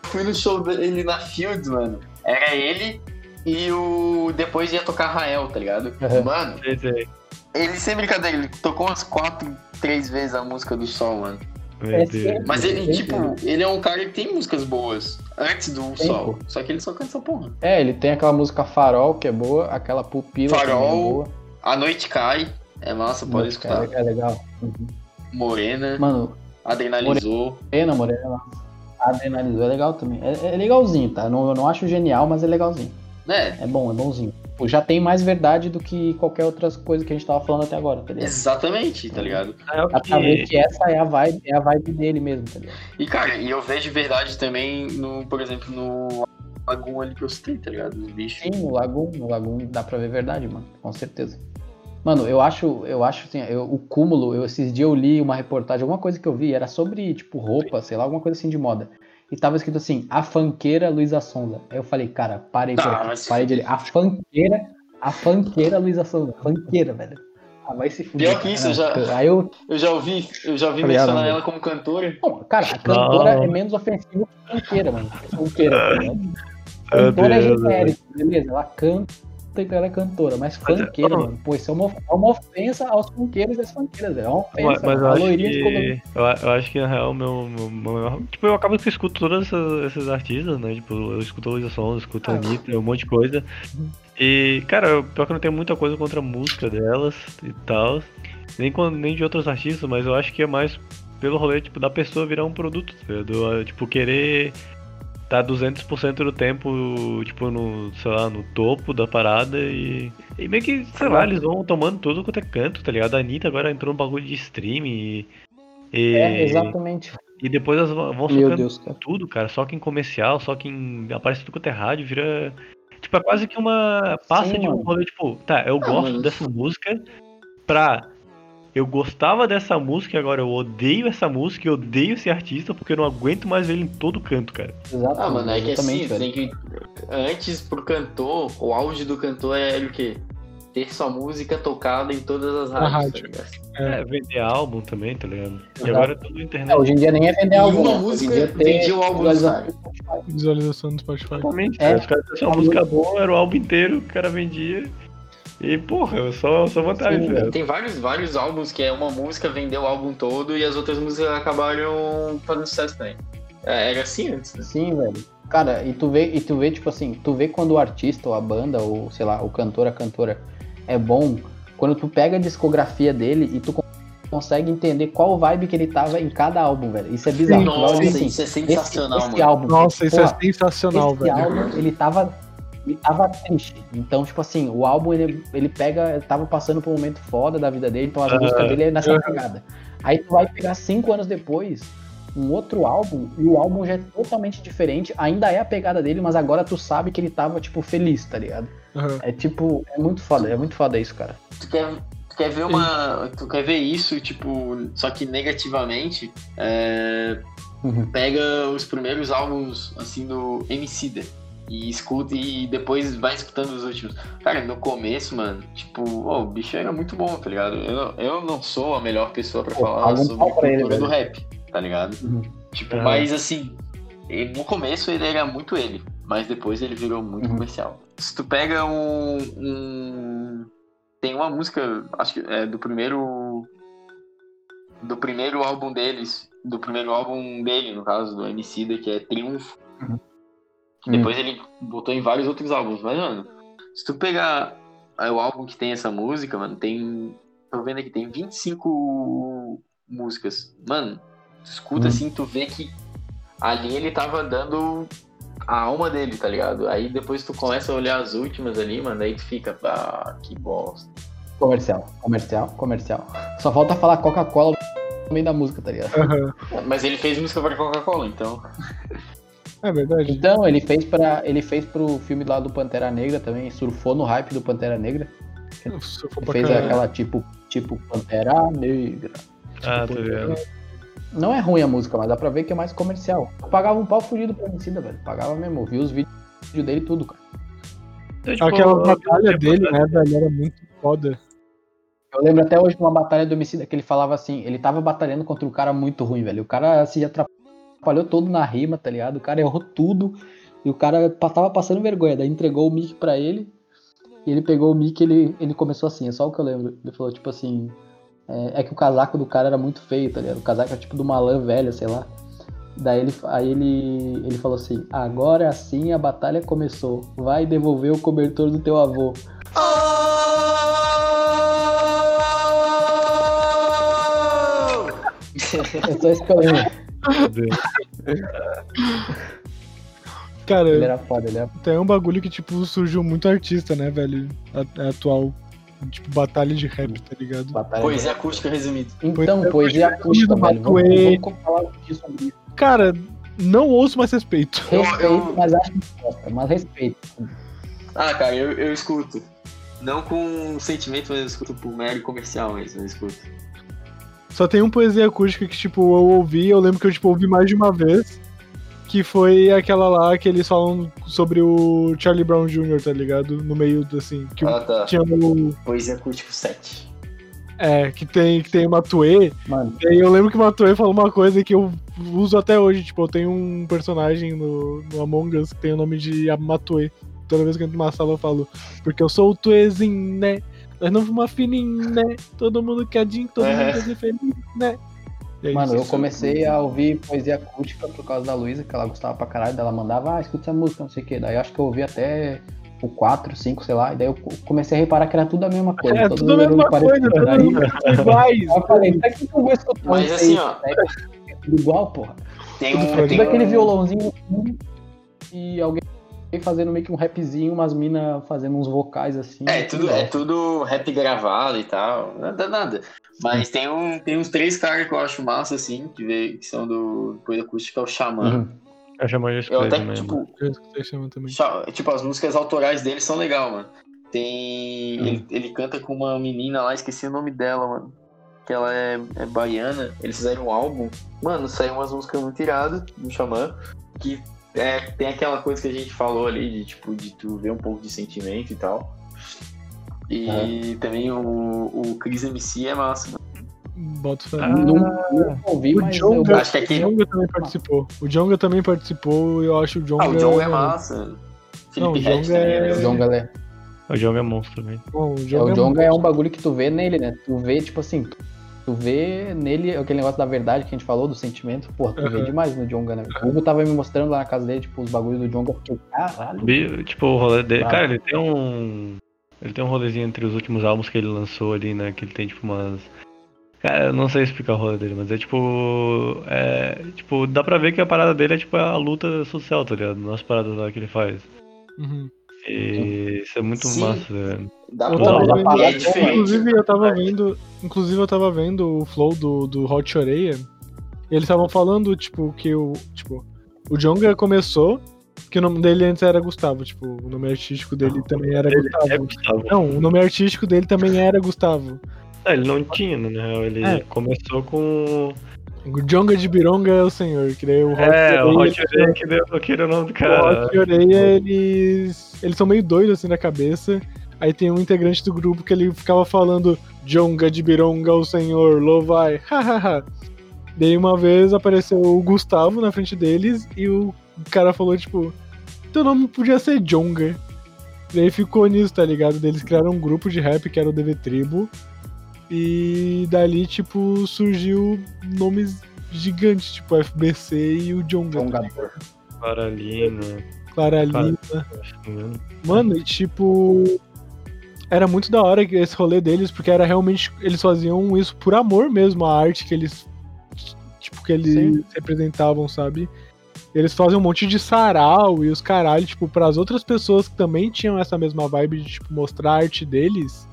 [SPEAKER 5] fui no show dele na Fields, mano. Era ele e o. Depois ia tocar Rael, tá ligado?
[SPEAKER 3] Aham.
[SPEAKER 5] Mano,
[SPEAKER 4] Sei, sei.
[SPEAKER 5] Ele sem brincadeira, ele tocou umas quatro, três vezes a música do Sol, mano.
[SPEAKER 3] É?
[SPEAKER 5] Mas ele, tipo, ele é um cara que tem músicas boas antes do
[SPEAKER 3] Tem,
[SPEAKER 5] Sol.
[SPEAKER 3] pô.
[SPEAKER 5] Só que ele só canta essa porra.
[SPEAKER 3] É, ele tem aquela música Farol, que é boa, aquela Pupila também é
[SPEAKER 5] Farol,
[SPEAKER 3] boa.
[SPEAKER 5] A Noite Cai. É massa, pode
[SPEAKER 3] Muito,
[SPEAKER 5] escutar.
[SPEAKER 3] cara, É legal. Uhum.
[SPEAKER 5] Morena,
[SPEAKER 3] Mano,
[SPEAKER 5] Adrenalizou.
[SPEAKER 3] Pena, Morena, Adrenalizou é legal também. É, é legalzinho, tá? Não, eu não acho genial, mas é legalzinho.
[SPEAKER 5] É,
[SPEAKER 3] É bom, é bonzinho. Pô, Já tem mais verdade do que qualquer outra coisa que a gente tava falando até agora, tá ligado?
[SPEAKER 5] exatamente, tá ligado?
[SPEAKER 4] É o
[SPEAKER 3] Dá pra ver
[SPEAKER 4] que.
[SPEAKER 3] que essa é a vibe, é a vibe dele mesmo, tá ligado?
[SPEAKER 5] E, cara, e eu vejo verdade também, no, por exemplo, no Lagoon ali que eu citei, tá ligado? Os bichos.
[SPEAKER 3] Sim, no Lagoon, no Lagoon dá pra ver verdade, mano. Com certeza. Mano, eu acho, eu acho assim, eu- o cúmulo, eu, esses dias eu li uma reportagem, alguma coisa que eu vi, era sobre, tipo, roupa, sei lá, alguma coisa assim de moda. E tava escrito assim, a fanqueira Luísa Sonza. Aí eu falei, cara, parei por
[SPEAKER 5] Ah,
[SPEAKER 3] aqui, parei de ler. A fanqueira, a fanqueira Luísa Sonza. Fanqueira, velho. Ah, vai se fuder.
[SPEAKER 5] Pior que isso, eu já-
[SPEAKER 3] cara. Aí eu,
[SPEAKER 5] Eu já ouvi, eu já ouvi
[SPEAKER 3] Tá
[SPEAKER 5] mencionar
[SPEAKER 3] mano?
[SPEAKER 5] ela como cantora.
[SPEAKER 3] Não, cara, a cantora
[SPEAKER 4] Não.
[SPEAKER 3] é menos ofensiva que a fanqueira, mano. Fanqueira, tá ligado?
[SPEAKER 4] Meu
[SPEAKER 3] Cantora é genérico, beleza? Ela canta e ela é cantora, mas
[SPEAKER 4] Mas,
[SPEAKER 3] funkeira,
[SPEAKER 4] ó.
[SPEAKER 3] mano. Pô, isso é uma, é uma ofensa aos funkeiros e às funkeiras, velho. É uma ofensa.
[SPEAKER 4] Mas, mas eu
[SPEAKER 3] a
[SPEAKER 4] acho que. Eu, eu acho que na real, meu, meu, meu Tipo, eu acabo que eu escuto todos esses, esses artistas, né? Tipo, eu escuto a Luísa eu escuto a
[SPEAKER 3] Ah,
[SPEAKER 4] Anitta, um monte de coisa. E, cara, eu, pior que eu não tenho muita coisa contra a música delas e tal. Nem, nem de outros artistas, mas eu acho que é mais pelo rolê, tipo, da pessoa virar um produto, tá ligado? Tipo, querer tá 200% do tempo, tipo, no, sei lá, no topo da parada e, e meio que, sei lá, eles vão tomando tudo quanto é canto, tá ligado? A Anitta agora entrou no bagulho de stream e, e,
[SPEAKER 3] É, exatamente.
[SPEAKER 4] e depois elas vão
[SPEAKER 3] Meu
[SPEAKER 4] socando
[SPEAKER 3] Deus, cara.
[SPEAKER 4] tudo, cara, só que em comercial, só que em, aparece tudo quanto é rádio, vira, tipo, é quase que uma, passa
[SPEAKER 3] Sim,
[SPEAKER 4] de um rolê, tipo, tá, eu gosto dessa música pra... Eu gostava dessa música e agora eu odeio essa música e odeio esse artista porque eu não aguento mais ver ele em todo canto, cara.
[SPEAKER 3] Exatamente.
[SPEAKER 5] Ah, mano, é que assim, tem que. Antes pro cantor, o auge do cantor era o quê? Ter sua música tocada em todas as rádios,
[SPEAKER 1] rádio.
[SPEAKER 5] tá?
[SPEAKER 4] É, vender álbum também, tá ligado? E
[SPEAKER 3] Exato.
[SPEAKER 4] agora é tudo internet.
[SPEAKER 3] É, hoje em dia nem é vender
[SPEAKER 5] E
[SPEAKER 3] álbum.
[SPEAKER 5] uma
[SPEAKER 3] né?
[SPEAKER 5] música
[SPEAKER 3] Hoje em dia
[SPEAKER 5] vendia o álbum do
[SPEAKER 3] visualização
[SPEAKER 1] do Spotify.
[SPEAKER 4] Exatamente,
[SPEAKER 3] É.
[SPEAKER 4] cara. Os caras tinham uma música boa, era o álbum inteiro, o cara vendia. E, porra, só, só vantagem,
[SPEAKER 3] Sim,
[SPEAKER 4] ligado?
[SPEAKER 5] Tem vários, vários álbuns que é uma música vendeu o álbum todo e as outras músicas acabaram fazendo sucesso também. É, Era assim antes, né?
[SPEAKER 3] Sim, velho. Cara, e tu vê, e tu vê, tipo assim, tu vê quando o artista, ou a banda, ou sei lá, o cantor, a cantora é bom, quando tu pega a discografia dele e tu con- consegue entender qual vibe que ele tava em cada álbum, velho. Isso é bizarro.
[SPEAKER 5] Nossa,
[SPEAKER 3] ouvir assim,
[SPEAKER 5] isso é sensacional,
[SPEAKER 3] esse, esse
[SPEAKER 5] mano.
[SPEAKER 3] álbum.
[SPEAKER 1] Nossa, isso
[SPEAKER 3] porra,
[SPEAKER 1] é sensacional,
[SPEAKER 3] esse
[SPEAKER 1] velho.
[SPEAKER 3] álbum, ele tava. Ele tava triste. Então, tipo assim, o álbum ele, ele pega. Ele tava passando por um momento foda da vida dele, então as
[SPEAKER 4] Ah,
[SPEAKER 3] músicas dele é nessa pegada. Aí tu vai pegar cinco anos depois um outro álbum, e o álbum já é totalmente diferente. Ainda é a pegada dele, mas agora tu sabe que ele tava, tipo, feliz, tá ligado? É tipo, é muito foda, é muito foda isso, cara.
[SPEAKER 5] Tu quer, tu quer ver uma. Tu quer ver isso, tipo, só que negativamente. é,
[SPEAKER 3] Uhum.
[SPEAKER 5] pega os primeiros álbuns assim do Emicida e escuta e depois vai escutando os últimos. Cara, no começo, mano, tipo, ó, o bicho era muito bom, tá ligado? Eu, não- eu não sou a melhor pessoa pra
[SPEAKER 3] Pô,
[SPEAKER 5] falar sobre
[SPEAKER 3] pau pra ele,
[SPEAKER 5] cultura do rap, tá ligado?
[SPEAKER 3] Uhum.
[SPEAKER 5] Tipo,
[SPEAKER 4] Aham.
[SPEAKER 5] mas assim, ele- no começo ele era muito ele. mas depois ele virou muito
[SPEAKER 3] Uhum.
[SPEAKER 5] comercial. Se tu pega um, um- Tem uma música, acho que é do primeiro. Do primeiro álbum deles. Do primeiro álbum dele, no caso, do MC, que é Triunfo.
[SPEAKER 3] Uhum.
[SPEAKER 5] Que depois ele botou em vários outros álbuns. Mas, mano, se tu pegar é, o álbum que tem essa música, mano, tem. Tô vendo aqui, tem 25 músicas. Mano, tu escuta
[SPEAKER 3] Uhum.
[SPEAKER 5] assim, tu vê que ali ele tava dando a alma dele, tá ligado? Aí depois tu começa a olhar as últimas ali, mano, aí tu fica, ah, que bosta.
[SPEAKER 3] Comercial, comercial, comercial. Só falta falar Coca-Cola no meio da música, tá ligado?
[SPEAKER 1] Aham.
[SPEAKER 5] Mas ele fez música pra Coca-Cola, então.
[SPEAKER 1] É verdade.
[SPEAKER 3] Então, ele fez para ele fez pro filme lá do Pantera Negra também, surfou no hype do Pantera Negra. Ele
[SPEAKER 1] pra
[SPEAKER 3] fez
[SPEAKER 1] caralho.
[SPEAKER 3] aquela tipo, tipo Pantera Negra.
[SPEAKER 4] Ah, tô ligado.
[SPEAKER 3] Não é ruim a música, mas dá pra ver que é mais comercial. Eu pagava um pau fugido pra Emicida, velho. Pagava mesmo, eu vi os vídeos dele e tudo, cara.
[SPEAKER 4] Então, tipo,
[SPEAKER 1] Aquela
[SPEAKER 4] eu-
[SPEAKER 1] batalha
[SPEAKER 4] eu-
[SPEAKER 1] dele, né, velho, era muito foda.
[SPEAKER 3] Eu lembro até hoje de uma batalha do Emicida que ele falava assim, ele tava batalhando contra um cara muito ruim, velho. O cara se atrapalhou todo na rima, tá ligado? O cara errou tudo e o cara tava passando vergonha. Daí entregou o mic pra ele e ele pegou o mic e ele, ele começou assim, é só o que eu lembro. Ele falou tipo assim, é, é que o casaco do cara era muito feio, tá ligado? O casaco era tipo de uma lã velha, sei lá. Daí ele, aí ele, ele falou assim, agora sim a batalha começou. Vai devolver o cobertor do teu avô. [laughs] É só isso que eu lembro. [laughs]
[SPEAKER 1] Cara,
[SPEAKER 3] Ele era foda, ele era
[SPEAKER 1] tem um bagulho que, tipo, surgiu muito artista, né, velho? A- a- atual. Tipo, batalha de rap, tá ligado?
[SPEAKER 3] batalha.
[SPEAKER 5] Poesia acústica resumida.
[SPEAKER 3] Então,
[SPEAKER 1] Pois é,
[SPEAKER 3] poesia acústica,
[SPEAKER 1] do
[SPEAKER 3] velho. Vamos, vamos falar um pouquinho sobre isso.
[SPEAKER 1] Cara, não ouço, mas respeito.
[SPEAKER 3] Respeito,
[SPEAKER 5] eu-
[SPEAKER 3] mas acho que gosta, mas respeito.
[SPEAKER 5] Ah, cara, eu, eu escuto. Não com sentimento, mas eu escuto por mero comercial, mas eu escuto.
[SPEAKER 1] Só tem um poesia acústica que, tipo, eu ouvi, eu lembro que eu, tipo, ouvi mais de uma vez. Que foi aquela lá que eles falam sobre o Charlie Brown Jr., tá ligado? No meio, do, assim, que
[SPEAKER 5] Ah, tá.
[SPEAKER 1] tinha o...
[SPEAKER 5] Poesia acústico 7.
[SPEAKER 1] É, que tem, que tem o Matue.
[SPEAKER 3] Mano,
[SPEAKER 1] E eu lembro que o Matue falou uma coisa que eu uso até hoje. Tipo, eu tenho um personagem no, no Among Us que tem o nome de Matue. Toda vez que eu entro numa sala eu falo, porque eu sou o Tuezinho, né? Nós não fomos fininho, né? Todo mundo quedinho, todo
[SPEAKER 5] É.
[SPEAKER 1] mundo quer ser feliz, né? É
[SPEAKER 3] mano, eu comecei a ouvir poesia acústica por causa da Luísa, que ela gostava pra caralho. Ela mandava, ah, escuta essa música, não sei o quê. Daí eu acho que eu ouvi até o 4, 5, sei lá. E daí eu comecei a reparar que era tudo a mesma coisa.
[SPEAKER 1] É,
[SPEAKER 3] todo
[SPEAKER 1] tudo a
[SPEAKER 3] mundo
[SPEAKER 1] mesma
[SPEAKER 3] parecido.
[SPEAKER 1] coisa, mundo iguais.
[SPEAKER 3] eu falei, pra que eu vou escutar
[SPEAKER 5] Mas assim,
[SPEAKER 3] aí?
[SPEAKER 5] ó.
[SPEAKER 3] É tudo igual, porra.
[SPEAKER 5] Tem
[SPEAKER 1] Tudo
[SPEAKER 5] um.
[SPEAKER 1] fazendo
[SPEAKER 5] Tem
[SPEAKER 3] Tudo aquele
[SPEAKER 5] um-
[SPEAKER 3] violãozinho e alguém fazendo meio que um rapzinho, umas minas fazendo uns vocais assim.
[SPEAKER 5] É, tudo, é tudo rap gravado e tal. Nada, nada. Mas tem, um, tem uns três caras que eu acho massa, assim, que, vê, que são do Coisa Acústica, é o Xamã.
[SPEAKER 3] Uhum.
[SPEAKER 4] Eu chamo
[SPEAKER 5] Eu até,
[SPEAKER 4] também,
[SPEAKER 5] tipo,
[SPEAKER 4] mano.
[SPEAKER 1] Eu escutei chama também.
[SPEAKER 5] Cha- Tipo, as músicas autorais dele são legal, mano. Tem.
[SPEAKER 3] Hum.
[SPEAKER 5] Ele, ele canta com uma menina lá, esqueci o nome dela, mano. Que ela é, é baiana. Eles fizeram um álbum. Mano, saiu umas músicas muito iradas do Xamã. Que é, tem aquela coisa que a gente falou ali, de tipo, de tu ver um pouco de sentimento e tal. E também o, o Chris MC é massa, mano.
[SPEAKER 1] Boto fé.
[SPEAKER 4] Ah,
[SPEAKER 3] Nunca, nunca ouvi,
[SPEAKER 1] o
[SPEAKER 3] mas
[SPEAKER 1] Jonga,
[SPEAKER 3] eu
[SPEAKER 5] acho que
[SPEAKER 1] o Jonga também participou. O Jonga também participou e eu acho o Jonga.
[SPEAKER 5] Ah, o John é massa.
[SPEAKER 1] Não, o
[SPEAKER 5] também
[SPEAKER 1] é-
[SPEAKER 5] é
[SPEAKER 3] O Jonga é,
[SPEAKER 4] O jogo é monstro também.
[SPEAKER 1] Bom, o
[SPEAKER 3] é,
[SPEAKER 1] Jonga
[SPEAKER 3] o Jonga é
[SPEAKER 1] muito-
[SPEAKER 3] um bagulho que tu vê nele, né? Tu vê, tipo assim, tu- vê nele aquele negócio da verdade que a gente falou, do sentimento. Porra, tu vê
[SPEAKER 1] Aham.
[SPEAKER 3] demais no Jonga, né? O Hugo tava me mostrando lá na casa dele, tipo, os bagulhos do Jonga. Eu fiquei, caralho.
[SPEAKER 4] Tipo, o rolê dele.
[SPEAKER 3] Ah.
[SPEAKER 4] Cara, ele tem um. Ele tem um rolezinho entre os últimos álbuns que ele lançou ali, né? Que ele tem tipo umas. Cara, eu não sei explicar o rolê dele, mas é tipo. É. Tipo, dá pra ver que a parada dele é tipo a luta social, tá ligado? Nas paradas lá que ele faz.
[SPEAKER 1] Uhum.
[SPEAKER 4] E isso é muito
[SPEAKER 5] Sim.
[SPEAKER 4] massa, velho.
[SPEAKER 5] Dá
[SPEAKER 1] Eu
[SPEAKER 5] pra
[SPEAKER 1] tava
[SPEAKER 3] Pô,
[SPEAKER 5] ver
[SPEAKER 1] vendo-
[SPEAKER 5] é
[SPEAKER 3] Inclusive,
[SPEAKER 1] eu tava vendo. Inclusive eu tava vendo o flow do, do Hot Oreia. E eles estavam falando, tipo, que o. Tipo, o Jonga começou, que o nome dele antes era Gustavo, tipo, o nome artístico dele também era
[SPEAKER 4] É
[SPEAKER 1] Gustavo.
[SPEAKER 4] Gustavo.
[SPEAKER 1] Não, o nome artístico dele também era Gustavo.
[SPEAKER 4] Ah, ele não tinha, né? Ele
[SPEAKER 1] É.
[SPEAKER 4] começou com.
[SPEAKER 1] O Jonga de Bironga é o senhor, que daí o Hot
[SPEAKER 4] É, o Hot Oreia que deu que era o nome do
[SPEAKER 1] O
[SPEAKER 4] cara.
[SPEAKER 1] Hot Oreia, eles. Eles são meio doidos assim na cabeça. Aí tem um integrante do grupo que ele ficava falando Jonga de Bironga, o senhor, louvai, hahaha. [laughs] Daí uma vez apareceu o Gustavo na frente deles e o cara falou, tipo, teu nome podia ser Jonga. Daí ficou nisso, tá ligado? Eles criaram um grupo de rap que era o DV Tribo. E dali, tipo, surgiu nomes gigantes, tipo FBC e o Jonga.
[SPEAKER 3] Jongador.
[SPEAKER 4] Paralina.
[SPEAKER 1] Clara Lima.
[SPEAKER 4] acho que não é.
[SPEAKER 1] Mano, e tipo. Era muito da hora que esse rolê deles, porque era realmente. Eles faziam isso por amor mesmo, a arte que eles. Tipo, que eles
[SPEAKER 3] Sim.
[SPEAKER 1] representavam, sabe? Eles fazem um monte de sarau e os caralho, tipo, pras outras pessoas que também tinham essa mesma vibe de, tipo, mostrar a arte deles.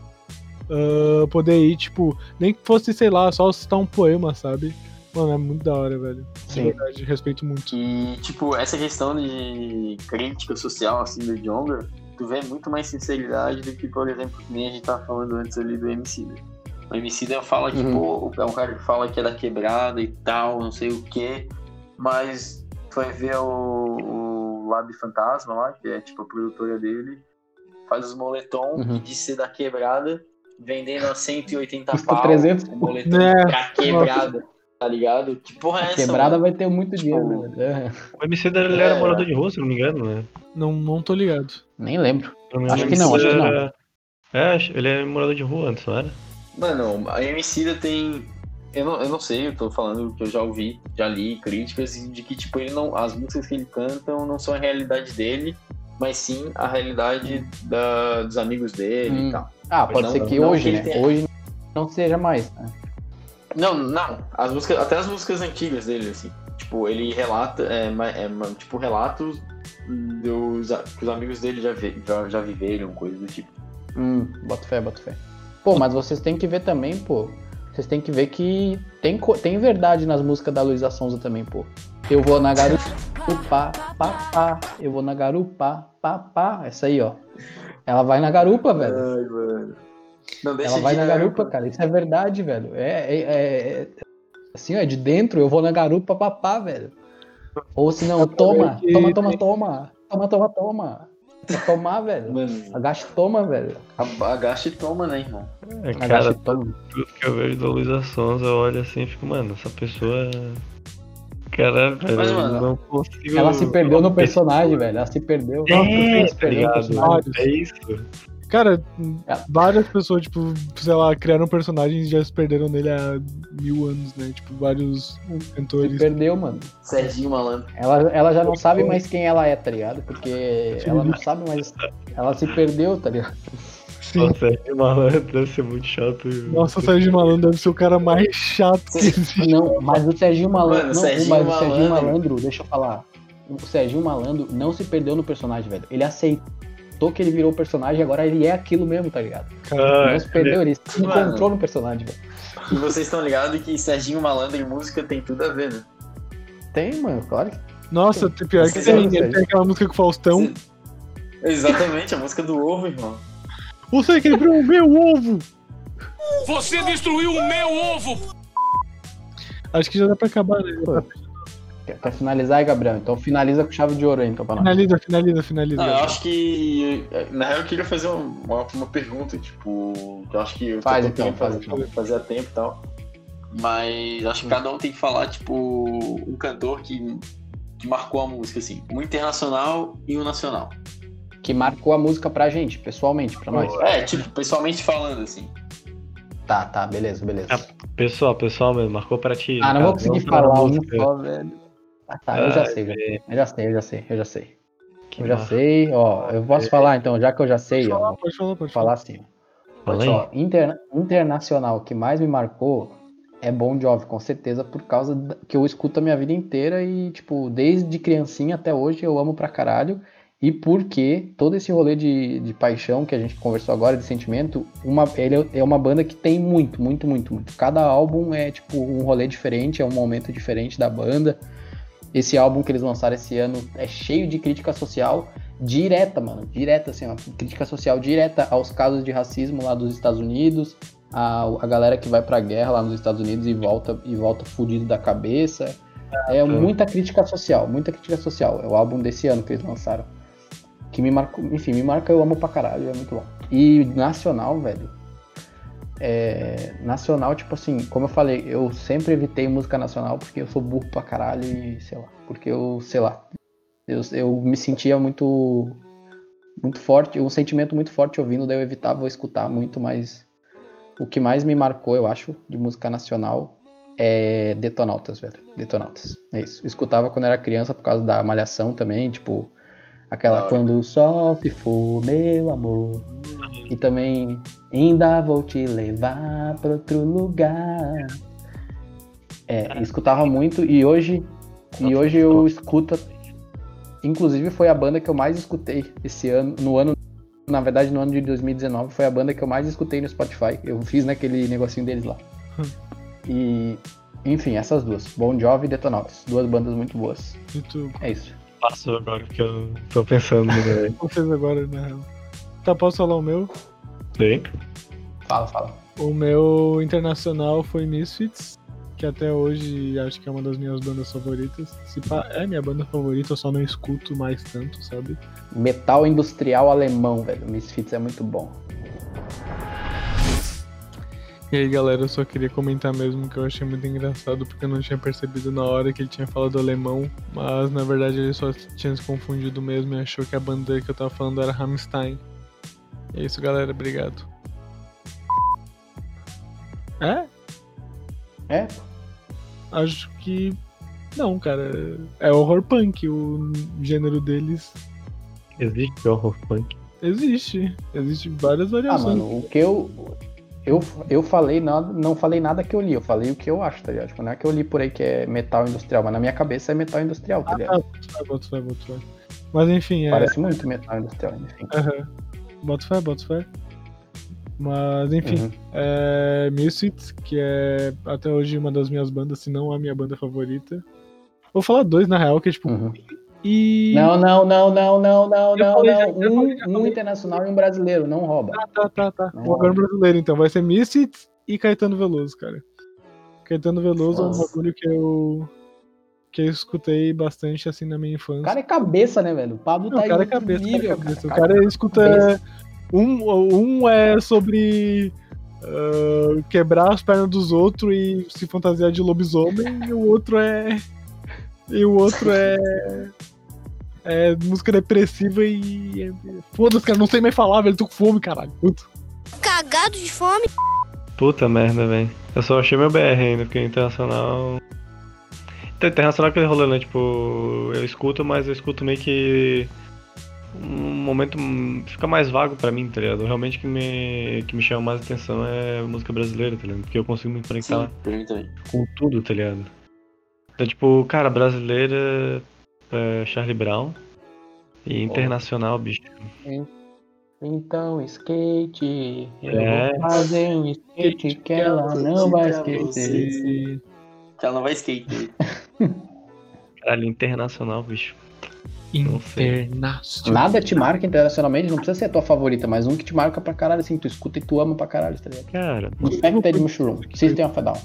[SPEAKER 1] Ah, poder ir, tipo, nem que fosse, sei lá, só citar um poema, sabe? Mano, é muito da hora, velho. De
[SPEAKER 3] Sim.
[SPEAKER 1] verdade, respeito muito.
[SPEAKER 5] E, tipo, essa questão de crítica social, assim, do Jonga, tu vê muito mais sinceridade do que, por exemplo, que nem a gente tava falando antes ali do MC. O MC fala que,
[SPEAKER 3] Uhum.
[SPEAKER 5] pô, é um cara que fala que é da quebrada e tal, não sei o quê, mas tu vai ver o, o Lab Fantasma lá, que é, tipo, a produtora dele, faz os moletom
[SPEAKER 3] Uhum.
[SPEAKER 5] de ser da quebrada, vendendo a 180
[SPEAKER 3] Custa
[SPEAKER 5] pau,
[SPEAKER 3] 300
[SPEAKER 5] o moletom
[SPEAKER 1] Né?
[SPEAKER 5] pra quebrada, tá ligado? Que porra é essa,
[SPEAKER 3] Quebrada
[SPEAKER 5] mano?
[SPEAKER 3] vai ter muito
[SPEAKER 5] Tipo,
[SPEAKER 3] dinheiro, né? velho? É,
[SPEAKER 4] O MC dele ele era
[SPEAKER 5] É.
[SPEAKER 4] morador de rua, se não me engano, né?
[SPEAKER 1] Não, não tô ligado.
[SPEAKER 3] Nem lembro. Acho que não,
[SPEAKER 4] ele
[SPEAKER 3] acho que não.
[SPEAKER 4] É, ele é morador de rua antes, não era?
[SPEAKER 5] Mano, a Emicida tem. Eu não, eu não sei, eu tô falando que eu já ouvi, já li críticas de que, tipo, ele não. As músicas que ele canta não são a realidade dele, mas sim a realidade da, dos amigos dele
[SPEAKER 3] Hum.
[SPEAKER 5] e tal.
[SPEAKER 3] Ah, pode
[SPEAKER 5] Não,
[SPEAKER 3] ser que
[SPEAKER 5] não
[SPEAKER 3] hoje,
[SPEAKER 5] ele
[SPEAKER 3] né?
[SPEAKER 5] tenha-
[SPEAKER 3] Hoje não seja mais, né?
[SPEAKER 5] Não, não. As músicas, até as músicas antigas dele, assim. Tipo, ele relata, é, é, tipo, relatos dos, que os amigos dele já, vi- já, já viveram, coisas do tipo.
[SPEAKER 3] Hum, boto fé, boto fé. Pô, mas vocês têm que ver também, pô. Vocês têm que ver que tem, tem verdade nas músicas da Luísa Sonza também, pô. Eu vou na garupa, pá, pá, pá. Eu vou na garupa, pá, pá. Essa aí, ó. Ela vai na garupa, velho.
[SPEAKER 5] Ai, mano. Não, deixa
[SPEAKER 3] Ela vai na
[SPEAKER 5] ir
[SPEAKER 3] garupa, cara. Isso é verdade, velho. É, é, é- é- assim, ó, é de dentro, eu vou na garupa, papá, velho. Ou se não, toma,
[SPEAKER 1] que-
[SPEAKER 3] toma, toma, toma. Toma, toma, toma. Quer tomar, velho.
[SPEAKER 5] Mano,
[SPEAKER 3] Agacha e toma, velho.
[SPEAKER 5] agacha e toma, né, irmão?
[SPEAKER 4] É,
[SPEAKER 3] Agacha
[SPEAKER 4] cara,
[SPEAKER 3] e toma.
[SPEAKER 4] tudo que eu vejo da Luísa Sonza, eu olho assim e fico, mano, essa pessoa. Cara, velho,
[SPEAKER 5] Mas, mano,
[SPEAKER 4] não consigo.
[SPEAKER 3] Ela se perdeu no personagem, velho. Ela se perdeu.
[SPEAKER 4] É,
[SPEAKER 3] Ela se
[SPEAKER 4] tá
[SPEAKER 3] perdeu no
[SPEAKER 4] ligado? É isso.
[SPEAKER 1] Cara,
[SPEAKER 3] É.
[SPEAKER 1] várias pessoas, tipo, sei lá, criaram personagens e já se perderam nele há mil anos, né? Tipo, vários
[SPEAKER 3] Se
[SPEAKER 1] cantores.
[SPEAKER 3] perdeu, mano.
[SPEAKER 5] Serginho Malandro.
[SPEAKER 3] Ela, ela já não sabe mais quem ela é, tá ligado? Porque ela não sabe mais. Ela se perdeu, tá ligado?
[SPEAKER 1] Sim.
[SPEAKER 4] Nossa, é malandro, deve ser muito chato.
[SPEAKER 1] Nossa, o Sérgio Malandro deve ser o cara mais chato que existe.
[SPEAKER 3] Não, mas o Serginho Malandro.
[SPEAKER 5] Mano,
[SPEAKER 3] não,
[SPEAKER 5] Serginho
[SPEAKER 3] mas o Serginho
[SPEAKER 5] Malandro-
[SPEAKER 3] Malandro, deixa eu falar. O Serginho Malandro não se perdeu no personagem, velho. Ele aceitou que ele virou o personagem e agora ele é aquilo mesmo, tá ligado?
[SPEAKER 4] Ah,
[SPEAKER 3] não se perdeu, ele se
[SPEAKER 5] Mano.
[SPEAKER 3] encontrou no personagem, velho.
[SPEAKER 5] E vocês estão ligados que Serginho Malandro e música tem tudo a ver, né?
[SPEAKER 3] Tem, mano, claro que
[SPEAKER 1] Nossa, tem pior que
[SPEAKER 3] Você
[SPEAKER 1] tem. Ele tem aquela música com o Faustão.
[SPEAKER 5] Exatamente, a música do ovo, irmão.
[SPEAKER 1] Você quebrou o meu ovo!
[SPEAKER 7] Você destruiu o meu ovo!
[SPEAKER 1] Acho que já dá pra acabar, né?
[SPEAKER 3] Quer, quer finalizar aí, Gabriel? Então finaliza com chave de ouro aí, então, pra nós.
[SPEAKER 1] Finaliza, finaliza, finaliza.
[SPEAKER 5] Não, eu acho que. Na real, eu queria fazer uma, uma pergunta, tipo. Eu acho que eu
[SPEAKER 3] Faz então, faz
[SPEAKER 5] fazer,
[SPEAKER 3] então.
[SPEAKER 5] fazer a tempo e tal. Mas acho que cada um tem que falar, tipo, um cantor que, que marcou a música, assim. Um internacional e um nacional.
[SPEAKER 3] Que marcou a música pra gente, pessoalmente, pra nós.
[SPEAKER 5] É, tipo, pessoalmente falando, assim.
[SPEAKER 3] Tá, tá, beleza, beleza.
[SPEAKER 4] Ah, Pessoal, pessoal mesmo, marcou pra ti.
[SPEAKER 3] Ah, não vou
[SPEAKER 4] Cada um
[SPEAKER 3] conseguir falar um só, velho. Ah, tá, eu já
[SPEAKER 4] Ai,
[SPEAKER 3] sei,
[SPEAKER 4] velho,
[SPEAKER 3] eu já sei, eu já sei, eu já sei.
[SPEAKER 4] que
[SPEAKER 3] Eu já
[SPEAKER 4] mar-
[SPEAKER 3] sei, ó, eu posso falar então, já que eu já sei,
[SPEAKER 1] Pode
[SPEAKER 3] ó,
[SPEAKER 1] falar,
[SPEAKER 3] vou
[SPEAKER 1] pode falar, pode
[SPEAKER 3] falar assim.
[SPEAKER 4] aí.
[SPEAKER 3] Ó, inter- internacional que mais me marcou é Bon Jovi, com certeza, por causa que eu escuto a minha vida inteira e, tipo, desde criancinha até hoje eu amo pra caralho. E porque todo esse rolê de, de paixão que a gente conversou agora, de sentimento, uma, ele é- é uma banda que tem muito, muito, muito, muito. Cada álbum é, tipo, um rolê diferente, é um momento diferente da banda. Esse álbum que eles lançaram esse ano é cheio de crítica social direta, mano. Direta, assim, ó. Crítica social direta aos casos de racismo lá dos Estados Unidos, a, a galera que vai pra guerra lá nos Estados Unidos e volta e volta fudido da cabeça. É muita crítica social, muita crítica social. É o álbum desse ano que eles lançaram. Que me marcou, enfim, me marca, eu amo pra caralho, é muito bom. E nacional, velho. É, nacional, tipo assim, como eu falei, eu sempre evitei música nacional porque eu sou burro pra caralho e sei lá. Porque eu, sei lá. Eu, eu me sentia muito muito forte, um sentimento muito forte ouvindo, daí eu evitava escutar muito, mas o que mais me marcou, eu acho, de música nacional é Detonautas, velho. Detonautas. É isso. Eu escutava quando era criança por causa da malhação também, tipo, aquela quando o sol se for, meu amor. E também ainda vou te levar pra outro lugar. É, escutava muito e hoje e hoje eu escuto inclusive foi a banda que eu mais escutei esse ano, no ano na verdade no ano de 2019 foi a banda que eu mais escutei no Spotify. Eu fiz naquele negocinho deles lá. E enfim, essas duas, Bon Jovi e Detonautas, duas bandas muito boas.
[SPEAKER 1] Tu,
[SPEAKER 3] É isso.
[SPEAKER 4] Passou agora, porque eu tô pensando
[SPEAKER 1] qual [laughs] fez agora, na real? Tá, posso falar o meu?
[SPEAKER 4] Sim.
[SPEAKER 3] Fala, fala.
[SPEAKER 1] O meu internacional foi Misfits, que até hoje acho que é uma das minhas bandas favoritas. Se pá, é minha banda favorita, eu só não escuto mais tanto, sabe?
[SPEAKER 3] Metal industrial alemão, velho. Misfits é muito bom.
[SPEAKER 1] E aí, galera, eu só queria comentar mesmo que eu achei muito engraçado, porque eu não tinha percebido na hora que ele tinha falado alemão, mas na verdade ele só tinha se confundido mesmo e achou que a banda que eu tava falando era Rammstein. É isso, galera, obrigado. É?
[SPEAKER 3] É?
[SPEAKER 1] Acho que. Não, cara. É horror punk, o gênero deles
[SPEAKER 4] Existe horror punk.
[SPEAKER 1] existe. Existe várias
[SPEAKER 3] Ah,
[SPEAKER 1] variações.
[SPEAKER 3] mano, o que eu. Eu, eu falei nada, não falei nada que eu li, eu falei o que eu acho, tá ligado? Tipo, não é que eu li por aí que é metal industrial, mas na minha cabeça é metal industrial, tá ligado?
[SPEAKER 1] Ah, boto fé, boto fé. Mas enfim, é.
[SPEAKER 3] Parece muito metal industrial, enfim.
[SPEAKER 1] Aham. Boto fé, boto fé. Mas enfim,
[SPEAKER 3] Uhum.
[SPEAKER 1] é Misfits, que é até hoje uma das minhas bandas, se não a minha banda favorita. Vou falar dois na real, que é tipo.
[SPEAKER 3] Uhum.
[SPEAKER 1] E.
[SPEAKER 3] Não, não, não, não, não, não, não, não. Um, um internacional e um brasileiro, não rouba.
[SPEAKER 1] Ah, tá, tá, tá.
[SPEAKER 3] Não,
[SPEAKER 1] Vou agora no brasileiro então. Vai ser Misfits e Caetano Veloso, cara. Caetano Veloso é um
[SPEAKER 5] Nossa.
[SPEAKER 1] bagulho que eu. que eu escutei bastante assim na minha
[SPEAKER 3] O
[SPEAKER 1] infância.
[SPEAKER 3] cara é cabeça, né, velho? O Pablo
[SPEAKER 1] Não,
[SPEAKER 3] tá
[SPEAKER 1] o cara é cabeça, o cara é cabeça. O
[SPEAKER 3] cara.
[SPEAKER 1] cara escuta. Um, um é sobre ah, quebrar as pernas dos outros e se fantasiar de lobisomem, e o outro é. E o outro é. É música depressiva e. é- Foda-se, cara, não sei mais falar, velho. Tô com fome, caralho. Puto.
[SPEAKER 9] Cagado de fome.
[SPEAKER 4] Puta merda, velho. Eu só achei meu BR ainda, porque internacional. Então, internacional que ele rolando, né? Tipo, eu escuto, mas eu escuto meio que. Um momento hum, fica mais vago pra mim, tá ligado? Realmente que me, que me chama mais atenção é música brasileira, tá ligado? Porque eu consigo me conectar
[SPEAKER 5] Sim,
[SPEAKER 4] com tudo, tá ligado? Então, tipo, cara, brasileira é Charlie Brown. E internacional, bicho.
[SPEAKER 3] Então, skate. Eu
[SPEAKER 4] É.
[SPEAKER 3] vou fazer um skate que ela não vai esquecer.
[SPEAKER 5] Que ela não vai skate. [laughs]
[SPEAKER 4] Caralho, internacional, bicho.
[SPEAKER 1] Internacional.
[SPEAKER 3] Nada te marca internacionalmente, não precisa ser a tua favorita, mas um que te marca pra caralho, assim, tu escuta e tu ama pra caralho, tá ligado?
[SPEAKER 4] Cara,
[SPEAKER 3] Infected Mushroom, System of a Down.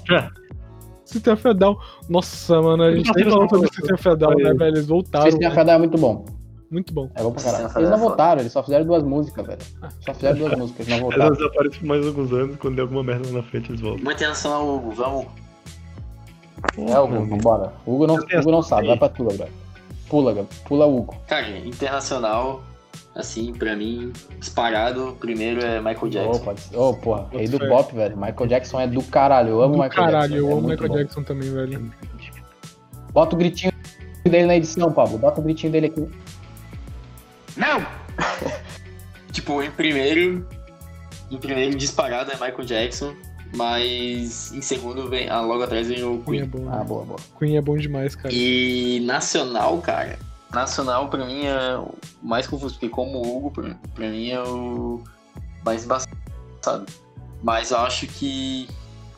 [SPEAKER 1] System of a Down. Nossa, mano, a gente nem falou sobre. System of a Down, né, velho? Eles voltaram.
[SPEAKER 3] System of a Down é muito bom.
[SPEAKER 1] Muito bom.
[SPEAKER 3] É bom pra caralho. Eles não
[SPEAKER 5] é
[SPEAKER 3] voltaram, eles só fizeram duas músicas, velho. Só fizeram duas [laughs] músicas, não
[SPEAKER 4] elas
[SPEAKER 3] voltaram.
[SPEAKER 4] desaparecem por mais alguns anos, quando der alguma merda na frente eles voltam.
[SPEAKER 5] Uma internacional, Hugo, vamos.
[SPEAKER 3] É o Hugo, vambora. O Hugo não, Hugo não sabe, vai pra tu, Gabriel. Pula. Pula Hugo.
[SPEAKER 5] Cara, internacional, assim, pra mim, disparado, primeiro é Michael
[SPEAKER 3] Ô,
[SPEAKER 5] Jackson.
[SPEAKER 3] pode ser. Ô, porra, rei do pop, velho. Michael Jackson é do caralho. Eu amo
[SPEAKER 1] Do
[SPEAKER 3] Michael
[SPEAKER 1] caralho,
[SPEAKER 3] Jackson.
[SPEAKER 1] eu
[SPEAKER 3] é
[SPEAKER 1] amo Michael
[SPEAKER 3] bom.
[SPEAKER 1] Jackson também, velho.
[SPEAKER 3] Bota o gritinho dele na edição, Pablo. Bota o gritinho dele aqui.
[SPEAKER 5] Não! [laughs] tipo, em primeiro. Em primeiro disparado é Michael Jackson. Mas em segundo vem. Ah, logo atrás vem o
[SPEAKER 1] Queen é
[SPEAKER 5] Queen.
[SPEAKER 1] bom.
[SPEAKER 3] Ah, boa, boa.
[SPEAKER 1] Queen é bom demais, cara.
[SPEAKER 5] E nacional, cara. Nacional pra mim é o mais confuso, porque como o Hugo, pra, pra mim é o mais embaçado. Mas eu acho que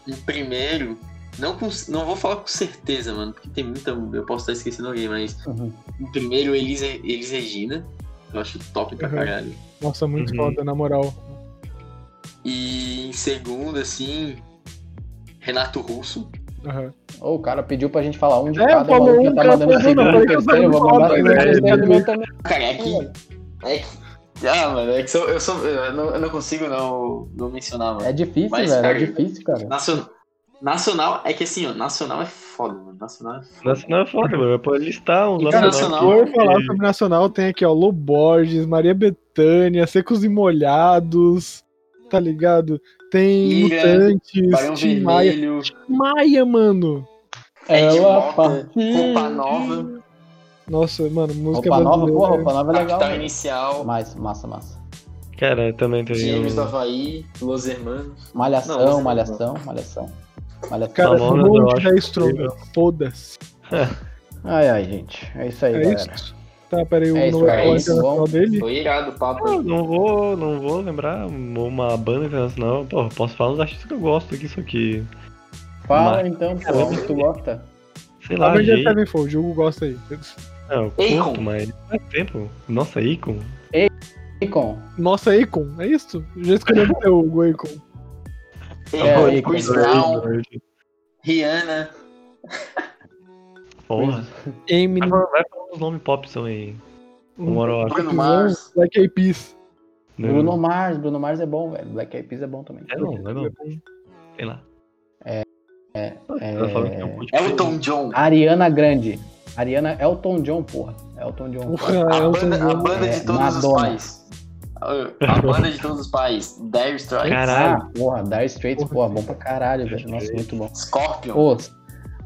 [SPEAKER 5] em primeiro. Não, com, não vou falar com certeza, mano, porque tem muita. Eu posso estar esquecendo alguém, mas
[SPEAKER 3] Uhum.
[SPEAKER 5] em primeiro Elis, Elis Regina. Eu acho top pra
[SPEAKER 1] Uhum.
[SPEAKER 5] caralho.
[SPEAKER 1] Nossa, muito
[SPEAKER 4] Uhum.
[SPEAKER 1] foda, na moral.
[SPEAKER 5] E em segundo, assim. Renato Russo.
[SPEAKER 3] Ô, o cara pediu pra gente falar um de
[SPEAKER 1] É,
[SPEAKER 3] cada,
[SPEAKER 1] falou um,
[SPEAKER 3] já tá
[SPEAKER 1] cara
[SPEAKER 3] mandando segundo, terceiro, vou mandar segundo,
[SPEAKER 1] né?
[SPEAKER 3] terceiro, o meu também.
[SPEAKER 5] Cara, é que. É que. Ah, mano, é que sou- eu, sou, eu, não, eu não consigo não, não mencionar, mano.
[SPEAKER 3] É difícil,
[SPEAKER 5] Mas,
[SPEAKER 3] velho, é
[SPEAKER 5] cara,
[SPEAKER 3] difícil, cara.
[SPEAKER 5] Nacion- Nacional, é que assim, ó, nacional é foda, mano. Nacional é foda.
[SPEAKER 4] Nacional é foda, mano. Pode listar
[SPEAKER 5] Cara,
[SPEAKER 4] nacional.
[SPEAKER 5] nacional-
[SPEAKER 1] Se for falar sobre nacional, tem aqui, ó, Loborges, Maria Bethânia, Secos e Molhados, tá ligado? Tem
[SPEAKER 5] Ira,
[SPEAKER 1] Mutantes,
[SPEAKER 5] Barão
[SPEAKER 1] Tim Maia. Maia, mano.
[SPEAKER 5] Ed
[SPEAKER 3] Ela
[SPEAKER 5] Mota,
[SPEAKER 3] partiu.
[SPEAKER 5] Roupa Nova,
[SPEAKER 1] Nossa, mano, música
[SPEAKER 3] Roupa nova,
[SPEAKER 1] brasileira.
[SPEAKER 3] porra, roupa nova é legal.
[SPEAKER 5] Capital
[SPEAKER 3] velho.
[SPEAKER 5] Inicial,
[SPEAKER 3] Mas, massa, massa.
[SPEAKER 4] Cara, também tem
[SPEAKER 5] Gêmeos do
[SPEAKER 4] o...
[SPEAKER 5] Havaí, Los Hermanos.
[SPEAKER 3] Malhação,
[SPEAKER 5] Não, você-
[SPEAKER 3] malhação, malhação. Malhação.
[SPEAKER 1] Cara,
[SPEAKER 4] eu
[SPEAKER 1] monte
[SPEAKER 4] acho
[SPEAKER 1] da Stronga. Foda-se.
[SPEAKER 3] Ai, ai, gente. É isso aí,
[SPEAKER 1] É
[SPEAKER 3] galera.
[SPEAKER 1] isso. Tá, peraí, o
[SPEAKER 3] É isso,
[SPEAKER 1] não falar
[SPEAKER 3] é isso,
[SPEAKER 1] internacional
[SPEAKER 3] bom.
[SPEAKER 1] dele?
[SPEAKER 5] Foi irado o papo.
[SPEAKER 4] Ah, não vou, não vou lembrar uma banda internacional. Pô, posso falar dos artistas que eu gosto aqui, isso aqui.
[SPEAKER 3] Fala
[SPEAKER 4] Mas-
[SPEAKER 3] então, pô, se tu gosta.
[SPEAKER 4] Sei lá.
[SPEAKER 1] Sevenfold, o Hugo gosta aí.
[SPEAKER 4] Não, eu curto, mas faz tempo. Nossa, Icon.
[SPEAKER 3] Icon.
[SPEAKER 1] Nossa, Akon, é isso? Já escolheu o teu, Hugo Akon.
[SPEAKER 3] É, Akon.
[SPEAKER 5] Chris Brown, Rihanna.
[SPEAKER 4] Porra.
[SPEAKER 1] Eminem,
[SPEAKER 4] vai os nomes pop são aí. Hora eu acho.
[SPEAKER 5] Bruno Mars.
[SPEAKER 1] Black Eyed Peas.
[SPEAKER 3] Bruno Mars, Bruno Mars é bom, velho. Black Eyed Peas é bom também.
[SPEAKER 4] É não, é não. Sei lá.
[SPEAKER 3] É,
[SPEAKER 4] é um monte de
[SPEAKER 5] Elton John.
[SPEAKER 3] Ariana Grande. Ariana Elton John, porra. Elton John.
[SPEAKER 1] Porra,
[SPEAKER 5] A
[SPEAKER 1] Elton
[SPEAKER 5] banda, a
[SPEAKER 1] John.
[SPEAKER 5] banda
[SPEAKER 3] É,
[SPEAKER 5] de todos os
[SPEAKER 3] Madonna.
[SPEAKER 5] pais. A banda de todos os pais. Dire Straits.
[SPEAKER 4] Caralho.
[SPEAKER 3] Ah, porra, Dire Straits, porra, bom pra caralho, velho. Nossa, muito bom.
[SPEAKER 5] Scorpion.
[SPEAKER 3] Pô,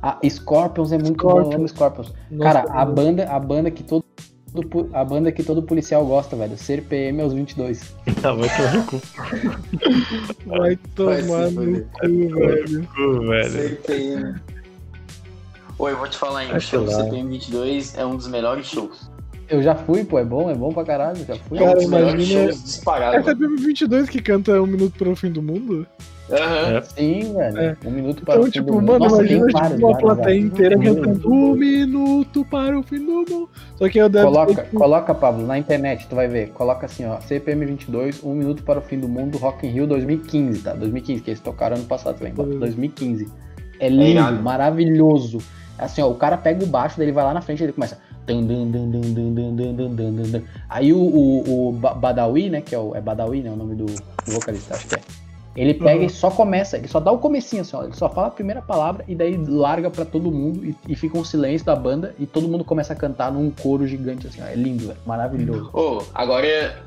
[SPEAKER 3] a Scorpions é muito bom, eu amo Scorpions.
[SPEAKER 1] Nossa,
[SPEAKER 3] Cara, a banda, a banda que todo a banda que todo policial gosta, velho. Ser PM aos 22.
[SPEAKER 4] Ah, vai tomar no cu,
[SPEAKER 1] Vai tomar no cu, velho.
[SPEAKER 4] cu, velho.
[SPEAKER 5] CPM. Oi, eu vou te falar, hein? O show do. CPM 22 é um dos melhores shows.
[SPEAKER 3] Eu já fui, pô, é bom, é bom pra caralho, já fui.
[SPEAKER 5] É um
[SPEAKER 1] Cara,
[SPEAKER 5] dos melhores
[SPEAKER 1] imagina-
[SPEAKER 5] shows disparados.
[SPEAKER 1] É até 22 que canta Um Minuto para o Fim do Mundo?
[SPEAKER 5] Uhum.
[SPEAKER 3] Sim, velho.
[SPEAKER 1] É.
[SPEAKER 3] Um minuto então, para
[SPEAKER 1] então,
[SPEAKER 3] o fim
[SPEAKER 1] tipo,
[SPEAKER 3] do mundo.
[SPEAKER 1] Mano, imagina tipo, uma plateia inteira
[SPEAKER 3] um
[SPEAKER 1] cantando um minuto para o fim do mundo. Só que eu devo
[SPEAKER 3] coloca, ter... coloca, Pablo, na internet, tu vai ver. Coloca assim, ó, CPM 22, um minuto para o fim do mundo, Rock in Rio 2015, tá? 2015, que eles tocaram ano passado também. 2015. É. é lindo,
[SPEAKER 5] é
[SPEAKER 3] maravilhoso. Assim, ó, o cara pega o baixo, dele ele vai lá na frente e ele começa. Aí o, o, o Badawi, né? Que é o. É Badawi, né? O nome do vocalista, acho que é ele pega
[SPEAKER 1] Uhum.
[SPEAKER 3] e só começa, ele só dá o comecinho assim, ó, ele só fala a primeira palavra e daí larga pra todo mundo e, e fica um silêncio da banda e todo mundo começa a cantar num coro gigante assim, ó. É lindo, velho, maravilhoso.
[SPEAKER 5] Ô, agora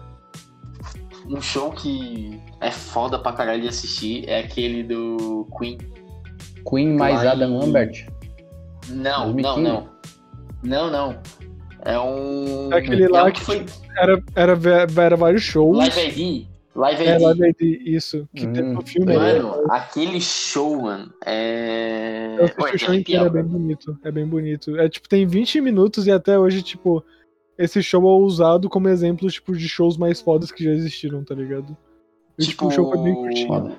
[SPEAKER 5] um show que é foda pra caralho de assistir é aquele do Queen.
[SPEAKER 3] Queen mais
[SPEAKER 5] Lá em-
[SPEAKER 3] Adam Lambert.
[SPEAKER 5] Não,
[SPEAKER 3] 2015?
[SPEAKER 5] não, não. Não, não. É um.
[SPEAKER 1] É aquele
[SPEAKER 5] é
[SPEAKER 1] lá
[SPEAKER 5] um
[SPEAKER 1] que
[SPEAKER 5] foi
[SPEAKER 1] Era, era, era vários shows.
[SPEAKER 5] Live ID. Live
[SPEAKER 1] É,
[SPEAKER 5] ID.
[SPEAKER 1] Live ID, isso. Que
[SPEAKER 3] Hum,
[SPEAKER 1] teve no filme.
[SPEAKER 5] Mano, aquele show, mano, é.
[SPEAKER 1] Eu assisti
[SPEAKER 5] Ué,
[SPEAKER 1] o show inteiro, é bem bonito. É bem bonito. É tipo, tem 20 minutos e até hoje, tipo, esse show é usado como exemplo, tipo, de shows mais fodas que já existiram, tá ligado? E, tipo, o show foi bem curtinho.
[SPEAKER 3] Foda.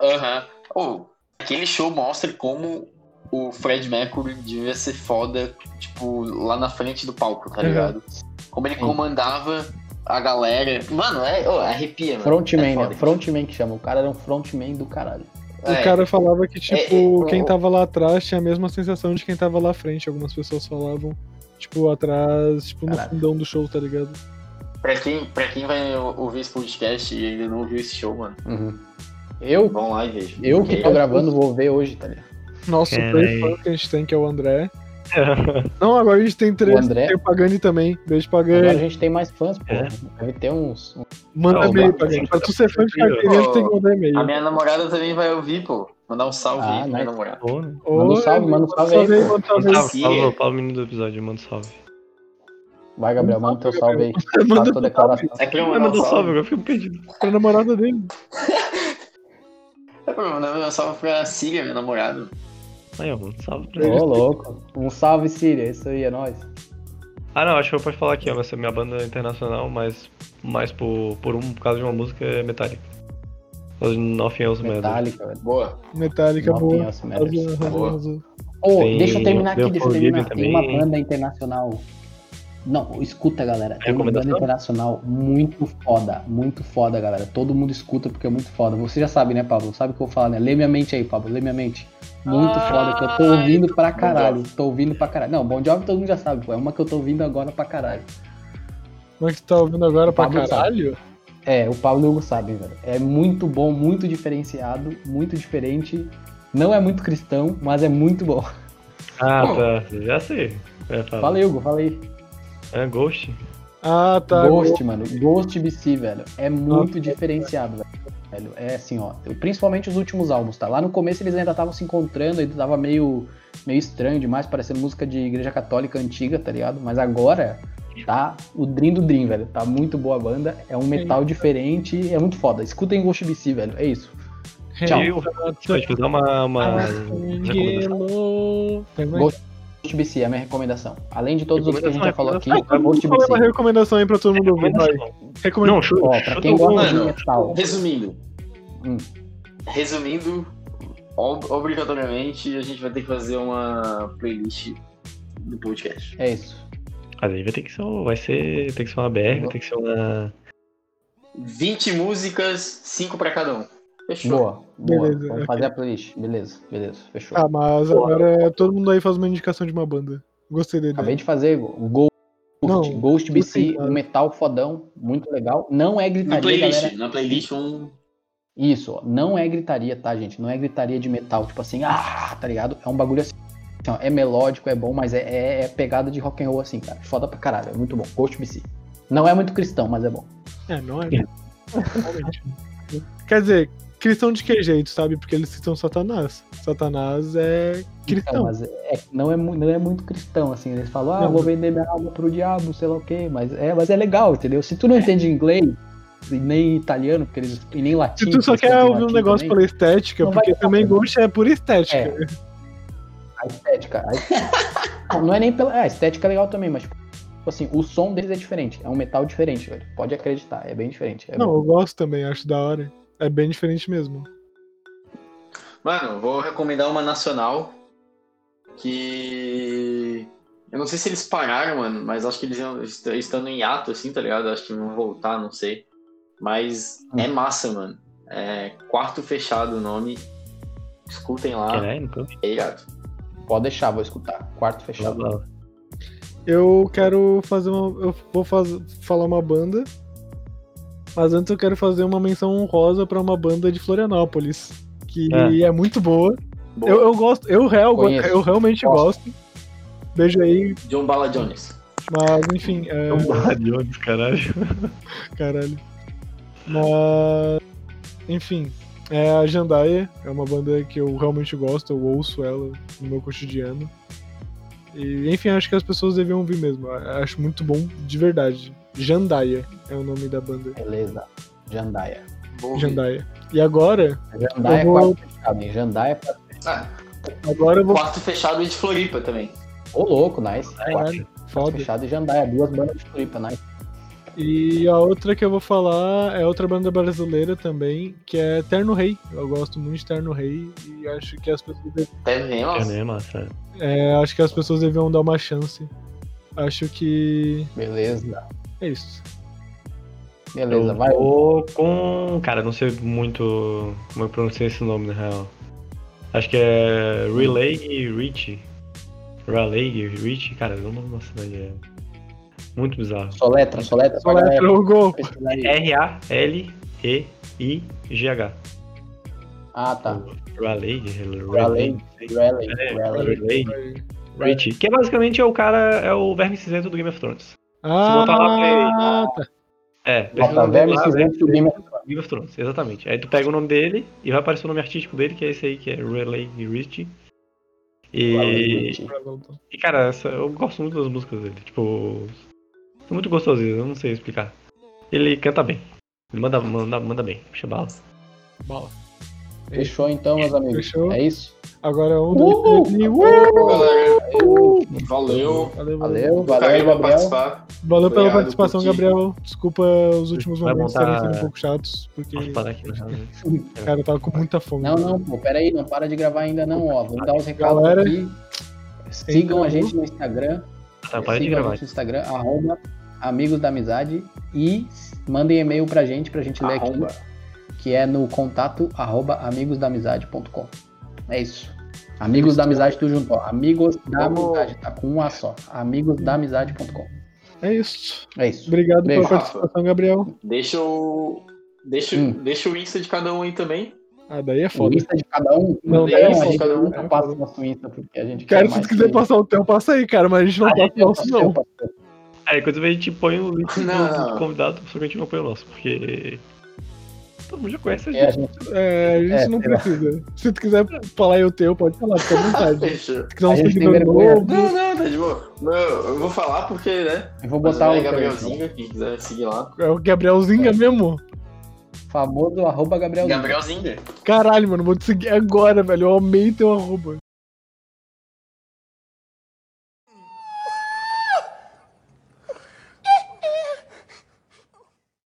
[SPEAKER 5] Aham. Ô, aquele show mostra como o Fred Mercury devia ser foda, tipo, lá na frente do palco, tá
[SPEAKER 1] Uhum.
[SPEAKER 5] ligado? Como ele comandava a galera. Mano, é, ô, arrepia, mano.
[SPEAKER 3] Frontman,
[SPEAKER 5] é
[SPEAKER 3] né? Frontman que chama. O cara era um frontman do caralho.
[SPEAKER 1] O
[SPEAKER 5] É,
[SPEAKER 1] cara falava que, tipo,
[SPEAKER 5] é,
[SPEAKER 1] quem tava lá atrás tinha a mesma sensação de quem tava lá à frente. Algumas pessoas falavam, tipo, atrás, tipo, no
[SPEAKER 3] Caralho.
[SPEAKER 1] fundão do show, tá ligado?
[SPEAKER 5] pra, quem, pra quem vai ouvir esse podcast e ainda não ouviu esse show, mano,
[SPEAKER 3] Uhum. Eu,
[SPEAKER 5] vão lá e vejam.
[SPEAKER 3] eu que tô gravando vou ver hoje, tá ligado?
[SPEAKER 1] Nosso play fã que a gente tem, que é o André. [laughs] Não, agora a gente tem três.
[SPEAKER 3] O André?
[SPEAKER 1] Tem o Pagani também. Beijo,
[SPEAKER 3] Agora
[SPEAKER 1] Pagani.
[SPEAKER 3] a gente tem mais fãs, pô.
[SPEAKER 4] É.
[SPEAKER 3] Deve ter uns.
[SPEAKER 1] Manda
[SPEAKER 4] Não,
[SPEAKER 1] e-mail, Pagani. Pra tu ser fã de carteirinha, tu tem que mandar e-mail.
[SPEAKER 5] A minha namorada também vai ouvir, pô. Mandar um salve
[SPEAKER 3] Ah,
[SPEAKER 5] aí pra minha namorada.
[SPEAKER 4] Né?
[SPEAKER 1] Ô,
[SPEAKER 3] Manda um salve, manda um salve aí, pô.
[SPEAKER 1] Manda um salve aí.
[SPEAKER 4] Salve. Paulo, menino do episódio, manda um salve.
[SPEAKER 3] Vai, Gabriel, manda teu salve aí. [laughs]
[SPEAKER 1] Manda
[SPEAKER 3] tua declaração.
[SPEAKER 5] É pra eu um
[SPEAKER 4] um salve,
[SPEAKER 5] salve.
[SPEAKER 4] agora eu fico perdido. [laughs]
[SPEAKER 1] Pra namorada dele.
[SPEAKER 5] É pra eu mandar um salve pra Síria, minha namorada.
[SPEAKER 4] Aí, um salve pra
[SPEAKER 3] Ô, louco. Um salve, Síria. Isso aí é nóis.
[SPEAKER 4] Ah, não, acho que eu posso falar aqui, ó. Essa é minha banda internacional, mas mais por, por, um, por causa de uma música é Metallica. Por causa de Nothing Else Matters.
[SPEAKER 3] Metallica, velho.
[SPEAKER 5] Boa.
[SPEAKER 1] Metallica,
[SPEAKER 3] Nothing
[SPEAKER 1] boa.
[SPEAKER 3] else
[SPEAKER 5] Boa.
[SPEAKER 3] Ô,
[SPEAKER 4] Tem
[SPEAKER 3] deixa eu terminar aqui, deixa eu terminar.
[SPEAKER 4] Unforgiven
[SPEAKER 3] Tem uma
[SPEAKER 4] também.
[SPEAKER 3] banda internacional. Não, escuta, galera. Tem uma banda internacional muito foda. Muito foda, galera. Todo mundo escuta porque é muito foda. Você já sabe, né, Pablo? Sabe o que eu vou falar, né? Lê minha mente aí, Pablo. Lê minha mente. Muito foda, que eu tô ouvindo pra caralho. Tô ouvindo pra caralho. Não, Bon Jovi todo mundo já sabe, pô. É uma que eu tô ouvindo agora pra caralho.
[SPEAKER 1] É que tu tá ouvindo agora pra
[SPEAKER 3] Pablo sabe.
[SPEAKER 1] caralho?
[SPEAKER 3] É, o Pablo e o Hugo sabem, velho. É muito bom, muito diferenciado, muito diferente, Não é muito cristão, mas é muito bom.
[SPEAKER 4] Ah,
[SPEAKER 5] Bom.
[SPEAKER 4] tá. Já sei. É, fala.
[SPEAKER 3] Fala aí, Hugo, fala aí.
[SPEAKER 4] É Ghost.
[SPEAKER 1] Ah, tá.
[SPEAKER 3] Ghost, mano. Ghost BC, velho. É muito diferenciado, velho. É assim, ó. Principalmente os últimos álbuns, tá? Lá no começo eles ainda estavam se encontrando, ainda tava meio, meio estranho demais, parecendo música de igreja católica antiga, tá ligado? Mas agora tá o Dream do Dream, velho. Tá muito boa a banda. É um metal diferente. É muito foda. Escutem Ghost BC, velho. É isso. Tchau.
[SPEAKER 4] E Pode dar uma,
[SPEAKER 1] mais?
[SPEAKER 3] Ghost BC é a minha recomendação. Além de todos os que a gente já falou aqui,
[SPEAKER 4] Recomendação,
[SPEAKER 3] Ghost
[SPEAKER 1] Fala uma recomendação aí pra todo mundo ouvir.
[SPEAKER 4] Recomendação.
[SPEAKER 1] Recomenda...
[SPEAKER 4] Não, chuta.
[SPEAKER 3] Ó, pra quem gosta de metal.
[SPEAKER 5] Resumindo.
[SPEAKER 3] Hum.
[SPEAKER 5] Resumindo, ob- obrigatoriamente a gente vai ter que fazer uma playlist do podcast.
[SPEAKER 3] É isso.
[SPEAKER 4] Mas aí vai ter que ser, um- vai ser, tem que ser uma BR, vai ter que ser uma.
[SPEAKER 5] 20 músicas, 5 pra cada um. Fechou.
[SPEAKER 3] Boa. Boa.
[SPEAKER 1] Beleza,
[SPEAKER 3] Vamos fazer a playlist. Beleza, beleza. Fechou.
[SPEAKER 1] Ah, mas agora todo mundo aí faz uma indicação de uma banda. Gostei ideia.
[SPEAKER 3] Acabei de fazer o Ghost,
[SPEAKER 1] Não,
[SPEAKER 3] Ghost BC, um metal fodão, muito legal. Não é
[SPEAKER 5] Na
[SPEAKER 3] gritaria,
[SPEAKER 5] playlist,
[SPEAKER 3] galera.
[SPEAKER 5] na playlist um.
[SPEAKER 3] Isso, ó, não é gritaria, tá, gente? Não é gritaria de metal, tipo assim, ah, tá ligado? É um bagulho assim, ó, é melódico, é bom, mas é, é- é pegada de rock and roll assim, cara. Foda pra caralho, é muito bom. Ghost BC. Não é muito cristão, mas é bom.
[SPEAKER 1] É, não é. [laughs] Quer dizer, cristão de que jeito, sabe? Porque eles citam Satanás. Satanás é
[SPEAKER 3] Então,
[SPEAKER 1] cristão.
[SPEAKER 3] mas é, não, é, não é muito cristão, assim. Eles falam, ah,
[SPEAKER 1] Não.
[SPEAKER 3] vou vender minha alma pro diabo, sei lá o quê. Mas é, mas é legal, entendeu? Se tu não entende inglês, e nem italiano, porque eles, e nem latim.
[SPEAKER 1] Se tu só quer ouvir um negócio
[SPEAKER 3] também,
[SPEAKER 1] pela estética, porque também Ghost é por estética.
[SPEAKER 3] É. A estética. a- não, não é nem pela. é, A estética é legal também, mas, tipo assim, o som deles é diferente. É um metal diferente, velho. Pode acreditar, é bem diferente. É
[SPEAKER 1] Não,
[SPEAKER 3] bom.
[SPEAKER 1] eu gosto também, acho da hora. É bem diferente mesmo.
[SPEAKER 5] Mano, vou recomendar uma nacional que. Eu não sei se eles pararam, mano, mas acho que eles iam- est- estando em ato, assim, tá ligado? Acho que vão voltar, não sei. Mas
[SPEAKER 3] Hum.
[SPEAKER 5] é massa, mano. É Quarto Fechado o nome. Escutem lá,
[SPEAKER 4] é? Então,
[SPEAKER 5] é irado.
[SPEAKER 3] Pode deixar, vou escutar. Quarto fechado.
[SPEAKER 1] Eu quero fazer uma. Eu vou faz, falar uma banda. Mas antes eu quero fazer uma menção honrosa pra uma banda de Florianópolis. Que
[SPEAKER 4] É.
[SPEAKER 1] é, muito boa.
[SPEAKER 5] Boa.
[SPEAKER 1] Eu, eu gosto, eu, real,
[SPEAKER 3] Conheço.
[SPEAKER 1] eu realmente
[SPEAKER 3] Gosto.
[SPEAKER 1] gosto. Beijo aí,
[SPEAKER 5] John Bala Jones.
[SPEAKER 1] mas enfim, é,
[SPEAKER 4] Radiones, caralho. [laughs]
[SPEAKER 1] caralho. Mas enfim, é a Jandaia, é uma banda que eu realmente gosto, eu ouço ela no meu cotidiano. E enfim, acho que as pessoas deviam ouvir mesmo. Acho muito bom de verdade. Jandaia é o nome da banda.
[SPEAKER 3] Beleza. Jandaia.
[SPEAKER 5] Vou.
[SPEAKER 1] Jandaia. E agora,
[SPEAKER 3] Jandaia é
[SPEAKER 1] vou-
[SPEAKER 3] quarto fechado, hein? Jandaia é quarto
[SPEAKER 5] Ah,
[SPEAKER 1] agora eu vou.
[SPEAKER 5] Quarto Fechado e de Floripa também.
[SPEAKER 3] Ô, louco, nice. Quarto
[SPEAKER 1] Caralho, foda.
[SPEAKER 3] fechado e Jandaia. Duas bandas de Floripa, nice.
[SPEAKER 1] E a outra que eu vou falar é outra banda brasileira também, que é Terno Rei. Eu gosto muito de Terno Rei e acho que as pessoas, deve-
[SPEAKER 5] Até bem,
[SPEAKER 4] É,
[SPEAKER 5] massa.
[SPEAKER 4] né, massa.
[SPEAKER 1] é, acho que as pessoas deviam dar uma chance. Acho que
[SPEAKER 3] Beleza.
[SPEAKER 1] É isso.
[SPEAKER 3] Beleza,
[SPEAKER 4] Eu
[SPEAKER 3] vai.
[SPEAKER 4] vou com. Cara, não sei muito como eu pronunciei esse nome na real. Acho que é Relay e Rich. Relay e Rich, cara, o nome da cidade é muito bizarro.
[SPEAKER 3] Soletra, soletra.
[SPEAKER 1] Só
[SPEAKER 3] pra
[SPEAKER 1] letra
[SPEAKER 3] galera
[SPEAKER 1] o gol.
[SPEAKER 4] R-A-L-E-I-G-H.
[SPEAKER 3] Ah, tá.
[SPEAKER 4] Relay,
[SPEAKER 3] Raleigh, Raleigh,
[SPEAKER 4] É,
[SPEAKER 3] Raleigh.
[SPEAKER 4] Relay. Rich. Que basicamente é o cara, é o verme cinzento do Game of Thrones.
[SPEAKER 1] Ah,
[SPEAKER 4] botar lá, play.
[SPEAKER 1] tá.
[SPEAKER 4] É, pesquisa
[SPEAKER 3] Game of Thrones.
[SPEAKER 4] Exatamente. Aí tu pega o nome dele e vai aparecer o nome artístico dele, que é esse aí, que é Relay Rich. E, e cara, essa- eu gosto muito das músicas dele. Tipo, são muito gostosinhas, eu não sei explicar. Ele canta bem. Ele manda, manda, manda bem, puxa bala.
[SPEAKER 1] Bala.
[SPEAKER 3] Fechou então, meus amigos.
[SPEAKER 1] Fechou.
[SPEAKER 3] É isso?
[SPEAKER 1] Agora um,
[SPEAKER 3] Uhul!
[SPEAKER 1] dois, três.
[SPEAKER 5] Valeu, galera.
[SPEAKER 3] Valeu,
[SPEAKER 5] Valeu.
[SPEAKER 1] Valeu,
[SPEAKER 5] participar.
[SPEAKER 1] Valeu pela
[SPEAKER 5] Obrigado,
[SPEAKER 1] participação. Gabriel. Desculpa os últimos
[SPEAKER 4] Vai
[SPEAKER 1] momentos
[SPEAKER 4] montar-
[SPEAKER 1] terem sido um pouco chatos, porque
[SPEAKER 4] aqui né?
[SPEAKER 1] cara, eu tava com muita fome.
[SPEAKER 3] Não, não, pô, pera aí, não para de gravar ainda não, ó. Vamos dar os recados
[SPEAKER 1] Galera,
[SPEAKER 3] aqui. Sigam a gente no Instagram.
[SPEAKER 4] Tá, para de
[SPEAKER 3] sigam a
[SPEAKER 4] gravar.
[SPEAKER 3] gente no Instagram, arroba Amigos da Amizade. E mandem e-mail pra gente, pra gente ler aqui. Que é no contato arroba amigosdamizade.com. É isso. Amigos da Amizade, tudo junto, ó. Amigos da Amizade, tá com um A só. Amigosdamizade.com.
[SPEAKER 1] É isso.
[SPEAKER 3] É isso.
[SPEAKER 1] Obrigado
[SPEAKER 3] Beijo.
[SPEAKER 1] pela participação, Gabriel.
[SPEAKER 5] Deixa o. Deixa,
[SPEAKER 3] Hum.
[SPEAKER 5] deixa o Insta de cada um aí também.
[SPEAKER 1] Ah, daí é
[SPEAKER 3] O
[SPEAKER 1] foda.
[SPEAKER 3] Insta de cada um.
[SPEAKER 1] Não,
[SPEAKER 3] Não,
[SPEAKER 1] daí é
[SPEAKER 3] a gente
[SPEAKER 5] cada um,
[SPEAKER 3] nunca passa o nosso Insta, porque a gente
[SPEAKER 1] Cara,
[SPEAKER 3] quer
[SPEAKER 1] se tu quiser passar o teu, passa aí, cara, mas a gente não passa o nosso,
[SPEAKER 3] não o
[SPEAKER 4] Aí quando a gente põe o link do convidado, só que a gente não põe o nosso, porque. Todo mundo já conhece a
[SPEAKER 3] porque a
[SPEAKER 4] gente.
[SPEAKER 3] gente,
[SPEAKER 1] É, a gente
[SPEAKER 3] É,
[SPEAKER 1] não
[SPEAKER 3] lá.
[SPEAKER 1] precisa. Se tu quiser falar aí o teu, pode falar, fica à vontade. [laughs] Se quiser um
[SPEAKER 3] gente
[SPEAKER 1] seguidor novo,
[SPEAKER 5] Não, não, tá de boa. Não, eu vou falar porque, né?
[SPEAKER 3] eu vou botar
[SPEAKER 5] é
[SPEAKER 3] o
[SPEAKER 5] Gabrielzinho, quem quiser seguir lá.
[SPEAKER 1] é o Gabrielzinho mesmo?
[SPEAKER 3] famoso arroba Gabrielzinho.
[SPEAKER 5] Gabrielzinho.
[SPEAKER 1] Caralho, mano, vou te seguir agora, velho. Eu amei teu arroba.